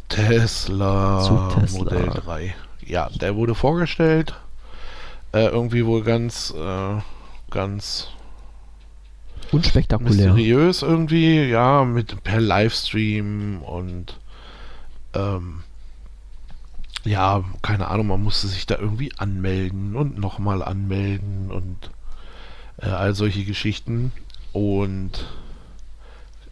Tesla, zu Tesla. Modell 3. Ja, der wurde vorgestellt. Äh, irgendwie wohl ganz, äh, ganz unspektakulär. Mysteriös irgendwie, ja, mit per Livestream und ähm, ja, keine Ahnung, man musste sich da irgendwie anmelden und nochmal anmelden und äh, all solche Geschichten. und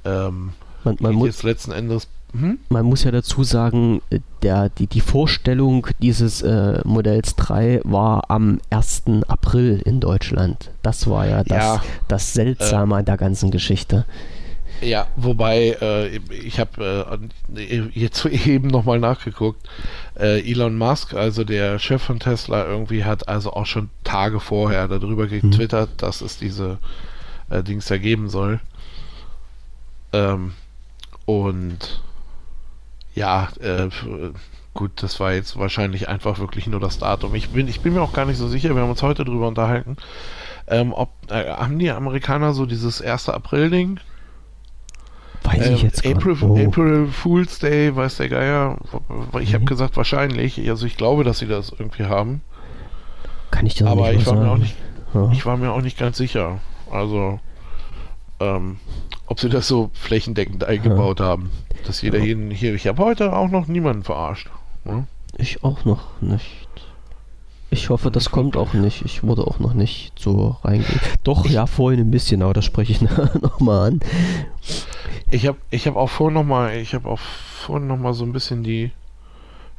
ähm, Man, man, geht mu jetzt letzten Endes. Hm? man muss ja dazu sagen, äh, der, die, die Vorstellung dieses äh, Modells 3 war am 1. April in Deutschland. Das war ja das, Ja, das Seltsame an der ganzen Geschichte. Ja, wobei äh, ich habe äh, jetzt eben nochmal nachgeguckt. Äh, Elon Musk, also der Chef von Tesla, irgendwie hat also auch schon Tage vorher darüber getwittert, dass es diese äh, Dings ja geben soll. Ähm, und ja, äh, gut, das war jetzt wahrscheinlich einfach wirklich nur das Datum. Ich bin, ich bin mir auch gar nicht so sicher, wir haben uns heute drüber unterhalten. Ähm, ob, äh, haben die Amerikaner so dieses 1. April-Ding? Weiß ich Ähm, jetzt gar April, nicht. Oh. April Fool's Day, weiß der Geier. Ich habe Mhm. gesagt wahrscheinlich. Also ich glaube, dass sie das irgendwie haben. Kann ich dir aber nicht ich war, mir sagen. auch nicht, Ja. ich war mir auch nicht ganz sicher. Also, ähm, ob sie das so flächendeckend eingebaut haben. Dass jeder Ja. jeden hier. Ich habe heute auch noch niemanden verarscht. Ne? Ich auch noch nicht. Ich hoffe, das kommt auch nicht. Ich wurde auch noch nicht so reingehen. Doch, ja, vorhin ein bisschen, aber das spreche ich nochmal an. Ich habe ich hab auch vorhin nochmal, ich habe auch vorhin so ein bisschen die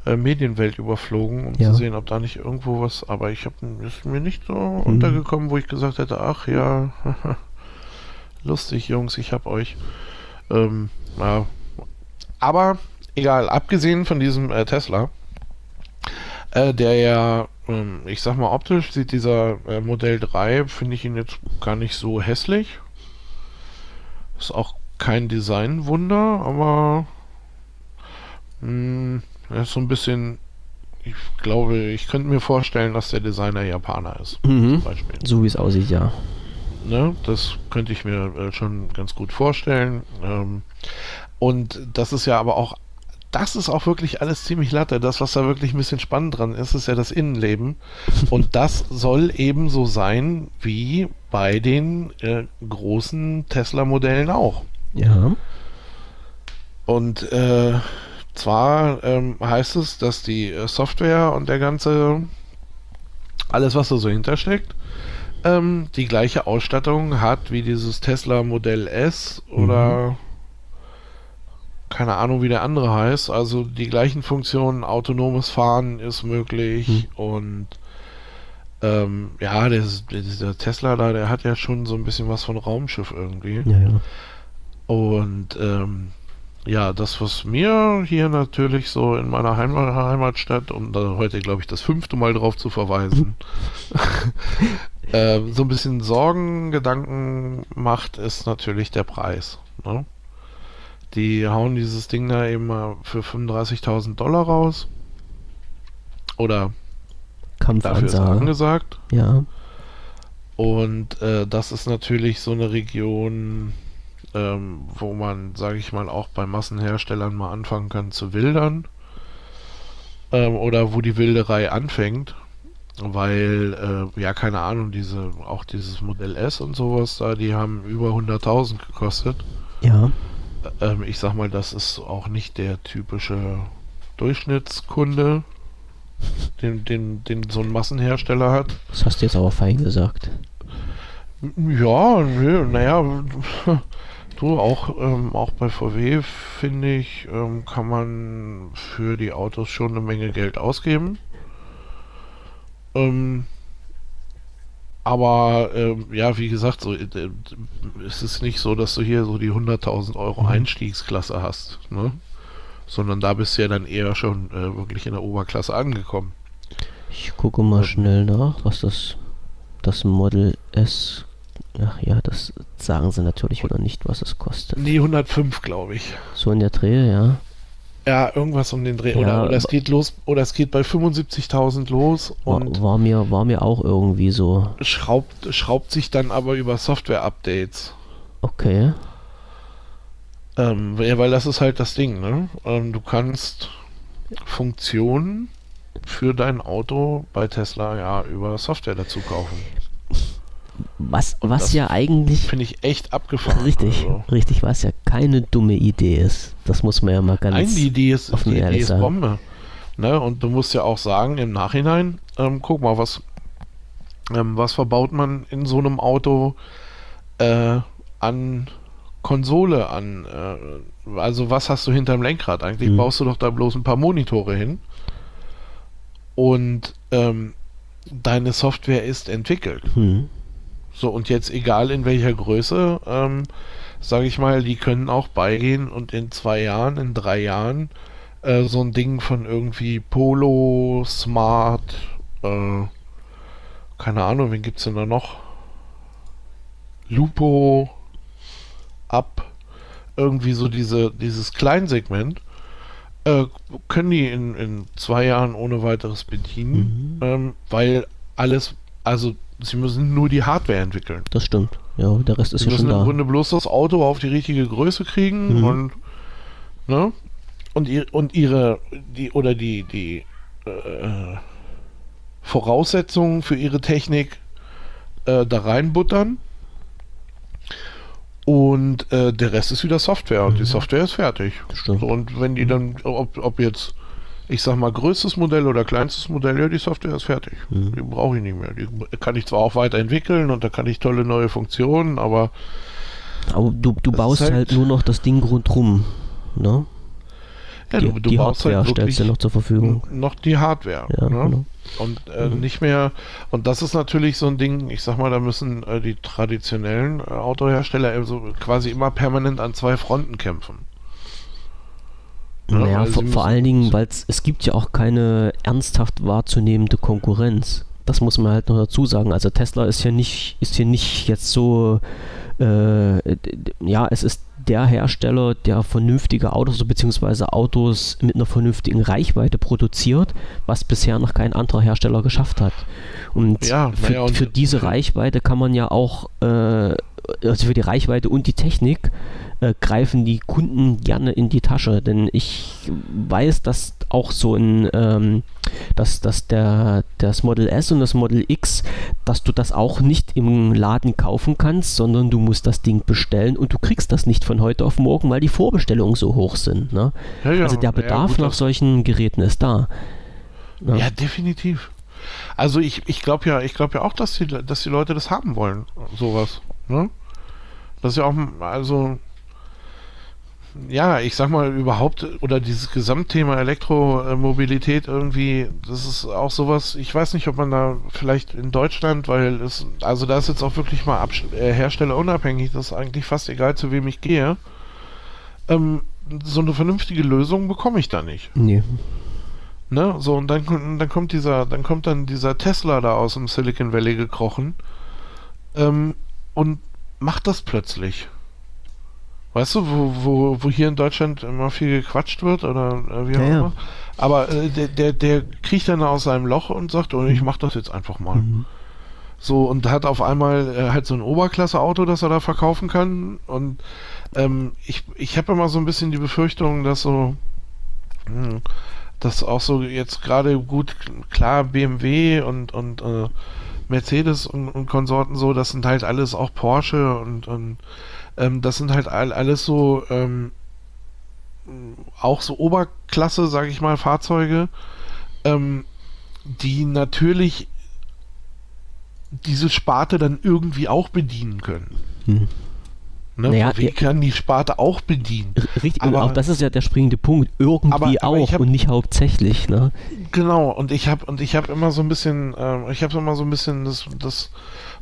äh, Medienwelt überflogen, um Ja. zu sehen, ob da nicht irgendwo was, aber ich habe ist mir nicht so Mhm. untergekommen, wo ich gesagt hätte, ach ja, lustig Jungs, ich hab euch. Ähm, ja. Aber egal, abgesehen von diesem äh, Tesla, äh, der ja, ähm, ich sag mal optisch sieht dieser äh, Modell 3, finde ich ihn jetzt gar nicht so hässlich. Ist auch kein Designwunder, aber mh, er ist so ein bisschen. Ich glaube, ich könnte mir vorstellen, dass der Designer Japaner ist, Mhm. So wie es aussieht, ja. Ne? Das könnte ich mir äh, schon ganz gut vorstellen. Ähm, und das ist ja aber auch, das ist auch wirklich alles ziemlich latte. Das, was da wirklich ein bisschen spannend dran ist, ist ja das Innenleben. Und das soll ebenso sein wie bei den äh, großen Tesla-Modellen auch. Ja. Und äh, zwar ähm, heißt es, dass die äh, Software und der ganze, alles was da so hintersteckt, ähm, die gleiche Ausstattung hat wie dieses Tesla Modell S oder keine Ahnung, wie der andere heißt. Also die gleichen Funktionen, autonomes Fahren ist möglich und ähm, ja, der, dieser Tesla da, der hat ja schon so ein bisschen was von Raumschiff irgendwie. Ja, ja. Und ähm, ja, das, was mir hier natürlich so in meiner Heimat, Heimatstadt, um da heute, glaube ich, das fünfte Mal drauf zu verweisen, äh, so ein bisschen Sorgen, Gedanken macht, ist natürlich der Preis. Ne? Die hauen dieses Ding da eben mal für 35.000 Dollar raus. Oder dafür ist angesagt. Ja. Und äh, das ist natürlich so eine Region, ähm, wo man, sage ich mal, auch bei Massenherstellern mal anfangen kann zu wildern. Ähm, oder wo die Wilderei anfängt. Weil, äh, ja, keine Ahnung, diese, auch dieses Modell S und sowas da, die haben über 100.000 gekostet. Ja. Ähm, ich sag mal, das ist auch nicht der typische Durchschnittskunde, den, den, den so ein Massenhersteller hat. Das hast du jetzt aber fein gesagt. Ja, naja, du, auch, ähm, auch bei VW, finde ich, ähm, kann man für die Autos schon eine Menge Geld ausgeben. Ähm, aber, ähm, ja, wie gesagt, so, äh, es ist nicht so, dass du hier so die 100.000 Euro Mhm. Einstiegsklasse hast, ne? Sondern da bist du ja dann eher schon äh, wirklich in der Oberklasse angekommen. Ich gucke mal schnell nach, was das, das Model S. Ach ja, das sagen sie natürlich wieder nicht, was es kostet. Nee, 105, glaube ich. So in der Dreh, ja. Ja, irgendwas um den Dreh. Ja, oder, oder es geht los, oder es geht bei 75.000 los War, und war, mir, war mir auch irgendwie so. schraubt, schraubt sich dann aber über Software-Updates. Okay. Ähm, ja, weil das ist halt das Ding, ne? Ähm, du kannst Funktionen für dein Auto bei Tesla ja über Software dazu kaufen. Was, Und was das ja eigentlich. Finde ich echt abgefahren. Richtig, Also. richtig, was ja keine dumme Idee ist. Das muss man ja mal ganz. Nein, die Idee ist, offen die Idee ist sagen. Bombe. Ne? Und du musst ja auch sagen, im Nachhinein, ähm, guck mal, was, ähm, was verbaut man in so einem Auto, äh, an Konsole, an, äh, also was hast du hinterm Lenkrad? Eigentlich Mhm. baust du doch da bloß ein paar Monitore hin. Und ähm, deine Software ist entwickelt. Hm. So, und jetzt egal in welcher Größe, ähm, sage ich mal, die können auch beigehen und in zwei Jahren, in drei Jahren äh, so ein Ding von irgendwie Polo, Smart, äh, keine Ahnung, wen gibt's denn da noch? Lupo, Up, irgendwie so diese, dieses Kleinsegment, äh, können die in, in zwei Jahren ohne weiteres bedienen, Mhm. ähm, weil alles, also sie müssen nur die Hardware entwickeln. Das stimmt. Ja, der Rest ist Sie ja müssen schon im da. Grunde bloß das Auto auf die richtige Größe kriegen Mhm. und ne? Und, ihr, und ihre die oder die die äh, Voraussetzungen für ihre Technik äh, da reinbuttern. Und äh, der Rest ist wieder Software und die Software ist fertig. Das stimmt. So, und wenn die dann, ob, ob jetzt, ich sag mal, größtes Modell oder kleinstes Modell, ja, die Software ist fertig. Mhm. Die brauche ich nicht mehr. Die kann ich zwar auch weiterentwickeln und da kann ich tolle neue Funktionen, aber Aber du, du baust halt, halt- nur noch das Ding rundrum. Ne? ja, die du, du die baust Hardware halt stellst du noch zur Verfügung. noch die Hardware. Ja, ne? genau. Und äh, Mhm. nicht mehr, und das ist natürlich so ein Ding, ich sag mal, da müssen äh, die traditionellen äh, Autohersteller also quasi immer permanent an zwei Fronten kämpfen. Ja, Naja, sie vor, vor allen Dingen, weil es gibt ja auch keine ernsthaft wahrzunehmende Konkurrenz. Das muss man halt noch dazu sagen. Also Tesla ist ja nicht, ist hier nicht jetzt so, äh, ja, es ist der Hersteller, der vernünftige Autos beziehungsweise Autos mit einer vernünftigen Reichweite produziert, was bisher noch kein anderer Hersteller geschafft hat. Und Ja, für, naja, und- für diese Reichweite kann man ja auch, äh, also für die Reichweite und die Technik, äh, greifen die Kunden gerne in die Tasche. Denn ich weiß, dass auch so ein, ähm, dass, dass der, das Model S und das Model X, dass du das auch nicht im Laden kaufen kannst, sondern du musst das Ding bestellen und du kriegst das nicht von heute auf morgen, weil die Vorbestellungen so hoch sind. Ne? Ja, ja, also der Bedarf gut, nach solchen Geräten ist da. Ne? Ja, definitiv. Also ich, ich glaube ja, ich glaube ja auch, dass die, dass die Leute das haben wollen, sowas. Ne? Das ist ja auch, also ja, ich sag mal überhaupt, oder dieses Gesamtthema Elektromobilität irgendwie, das ist auch sowas, ich weiß nicht, ob man da vielleicht in Deutschland, weil es, also da ist jetzt auch wirklich mal Abs äh, herstellerunabhängig, das ist eigentlich fast egal, zu wem ich gehe. Ähm, so eine vernünftige Lösung bekomme ich da nicht. Nee. Ne? So, und dann, kommt- dann kommt dieser, dann kommt dann dieser Tesla da aus dem Silicon Valley gekrochen ähm, und macht das plötzlich. Weißt du, wo, wo, wo hier in Deutschland immer viel gequatscht wird oder äh, wie auch Ja, immer. Aber äh, der, der, der kriecht dann aus seinem Loch und sagt, oh, ich mach das jetzt einfach mal. Mhm. So, und hat auf einmal äh, halt so ein Oberklasse-Auto, das er da verkaufen kann. Und ähm, ich, ich habe immer so ein bisschen die Befürchtung, dass so, hm, dass auch so jetzt gerade gut, klar, BMW und, und äh, Mercedes und, und Konsorten so, das sind halt alles auch Porsche und, und ähm, das sind halt all, alles so, ähm, auch so Oberklasse, sage ich mal, Fahrzeuge, ähm, die natürlich diese Sparte dann irgendwie auch bedienen können. Hm. Ne? Naja, Wie ihr- kann die Sparte auch bedienen? Richtig, Aber- auch das ist ja der springende Punkt. Irgendwie Aber- aber auch hab- und nicht hauptsächlich. Ne? Genau, und ich habe und ich habe immer so ein bisschen, ähm, ich habe immer so ein bisschen, das, das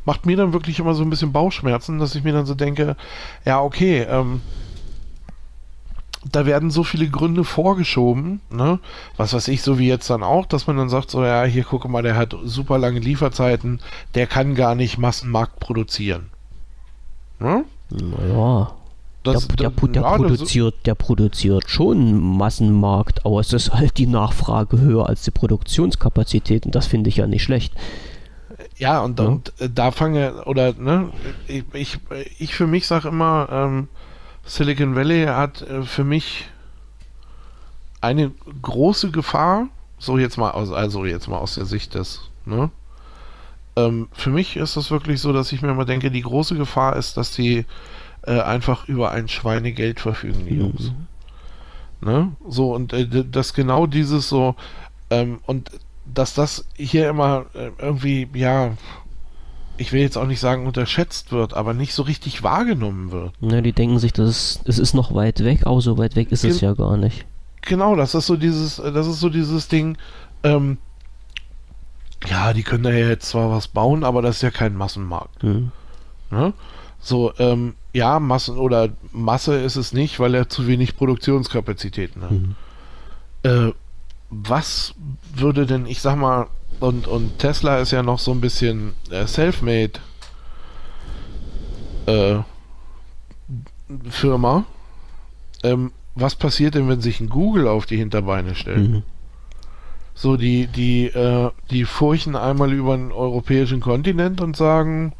macht mir dann wirklich immer so ein bisschen Bauchschmerzen, dass ich mir dann so denke, ja, okay, ähm, da werden so viele Gründe vorgeschoben, ne? Was weiß ich, so wie jetzt dann auch, dass man dann sagt, so, ja, hier gucke mal, der hat super lange Lieferzeiten, der kann gar nicht Massenmarkt produzieren. Ne? Naja, Das, der, der, der, ja, produziert, der produziert schon Massenmarkt, aber es ist halt die Nachfrage höher als die Produktionskapazität und das finde ich ja nicht schlecht. Ja, und, Ja. und äh, da fange, oder, ne, ich, ich, ich für mich sage immer, ähm, Silicon Valley hat äh, für mich eine große Gefahr, so jetzt mal aus, also jetzt mal aus der Sicht des, ne? Ähm, für mich ist das wirklich so, dass ich mir immer denke, die große Gefahr ist, dass die äh, einfach über ein Schweinegeld verfügen, die Jungs. Ne? So, und äh, dass genau dieses so, ähm, und dass das hier immer äh, irgendwie, ja, ich will jetzt auch nicht sagen unterschätzt wird, aber nicht so richtig wahrgenommen wird. Ja, die denken sich, das ist, es ist noch weit weg, aber so weit weg ist es Gen- ja gar nicht. Genau, das ist so dieses, das ist so dieses Ding, ähm, ja, die können da ja jetzt zwar was bauen, aber das ist ja kein Massenmarkt. Hm. Ne? So, ähm, ja, Massen oder Masse ist es nicht, weil er zu wenig Produktionskapazitäten hat. Mhm. Äh, was würde denn, ich sag mal, und, und Tesla ist ja noch so ein bisschen äh, self-made äh, Firma. Ähm, was passiert denn, wenn sich ein Google auf die Hinterbeine stellt? Mhm. So, die, die, äh, die furchen einmal über den europäischen Kontinent und sagen,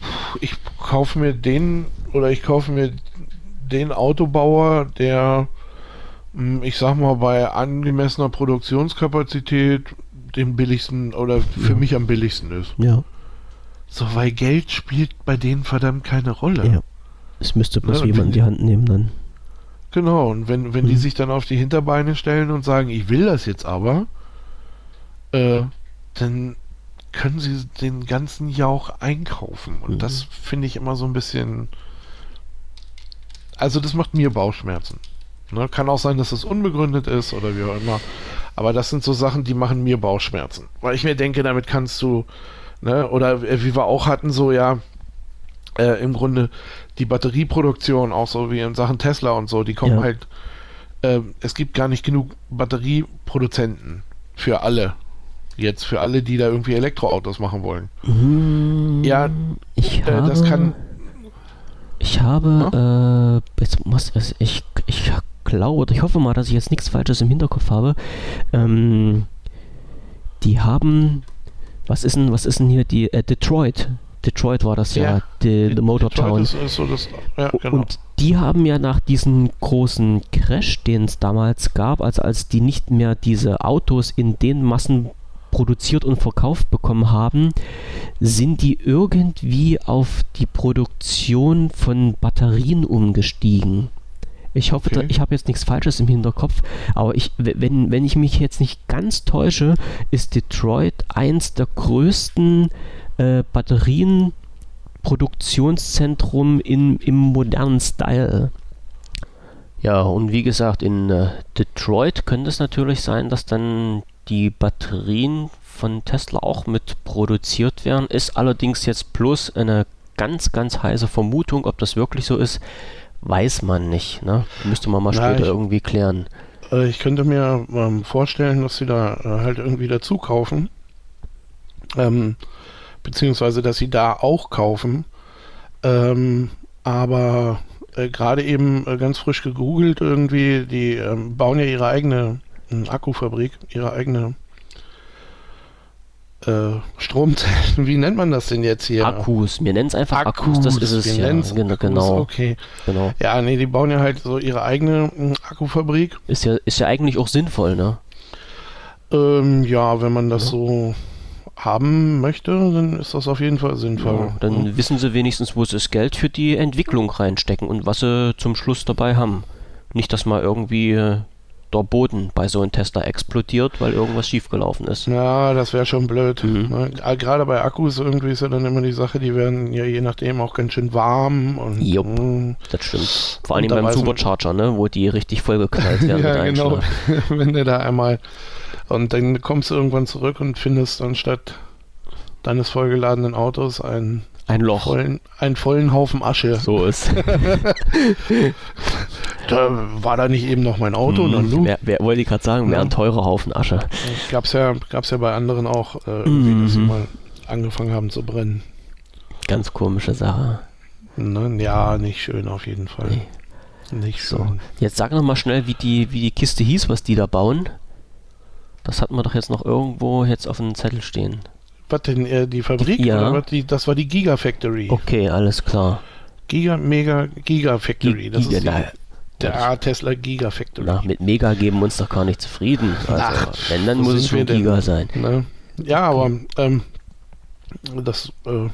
"Puh, ich kaufe mir den oder ich kaufe mir den Autobauer, der, mh, ich sag mal, bei angemessener Produktionskapazität den billigsten oder für Ja. mich am billigsten ist. Ja. So, weil Geld spielt bei denen verdammt keine Rolle. Ja. Es müsste bloß Ja, und jemand in die Hand nehmen dann. Genau, und wenn, wenn die Mhm. sich dann auf die Hinterbeine stellen und sagen, ich will das jetzt aber, äh, dann können sie den ganzen Jauch einkaufen. Und Mhm. das finde ich immer so ein bisschen. Also, das macht mir Bauchschmerzen. Ne? Kann auch sein, dass das unbegründet ist oder wie auch immer. Aber das sind so Sachen, die machen mir Bauchschmerzen. Weil ich mir denke, damit kannst du, ne, oder äh, wie wir auch hatten, so ja, äh, im Grunde die Batterieproduktion, auch so wie in Sachen Tesla und so, die kommen Ja. halt, äh, es gibt gar nicht genug Batterieproduzenten für alle. Jetzt für alle, die da irgendwie Elektroautos machen wollen. Hm, Ja, ich Äh, habe, das kann. ich habe, äh, jetzt muss es, ich, ich glaube, ich hoffe mal, dass ich jetzt nichts Falsches im Hinterkopf habe. Ähm, die haben, was ist denn, was ist denn hier die, äh, Detroit. Detroit war das ja, Ja. die, the Motor Detroit Town. Ist, ist so das, ja, genau. Und die haben ja nach diesem großen Crash, den es damals gab, also als die nicht mehr diese Autos in den Massen produziert und verkauft bekommen haben, sind die irgendwie auf die Produktion von Batterien umgestiegen. Ich hoffe, da, Okay. ich habe jetzt nichts Falsches im Hinterkopf, aber ich, wenn, wenn ich mich jetzt nicht ganz täusche, ist Detroit eins der größten äh, Batterienproduktionszentrum in, im modernen Style. Ja, und wie gesagt, in äh, Detroit könnte es natürlich sein, dass dann die Batterien von Tesla auch mit produziert werden. Ist allerdings jetzt bloß eine ganz, ganz heiße Vermutung. Ob das wirklich so ist, weiß man nicht. Ne? Müsste man mal Na, später ich- irgendwie klären. Äh, ich könnte mir ähm, vorstellen, dass sie da äh, halt irgendwie dazu kaufen. Ähm, beziehungsweise, dass sie da auch kaufen. Ähm, aber äh, gerade eben äh, ganz frisch gegoogelt irgendwie, die ähm, bauen ja ihre eigene ähm, Akkufabrik, ihre eigene äh, Stromzellen. Wie nennt man das denn jetzt hier? Akkus, wir nennen es einfach Akkus, das ist es ja. nennen's Gen- Akkus, Genau, Okay. genau. Ja, nee, die bauen ja halt so ihre eigene ähm, Akkufabrik. Ist ja, ist ja eigentlich auch sinnvoll, ne? Ähm, ja, wenn man das so haben möchte, dann ist das auf jeden Fall sinnvoll. Ja, dann wissen sie wenigstens, wo sie das Geld für die Entwicklung reinstecken und was sie zum Schluss dabei haben. Nicht, dass mal irgendwie äh, der Boden bei so einem Tesla explodiert, weil irgendwas schiefgelaufen ist. Ja, das wäre schon blöd. Mhm. Ne? Gra- Gerade bei Akkus irgendwie ist ja dann immer die Sache, die werden ja je nachdem auch ganz schön warm und Jupp. mm, Das stimmt. Vor allem beim Supercharger, ne? wo die richtig vollgeknallt werden ja genau, wenn du da einmal und dann kommst du irgendwann zurück und findest anstatt deines vollgeladenen Autos einen Ein Loch. vollen, einen vollen Haufen Asche. So ist. Da war da nicht eben noch mein Auto, Mhm. dann du. Wer, wer wollte ich gerade sagen, wäre Ja. ein teurer Haufen Asche. Gab's ja, gab's ja bei anderen auch, äh, irgendwie, dass sie Mhm. mal angefangen haben zu brennen. Ganz komische Sache. Ne? Ja, nicht schön auf jeden Fall. Nee. Nicht So, schön. jetzt sag noch mal schnell, wie die, wie die Kiste hieß, was die da bauen. Das hatten wir doch jetzt noch irgendwo jetzt auf dem Zettel stehen. Was denn, äh, die Fabrik? Ja. Oder was? Die, das war die Gigafactory. Okay, alles klar. Giga, Mega, Gigafactory. Gi- Das Giga- ist die, na, der Tesla Gigafactory. na, mit Mega geben wir uns doch gar nicht zufrieden. Also, Ach, wenn, dann muss es schon denn? Giga sein. Ne? Ja, aber ähm, das äh,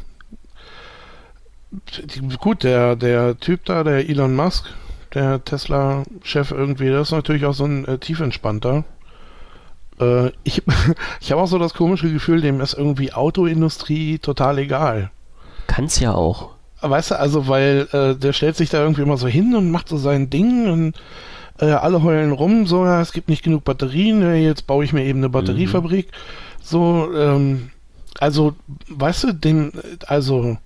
gut, der, der Typ da, der Elon Musk, der Tesla-Chef irgendwie, das ist natürlich auch so ein äh, tiefentspannter. Äh, ich, ich habe auch so das komische Gefühl, dem ist irgendwie Autoindustrie total egal. Kann's ja auch. Weißt du, also weil äh, der stellt sich da irgendwie immer so hin und macht so sein Ding und äh, alle heulen rum, so, ja, es gibt nicht genug Batterien, äh, jetzt baue ich mir eben eine Batteriefabrik. Mhm. So, ähm, also, weißt du, den, also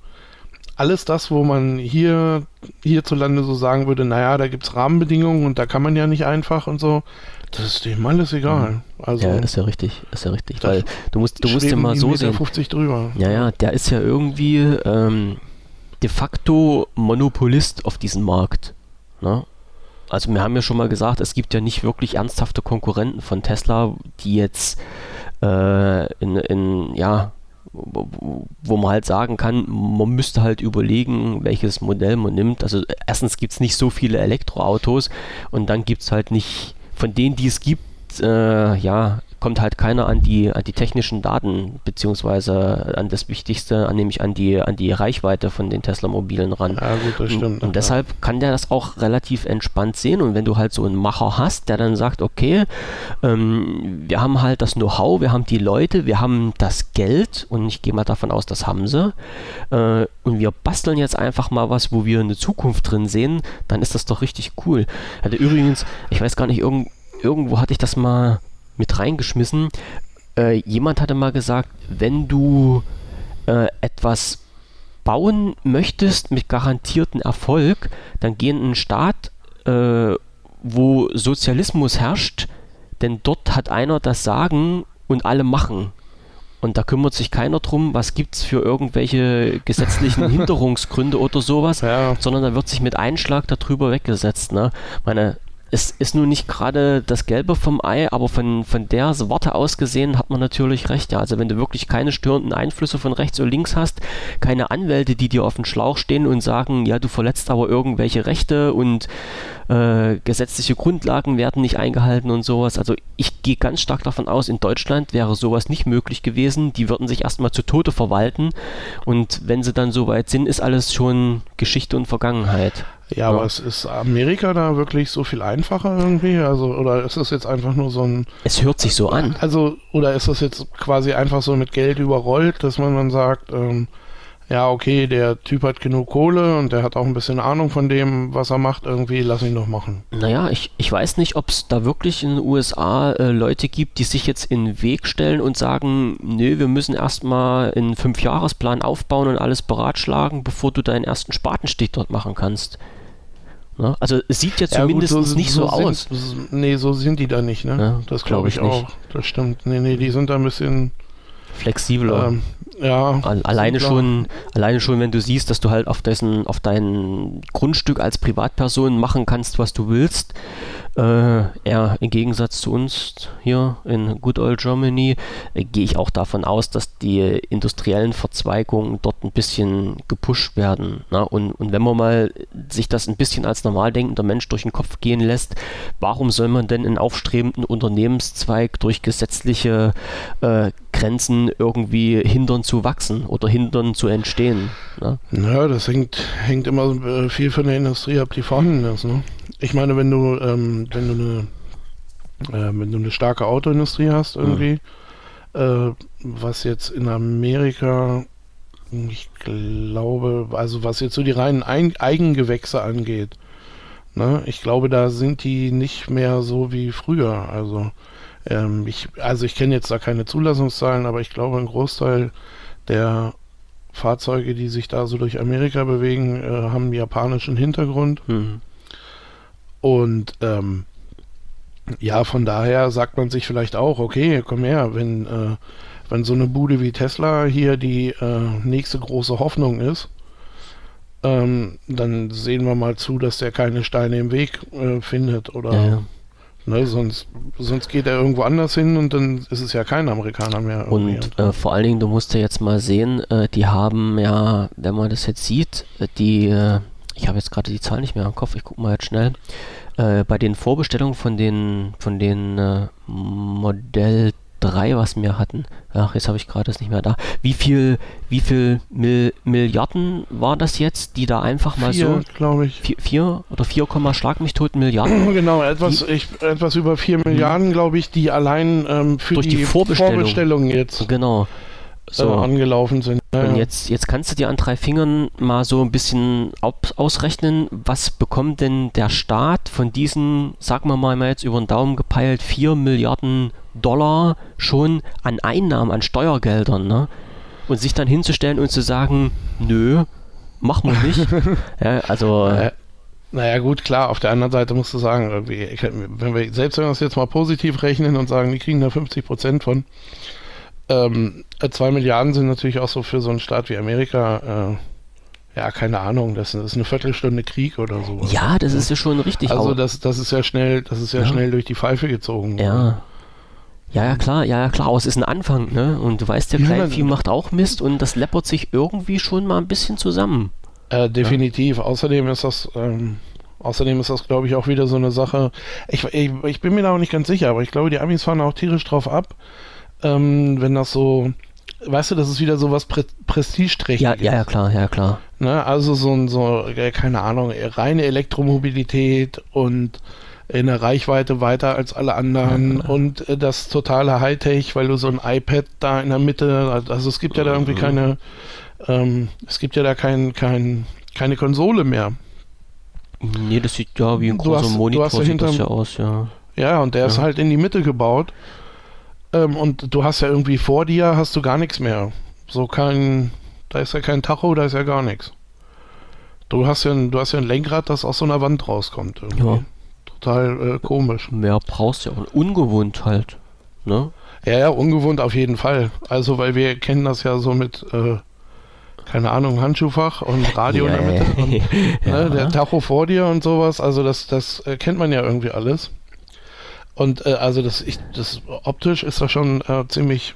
alles das, wo man hier hierzulande so sagen würde, naja, da gibt es Rahmenbedingungen und da kann man ja nicht einfach und so, das ist dem alles egal. Mhm. Also, ja, ist ja richtig, ist ja richtig, weil du musst, du musst ja mal so sehen. 50 drüber. Ja, ja, der ist ja irgendwie ähm, de facto Monopolist auf diesem Markt. Ne? Also wir haben ja schon mal gesagt, es gibt ja nicht wirklich ernsthafte Konkurrenten von Tesla, die jetzt äh, in, in, ja, wo man halt sagen kann, man müsste halt überlegen, welches Modell man nimmt. Also erstens gibt es nicht so viele Elektroautos und dann gibt es halt nicht, von denen, die es gibt, äh, ja, kommt halt keiner an die, an die technischen Daten, beziehungsweise an das Wichtigste, an, nämlich an die, an die Reichweite von den Tesla-Mobilen ran. Ja, gut, das stimmt. Und, und deshalb kann der das auch relativ entspannt sehen. Und wenn du halt so einen Macher hast, der dann sagt, okay, ähm, wir haben halt das Know-how, wir haben die Leute, wir haben das Geld und ich gehe mal davon aus, das haben sie. Äh, und wir basteln jetzt einfach mal was, wo wir eine Zukunft drin sehen, dann ist das doch richtig cool. Hatte übrigens, ich weiß gar nicht, irgend, irgendwo hatte ich das mal mit reingeschmissen. Äh, jemand hatte mal gesagt, wenn du äh, etwas bauen möchtest mit garantierten Erfolg, dann geh in einen Staat, äh, wo Sozialismus herrscht, denn dort hat einer das Sagen und alle machen. Und da kümmert sich keiner drum, was gibt es für irgendwelche gesetzlichen Hinderungsgründe oder sowas, ja. sondern da wird sich mit Einschlag darüber weggesetzt. Ne? Meine, es ist nun nicht gerade das Gelbe vom Ei, aber von, von der Warte aus gesehen hat man natürlich recht. Ja. Also wenn du wirklich keine störenden Einflüsse von rechts oder links hast, keine Anwälte, die dir auf den Schlauch stehen und sagen, ja, du verletzt aber irgendwelche Rechte und äh, gesetzliche Grundlagen werden nicht eingehalten und sowas. Also ich gehe ganz stark davon aus, in Deutschland wäre sowas nicht möglich gewesen. Die würden sich erstmal zu Tode verwalten und wenn sie dann soweit sind, ist alles schon Geschichte und Vergangenheit. Ja, ja, aber es ist Amerika da wirklich so viel einfacher irgendwie? Also, oder ist das jetzt einfach nur so ein. Es hört sich so an. Also, oder ist das jetzt quasi einfach so mit Geld überrollt, dass man dann sagt, ähm, ja, okay, der Typ hat genug Kohle und der hat auch ein bisschen Ahnung von dem, was er macht, irgendwie, lass ihn doch machen. Naja, ich, ich weiß nicht, ob es da wirklich in den USA äh, Leute gibt, die sich jetzt in den Weg stellen und sagen, nö, wir müssen erstmal einen Fünfjahresplan aufbauen und alles beratschlagen, bevor du deinen ersten Spatenstich dort machen kannst. Ne? also es sieht ja zumindest ja, gut, so, nicht so, so aus. Sind, nee, so sind die da nicht, ne? Ja, das glaube glaub ich, auch. Das stimmt. Nee, nee, die sind da ein bisschen flexibler. Ähm, ja. Alleine schon, alleine schon, wenn du siehst, dass du halt auf dessen, auf dein Grundstück als Privatperson machen kannst, was du willst. Äh, ja, im Gegensatz zu uns hier in Good Old Germany äh, gehe ich auch davon aus, dass die industriellen Verzweigungen dort ein bisschen gepusht werden. Na? Und, und wenn man mal sich das ein bisschen als normal denkender Mensch durch den Kopf gehen lässt, warum soll man denn einen aufstrebenden Unternehmenszweig durch gesetzliche äh, Grenzen irgendwie hindern zu wachsen oder hindern zu entstehen. Ne? Ja, das hängt, hängt immer äh, viel von der Industrie ab, die vorhanden ist. Ne? Ich meine, wenn du, ähm, wenn du eine, äh, wenn du eine starke Autoindustrie hast irgendwie, mhm. äh, was jetzt in Amerika, ich glaube, also was jetzt so die reinen Ein Eigengewächse angeht, ne? ich glaube, da sind die nicht mehr so wie früher. Also ähm, ich, also ich kenne jetzt da keine Zulassungszahlen, aber ich glaube, ein Großteil der Fahrzeuge, die sich da so durch Amerika bewegen, äh, haben einen japanischen Hintergrund. Mhm. Und ähm, ja, von daher sagt man sich vielleicht auch, okay, komm her, wenn, äh, wenn so eine Bude wie Tesla hier die äh, nächste große Hoffnung ist, ähm, dann sehen wir mal zu, dass der keine Steine im Weg äh, findet oder ja, ja. Ne, sonst, sonst geht er irgendwo anders hin und dann ist es ja kein Amerikaner mehr. Und äh, vor allen Dingen, du musst ja jetzt mal sehen, äh, die haben ja, wenn man das jetzt sieht, äh, die, äh, ich habe jetzt gerade die Zahl nicht mehr im Kopf, ich gucke mal jetzt schnell, äh, bei den Vorbestellungen von den, von den äh, Modell 3, was wir hatten. Ach, jetzt habe ich gerade das nicht mehr da. Wie viel, wie viel Mil Milliarden war das jetzt, die da einfach mal Vier, so. glaube ich. Vier, vier oder 4, Schlag mich tot Milliarden Genau, etwas, ich, etwas über 4 Milliarden, glaube ich, die allein ähm, für Durch die, die Vorbestellung. Vorbestellung jetzt genau. So. Angelaufen sind. Ja, Und jetzt, jetzt kannst du dir an drei Fingern mal so ein bisschen au- ausrechnen, was bekommt denn der Staat von diesen, sagen wir mal mal jetzt über den Daumen gepeilt, 4 Milliarden Dollar schon an Einnahmen, an Steuergeldern, ne? Und sich dann hinzustellen und zu sagen, nö, machen wir nicht. ja, also, Äh, naja, gut, klar, auf der anderen Seite musst du sagen, irgendwie, wenn wir, selbst wenn wir es jetzt mal positiv rechnen und sagen, die kriegen da 50 Prozent von, ähm, 2 Milliarden sind natürlich auch so für so einen Staat wie Amerika, äh, ja, keine Ahnung, das ist eine Viertelstunde Krieg oder so. ja, das ist ja schon richtig. Also das, das ist ja schnell, das ist ja, Ja. schnell durch die Pfeife gezogen. Ja. Ja, ja, klar, ja, ja, klar, aber es ist ein Anfang, ne? Und du weißt, der Ja, Kleinvieh macht auch Mist und das läppert sich irgendwie schon mal ein bisschen zusammen. Äh, definitiv. Außerdem ist das, ähm, außerdem ist das, glaube ich, auch wieder so eine Sache. Ich, ich, ich bin mir da auch nicht ganz sicher, aber ich glaube, die Amis fahren auch tierisch drauf ab, ähm, wenn das so, weißt du, das ist wieder so was Pre Prestigeträchtiges. Ja, ja, ja, klar, ja, klar. Ne? Also so ein, so, äh, keine Ahnung, äh, reine Elektromobilität und in der Reichweite weiter als alle anderen und äh, das totale Hightech, weil du so ein iPad da in der Mitte, also es gibt ja da irgendwie Mhm. keine, ähm, es gibt ja da kein, kein, keine Konsole mehr. Nee, das sieht ja wie ein großer hast- Monitor hast ja sieht das ja aus, ja. Ja, und der ist Ja. halt in die Mitte gebaut. Ähm, und du hast ja irgendwie vor dir hast du gar nichts mehr. So kein, da ist ja kein Tacho, da ist ja gar nichts. Du hast ja ein, du hast ja ein Lenkrad, das aus so einer Wand rauskommt. Irgendwie. Ja. Total äh, komisch. Mehr brauchst du ja auch. Ungewohnt halt, ne? Ja, ja, ungewohnt auf jeden Fall. Also, weil wir kennen das ja so mit, äh, keine Ahnung, Handschuhfach und Radio in der Mitte. Und, ja. ne, der Tacho vor dir und sowas, also das, das äh, kennt man ja irgendwie alles. Und äh, also das, ich, das optisch ist das schon äh, ziemlich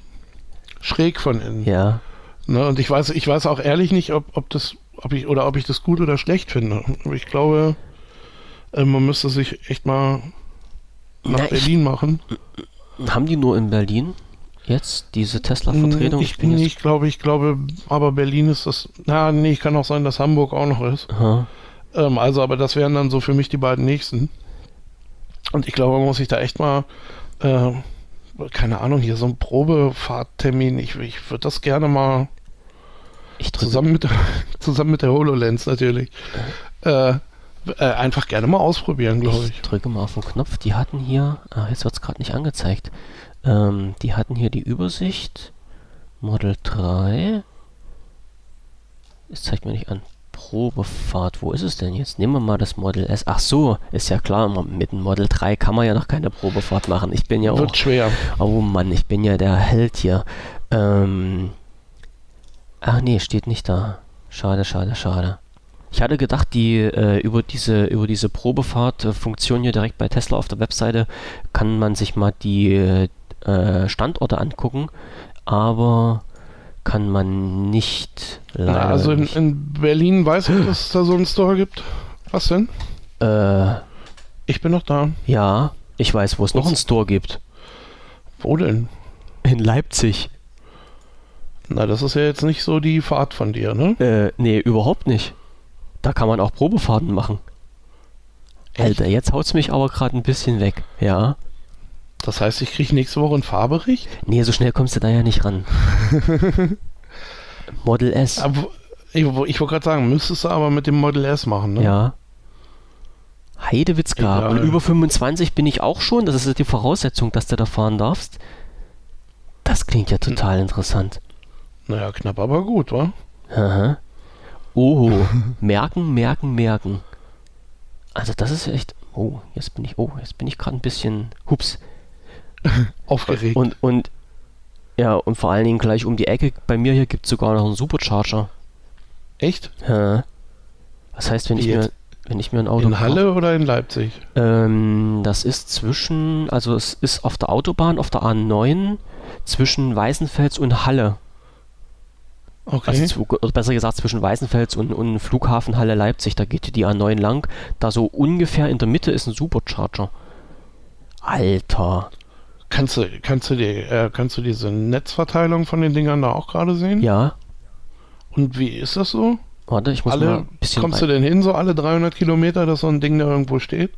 schräg von innen. ja. Ne? Und ich weiß, ich weiß auch ehrlich nicht, ob, ob das, ob ich oder ob ich das gut oder schlecht finde. Aber ich glaube, äh, man müsste sich echt mal nach Na, ich, Berlin machen. haben die nur in Berlin jetzt diese Tesla-Vertretung? Ich, nee, ich glaube, ich glaube, aber Berlin ist das. Na, nee, kann auch sein, dass Hamburg auch noch ist. Ähm, also, aber das wären dann so für mich die beiden nächsten. Und ich glaube, man muss sich da echt mal, äh, keine Ahnung, hier so ein Probefahrttermin. Ich, ich würde das gerne mal zusammen mit, der- zusammen mit der HoloLens natürlich. Äh, äh, einfach gerne mal ausprobieren, glaube Ich ich. drücke mal auf den Knopf. Die hatten hier, ah, jetzt wird es gerade nicht angezeigt. Ähm, die hatten hier die Übersicht. Model 3. Es zeigt mir nicht an. Probefahrt. Wo ist es denn jetzt? Nehmen wir mal das Model S. Ach so, ist ja klar, mit dem Model 3 kann man ja noch keine Probefahrt machen. Ich bin ja auch. Wird schwer. Oh Mann, ich bin ja der Held hier. Ähm. Ach nee, steht nicht da. Schade, schade, schade. Ich hatte gedacht, die äh, über diese über diese Probefahrt-Funktion hier direkt bei Tesla auf der Webseite kann man sich mal die äh, Standorte angucken, aber kann man nicht. Na, Leider also in, nicht. in Berlin weiß ich, dass es da so einen Store gibt. Was denn? Äh, Ich bin noch da. ja, ich weiß, wo es noch einen Store gibt. Wo denn? In Leipzig. Na, das ist ja jetzt nicht so die Fahrt von dir, ne? Äh, nee, überhaupt nicht. Da kann man auch Probefahrten machen. Alter, jetzt haut's mich aber gerade ein bisschen weg. Ja. Das heißt, ich kriege nächste Woche einen Fahrbericht? Nee, so schnell kommst du da ja nicht ran. Model S. Aber ich, ich wollte gerade sagen, müsstest du aber mit dem Model S machen, ne? Ja. Heidewitzka. Egal. Und über 25 bin ich auch schon. Das ist die Voraussetzung, dass du da fahren darfst. Das klingt ja total interessant. Naja, knapp, aber gut, wa? Aha. Oh, merken, merken, merken. Also das ist echt. Oh, jetzt bin ich. Oh, jetzt bin ich gerade ein bisschen. Hups. Aufgeregt. Und, und ja, und vor allen Dingen gleich um die Ecke bei mir hier gibt es sogar noch einen Supercharger. Echt? Ja. Was heißt, wenn ich mir, wenn ich mir ein Auto In Halle oder in Leipzig? Ähm, das ist zwischen, also es ist auf der Autobahn, auf der A9, zwischen Weißenfels und Halle. Okay. Also zu, oder besser gesagt zwischen Weißenfels und, und Flughafen Halle Leipzig. Da geht die A9 lang. Da so ungefähr in der Mitte ist ein Supercharger. Alter. Kannst du, kannst du, die, äh, kannst du diese Netzverteilung von den Dingern da auch gerade sehen? Ja. Und wie ist das so? Warte, ich muss alle, mal ein bisschen. kommst du denn hin, so alle 300 Kilometer, dass so ein Ding da irgendwo steht?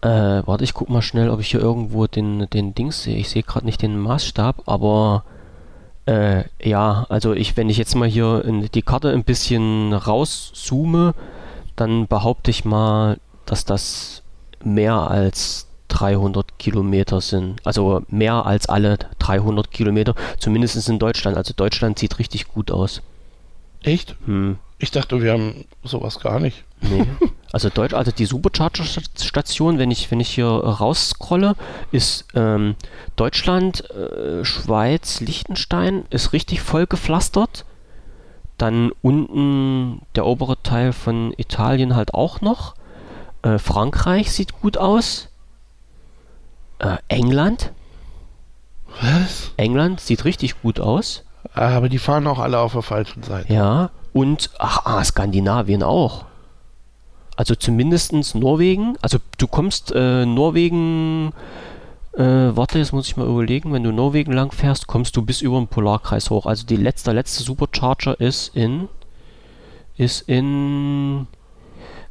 Äh, warte, ich guck mal schnell, ob ich hier irgendwo den, den Dings sehe. Ich sehe gerade nicht den Maßstab, aber äh, ja, also ich, wenn ich jetzt mal hier in die Karte ein bisschen rauszoome, dann behaupte ich mal, dass das mehr als 300 Kilometer sind. Also mehr als alle 300 Kilometer, zumindest in Deutschland. Also Deutschland sieht richtig gut aus. Echt? Hm. Ich dachte, wir haben sowas gar nicht. Nee. Also Deutsch, also die Supercharger-Station, wenn ich, wenn ich hier rausscrolle, ist ähm, Deutschland, äh, Schweiz, Liechtenstein, ist richtig voll gepflastert. Dann unten der obere Teil von Italien halt auch noch. Äh, Frankreich sieht gut aus. Äh, England. Was? England sieht richtig gut aus. Aber die fahren auch alle auf der falschen Seite. Ja. Und ach, ah, Skandinavien auch. Also zumindest Norwegen. Also du kommst äh, Norwegen, äh, warte, jetzt muss ich mal überlegen, wenn du Norwegen lang fährst, kommst du bis über den Polarkreis hoch. Also die letzte, letzte Supercharger ist in, ist in,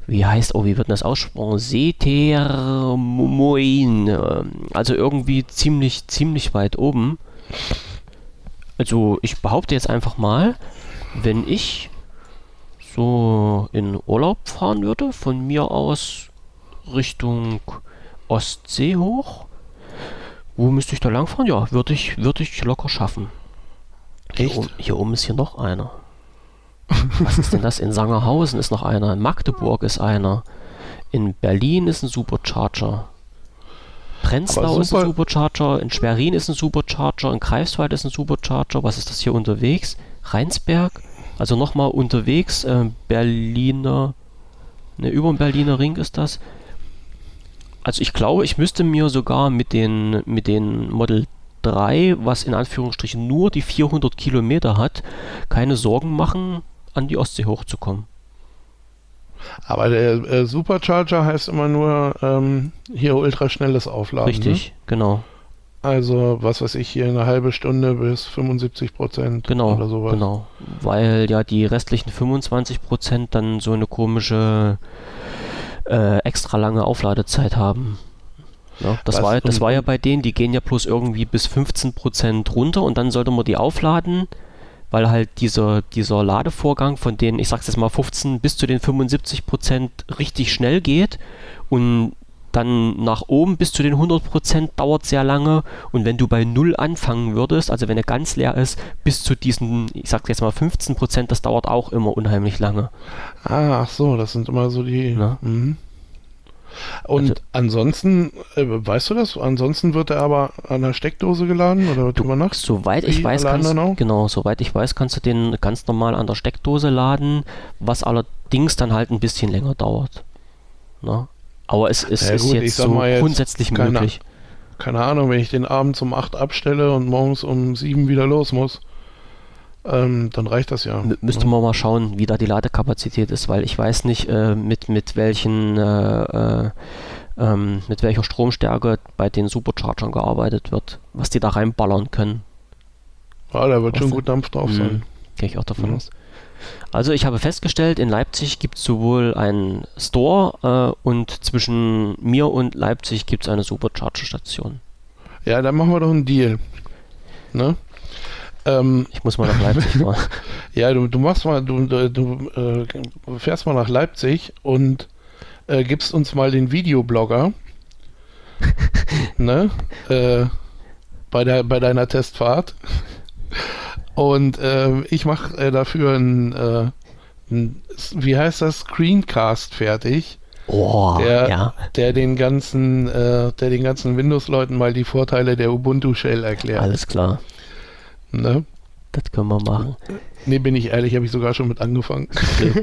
wie heißt, oh, wie wird das aussprochen? Setermoin. Also irgendwie ziemlich, ziemlich weit oben. Also ich behaupte jetzt einfach mal, wenn ich so in Urlaub fahren würde, von mir aus Richtung Ostsee hoch, wo müsste ich da lang fahren? Ja, würde ich, würde ich locker schaffen. Hier, oben- hier oben ist hier noch einer. Was ist denn das? In Sangerhausen ist noch einer, in Magdeburg ist einer, in Berlin ist ein Supercharger. Prenzlau ist ein super- Supercharger, in Schwerin ist ein Supercharger, in Greifswald ist ein Supercharger. Was ist das hier unterwegs? Rheinsberg? Also nochmal unterwegs, äh, Berliner, ne, über dem Berliner Ring ist das. Also ich glaube, ich müsste mir sogar mit den, mit den Model 3, was in Anführungsstrichen nur die 400 Kilometer hat, keine Sorgen machen, an die Ostsee hochzukommen. Aber der äh, Supercharger heißt immer nur ähm, hier ultraschnelles Aufladen. Richtig, genau, Ne? Also, was weiß ich, hier eine halbe Stunde bis 75 Prozent genau, oder sowas. genau. Weil ja die restlichen 25% dann so eine komische äh, extra lange Aufladezeit haben. Ja, das, Was- war, das war ja bei denen, die gehen ja bloß irgendwie bis 15% runter und dann sollte man die aufladen, weil halt dieser, dieser Ladevorgang von den, ich sag's jetzt mal 15 bis zu den 75% richtig schnell geht und dann nach oben bis zu den 100% dauert sehr lange und wenn du bei Null anfangen würdest, also wenn er ganz leer ist, bis zu diesen, ich sag jetzt mal 15%, das dauert auch immer unheimlich lange. Ah, ach so, das sind immer so die. Ja. Mhm. Und Also- ansonsten, äh, weißt du das? Ansonsten wird er aber an der Steckdose geladen oder drüber nachts? Soweit ich weiß, kannst, genau, soweit ich weiß, kannst du den ganz normal an der Steckdose laden, was allerdings dann halt ein bisschen länger dauert. Ne? Aber es, es Ja, ist gut, jetzt so jetzt grundsätzlich keine- möglich. Keine Ahnung, wenn ich den abends um 8 abstelle und morgens um 7 wieder los muss, ähm, dann reicht das ja. M müsste Ja. man mal schauen, wie da die Ladekapazität ist, weil ich weiß nicht, äh, mit, mit welchen äh, äh, ähm, mit welcher Stromstärke bei den Superchargern gearbeitet wird, was die da reinballern können. Ja, da wird Was schon gut Dampf drauf Mhm. sein. Gehe ich auch davon Ja. aus. Also ich habe festgestellt, in Leipzig gibt es sowohl einen Store äh, und zwischen mir und Leipzig gibt es eine Supercharger-Station. Ja, dann machen wir doch einen Deal. Ne? Ähm, Ich muss mal nach Leipzig fahren. ja, du, du machst mal, du, du, äh, fährst mal nach Leipzig und äh, gibst uns mal den Videoblogger. ne? Äh, bei, der, bei deiner Testfahrt. Und äh, ich mache äh, dafür ein, äh, ein, wie heißt das, Screencast fertig, Oh, Der- ja. der den ganzen, äh, der den ganzen Windows-Leuten mal die Vorteile der Ubuntu Shell erklärt. Alles klar. Ne? Das können wir machen. Nee, bin ich ehrlich, habe ich sogar schon mit angefangen.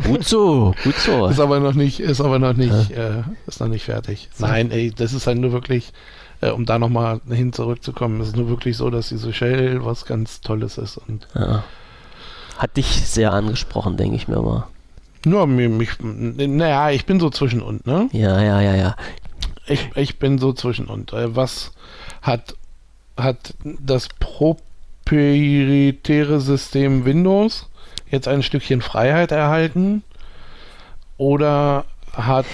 Gut so, gut so. Ist aber noch nicht, ist aber noch nicht, äh, ist noch nicht fertig. Nein, ey, das ist halt nur wirklich, äh, um da nochmal hin zurückzukommen, ist nur wirklich so, dass diese Shell was ganz Tolles ist. Und Ja. Hat dich sehr angesprochen, denke ich mir mal. nur mir, mich, naja, ich bin so zwischen und, ne? Ja, ja, ja, ja. Ich, ich bin so zwischen und. Äh, was hat, hat das proprietäre System Windows jetzt ein Stückchen Freiheit erhalten? Oder hat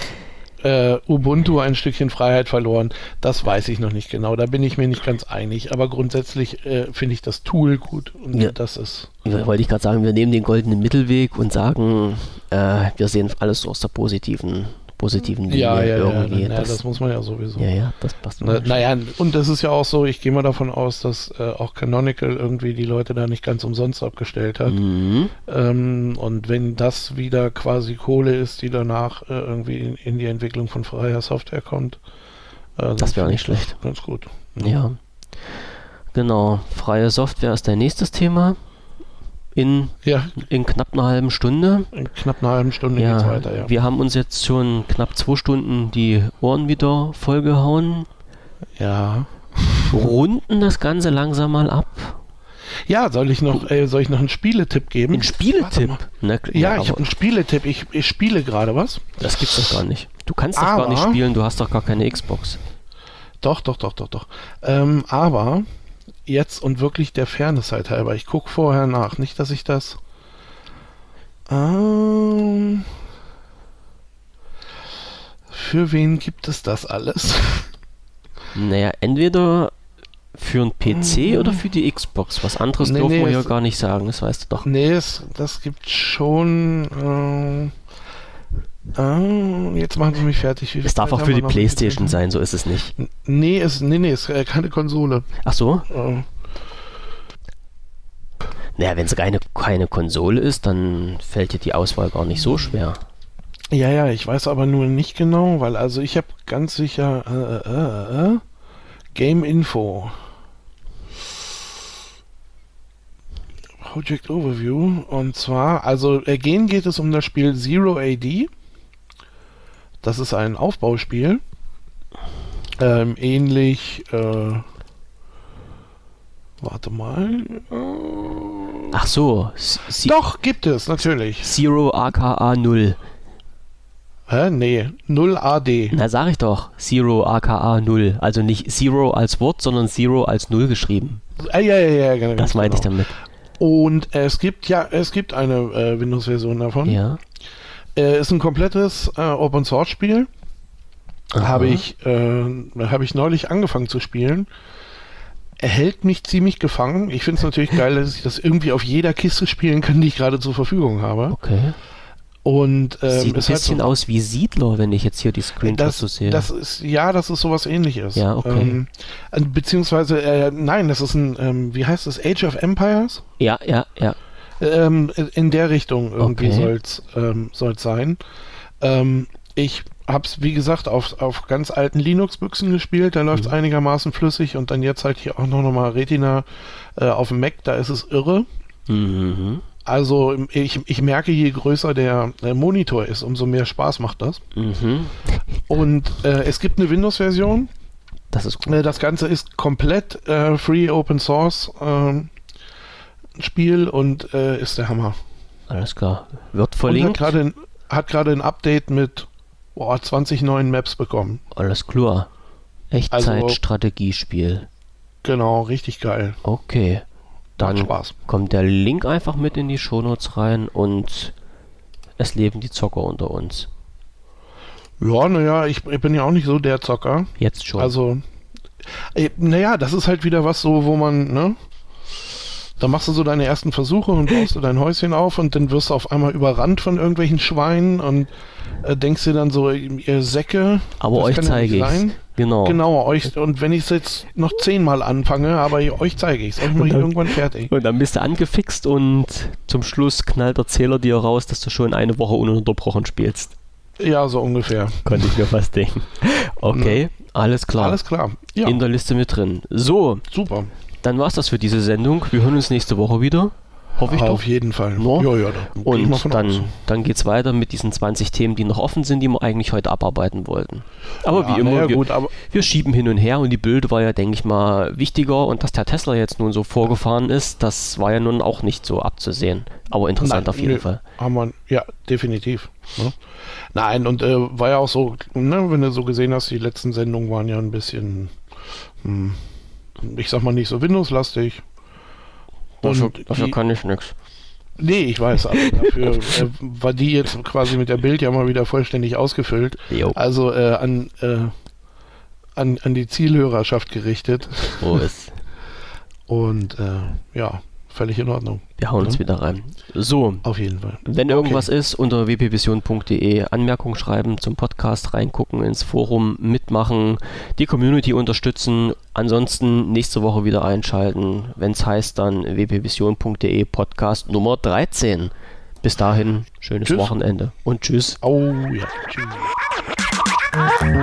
äh, Ubuntu ein Stückchen Freiheit verloren. Das weiß ich noch nicht genau. Da bin ich mir nicht ganz einig. Aber grundsätzlich äh, finde ich das Tool gut. Und Ja. das ist. Wollte ich gerade sagen, wir nehmen den goldenen Mittelweg und sagen, äh, wir sehen alles so aus der positiven, positiven Linie Ja, ja, ja, irgendwie. ja, das, das muss man ja sowieso. ja, ja, das passt. Na, naja, und das ist ja auch so, ich gehe mal davon aus, dass äh, auch Canonical irgendwie die Leute da nicht ganz umsonst abgestellt hat. Mhm. Ähm, und wenn das wieder quasi Kohle ist, die danach äh, irgendwie in, in die Entwicklung von freier Software kommt, äh, Das wäre nicht ich schlecht. Ganz gut. Ja. Genau. Freie Software ist dein nächstes Thema. In, Ja, in knapp einer halben Stunde. in knapp einer halben Stunde geht's Ja, weiter, ja. wir haben uns jetzt schon knapp zwei Stunden die Ohren wieder vollgehauen, Ja. runden das Ganze langsam mal ab. Ja, soll ich noch, äh, soll ich noch einen Spieletipp geben? Ein Spieletipp. Na, mal. Ja, ich habe einen Spieletipp. Ich, ich spiele gerade was. das gibt's doch gar nicht. Du kannst doch gar nicht spielen, du hast doch gar keine Xbox. Doch, doch, doch, doch, doch. Ähm, aber jetzt und wirklich der Fairness halt halber. Ich gucke vorher nach. Nicht, dass ich das. Ähm, für wen gibt es das alles? Naja, entweder für einen PC oder für die Xbox. Was anderes Mhm. Nee, dürfen nee, wir ja gar nicht sagen, das weißt du doch. nee, es, das gibt schon. Äh, äh, jetzt machen sie mich fertig. Es darf auch für die? Playstation sein, so ist es nicht. Nee, es, nee, nee, es ist äh, keine Konsole. Ach so? Äh, Naja, wenn es keine, keine Konsole ist, dann fällt dir die Auswahl gar nicht so schwer. Ja, ja, ich weiß aber nur nicht genau, weil also ich habe ganz sicher äh, äh, äh, Game Info. Project Overview. Und zwar, also äh, gehen geht es um das Spiel Zero AD. Das ist ein Aufbauspiel. Ähm, ähnlich, äh, warte mal. Äh, Ach so, Si- doch, gibt es, natürlich. Zero AKA 0. Hä? Nee, 0 AD. Na, sag ich doch. Zero AKA 0. Also nicht Zero als Wort, sondern Zero als 0 geschrieben. Ah, ja, ja, ja, genau. Das meinte ich genau. damit. Und es gibt ja, es gibt eine äh, Windows-Version davon. Ja. Äh, ist ein komplettes äh, Open-Source-Spiel. Aha. Habe ich, äh, habe ich neulich angefangen zu spielen. Er hält mich ziemlich gefangen. Ich finde es natürlich geil, dass ich das irgendwie auf jeder Kiste spielen kann, die ich gerade zur Verfügung habe. Okay. Und ähm, Sieht ein bisschen so, aus wie Siedler, wenn ich jetzt hier die Screenshots so sehe. das ist, ja, das ist sowas ähnliches. Ja, okay. Ähm, äh, beziehungsweise, äh, nein, das ist ein, ähm, wie heißt das, Age of Empires? ja, ja, ja. Ähm, in der Richtung irgendwie Okay. soll's ähm, soll's sein. Ähm, ich hab's, wie gesagt, auf, auf ganz alten Linux-Büchsen gespielt, da läuft's Mhm. einigermaßen flüssig und dann jetzt halt hier auch noch, noch mal Retina äh, auf dem Mac, da ist es irre. Mhm. Also ich, ich merke, je größer der äh, Monitor ist, umso mehr Spaß macht das. Mhm. Und äh, es gibt eine Windows-Version. Das ist gut. Äh, Das Ganze ist komplett äh, Free Open Source ähm, Spiel und äh, ist der Hammer. Alles klar. Wird Und verlinkt. ein, hat gerade ein Update mit boah, 20 neuen Maps bekommen. Alles klar. Also- Echtzeit-Strategiespiel. Genau, richtig geil. Okay. Dann kommt der Link einfach mit in die Shownotes rein und es leben die Zocker unter uns. Ja, naja, ich, ich bin ja auch nicht so der Zocker. Jetzt schon. Also, äh, naja, das ist halt wieder was so, wo man, ne? Da machst du so deine ersten Versuche und baust du dein Häuschen auf und dann wirst du auf einmal überrannt von irgendwelchen Schweinen und äh, denkst dir dann so, ihr Säcke. Aber euch zeige ich. Genau. Genau, euch, und wenn ich es jetzt noch zehnmal anfange, aber euch zeige ich es, euch mache ich dann- irgendwann fertig. Und dann bist du angefixt und zum Schluss knallt der Zähler dir raus, dass du schon eine Woche ununterbrochen spielst. Ja, so ungefähr. Konnte ich mir fast denken. Okay, alles klar. Alles klar. Ja, In der Liste mit drin. So, super. Dann war's das für diese Sendung. Wir hören uns nächste Woche wieder. Hoffe ich Auf doch. jeden Fall. No? Ja, ja, da Und aus. dann, dann geht es weiter mit diesen 20 Themen, die noch offen sind, die wir eigentlich heute abarbeiten wollten. Aber Ja, wie immer, naja, wir, gut, aber wir schieben hin und her und die Bilder war ja, denke ich mal, wichtiger und dass der Tesla jetzt nun so vorgefahren ist, das war ja nun auch nicht so abzusehen. Aber interessant Nein, auf jeden nö, Fall. Haben wir, ja, definitiv. Ne? Nein, und äh, war ja auch so, ne, wenn du so gesehen hast, die letzten Sendungen waren ja ein bisschen, hm, ich sag mal nicht so Windows-lastig. Dafür, dafür die- kann ich nichts. Nee, ich weiß, aber dafür äh, war die jetzt quasi mit der Bild ja mal wieder vollständig ausgefüllt. Jo, Also äh, an, äh, an, an die Zielhörerschaft gerichtet. so ist. Und äh, ja, völlig in Ordnung. Wir hauen uns Ja. wieder rein. So, Auf jeden Fall. Wenn irgendwas ist, unter wpvision.de Anmerkungen schreiben, zum Podcast reingucken, ins Forum mitmachen, die Community unterstützen. Ansonsten nächste Woche wieder einschalten, wenn es heißt dann wpvision.de Podcast Nummer 13. Bis dahin, schönes Tschüss. Wochenende und tschüss. Oh ja. Tschüss. house.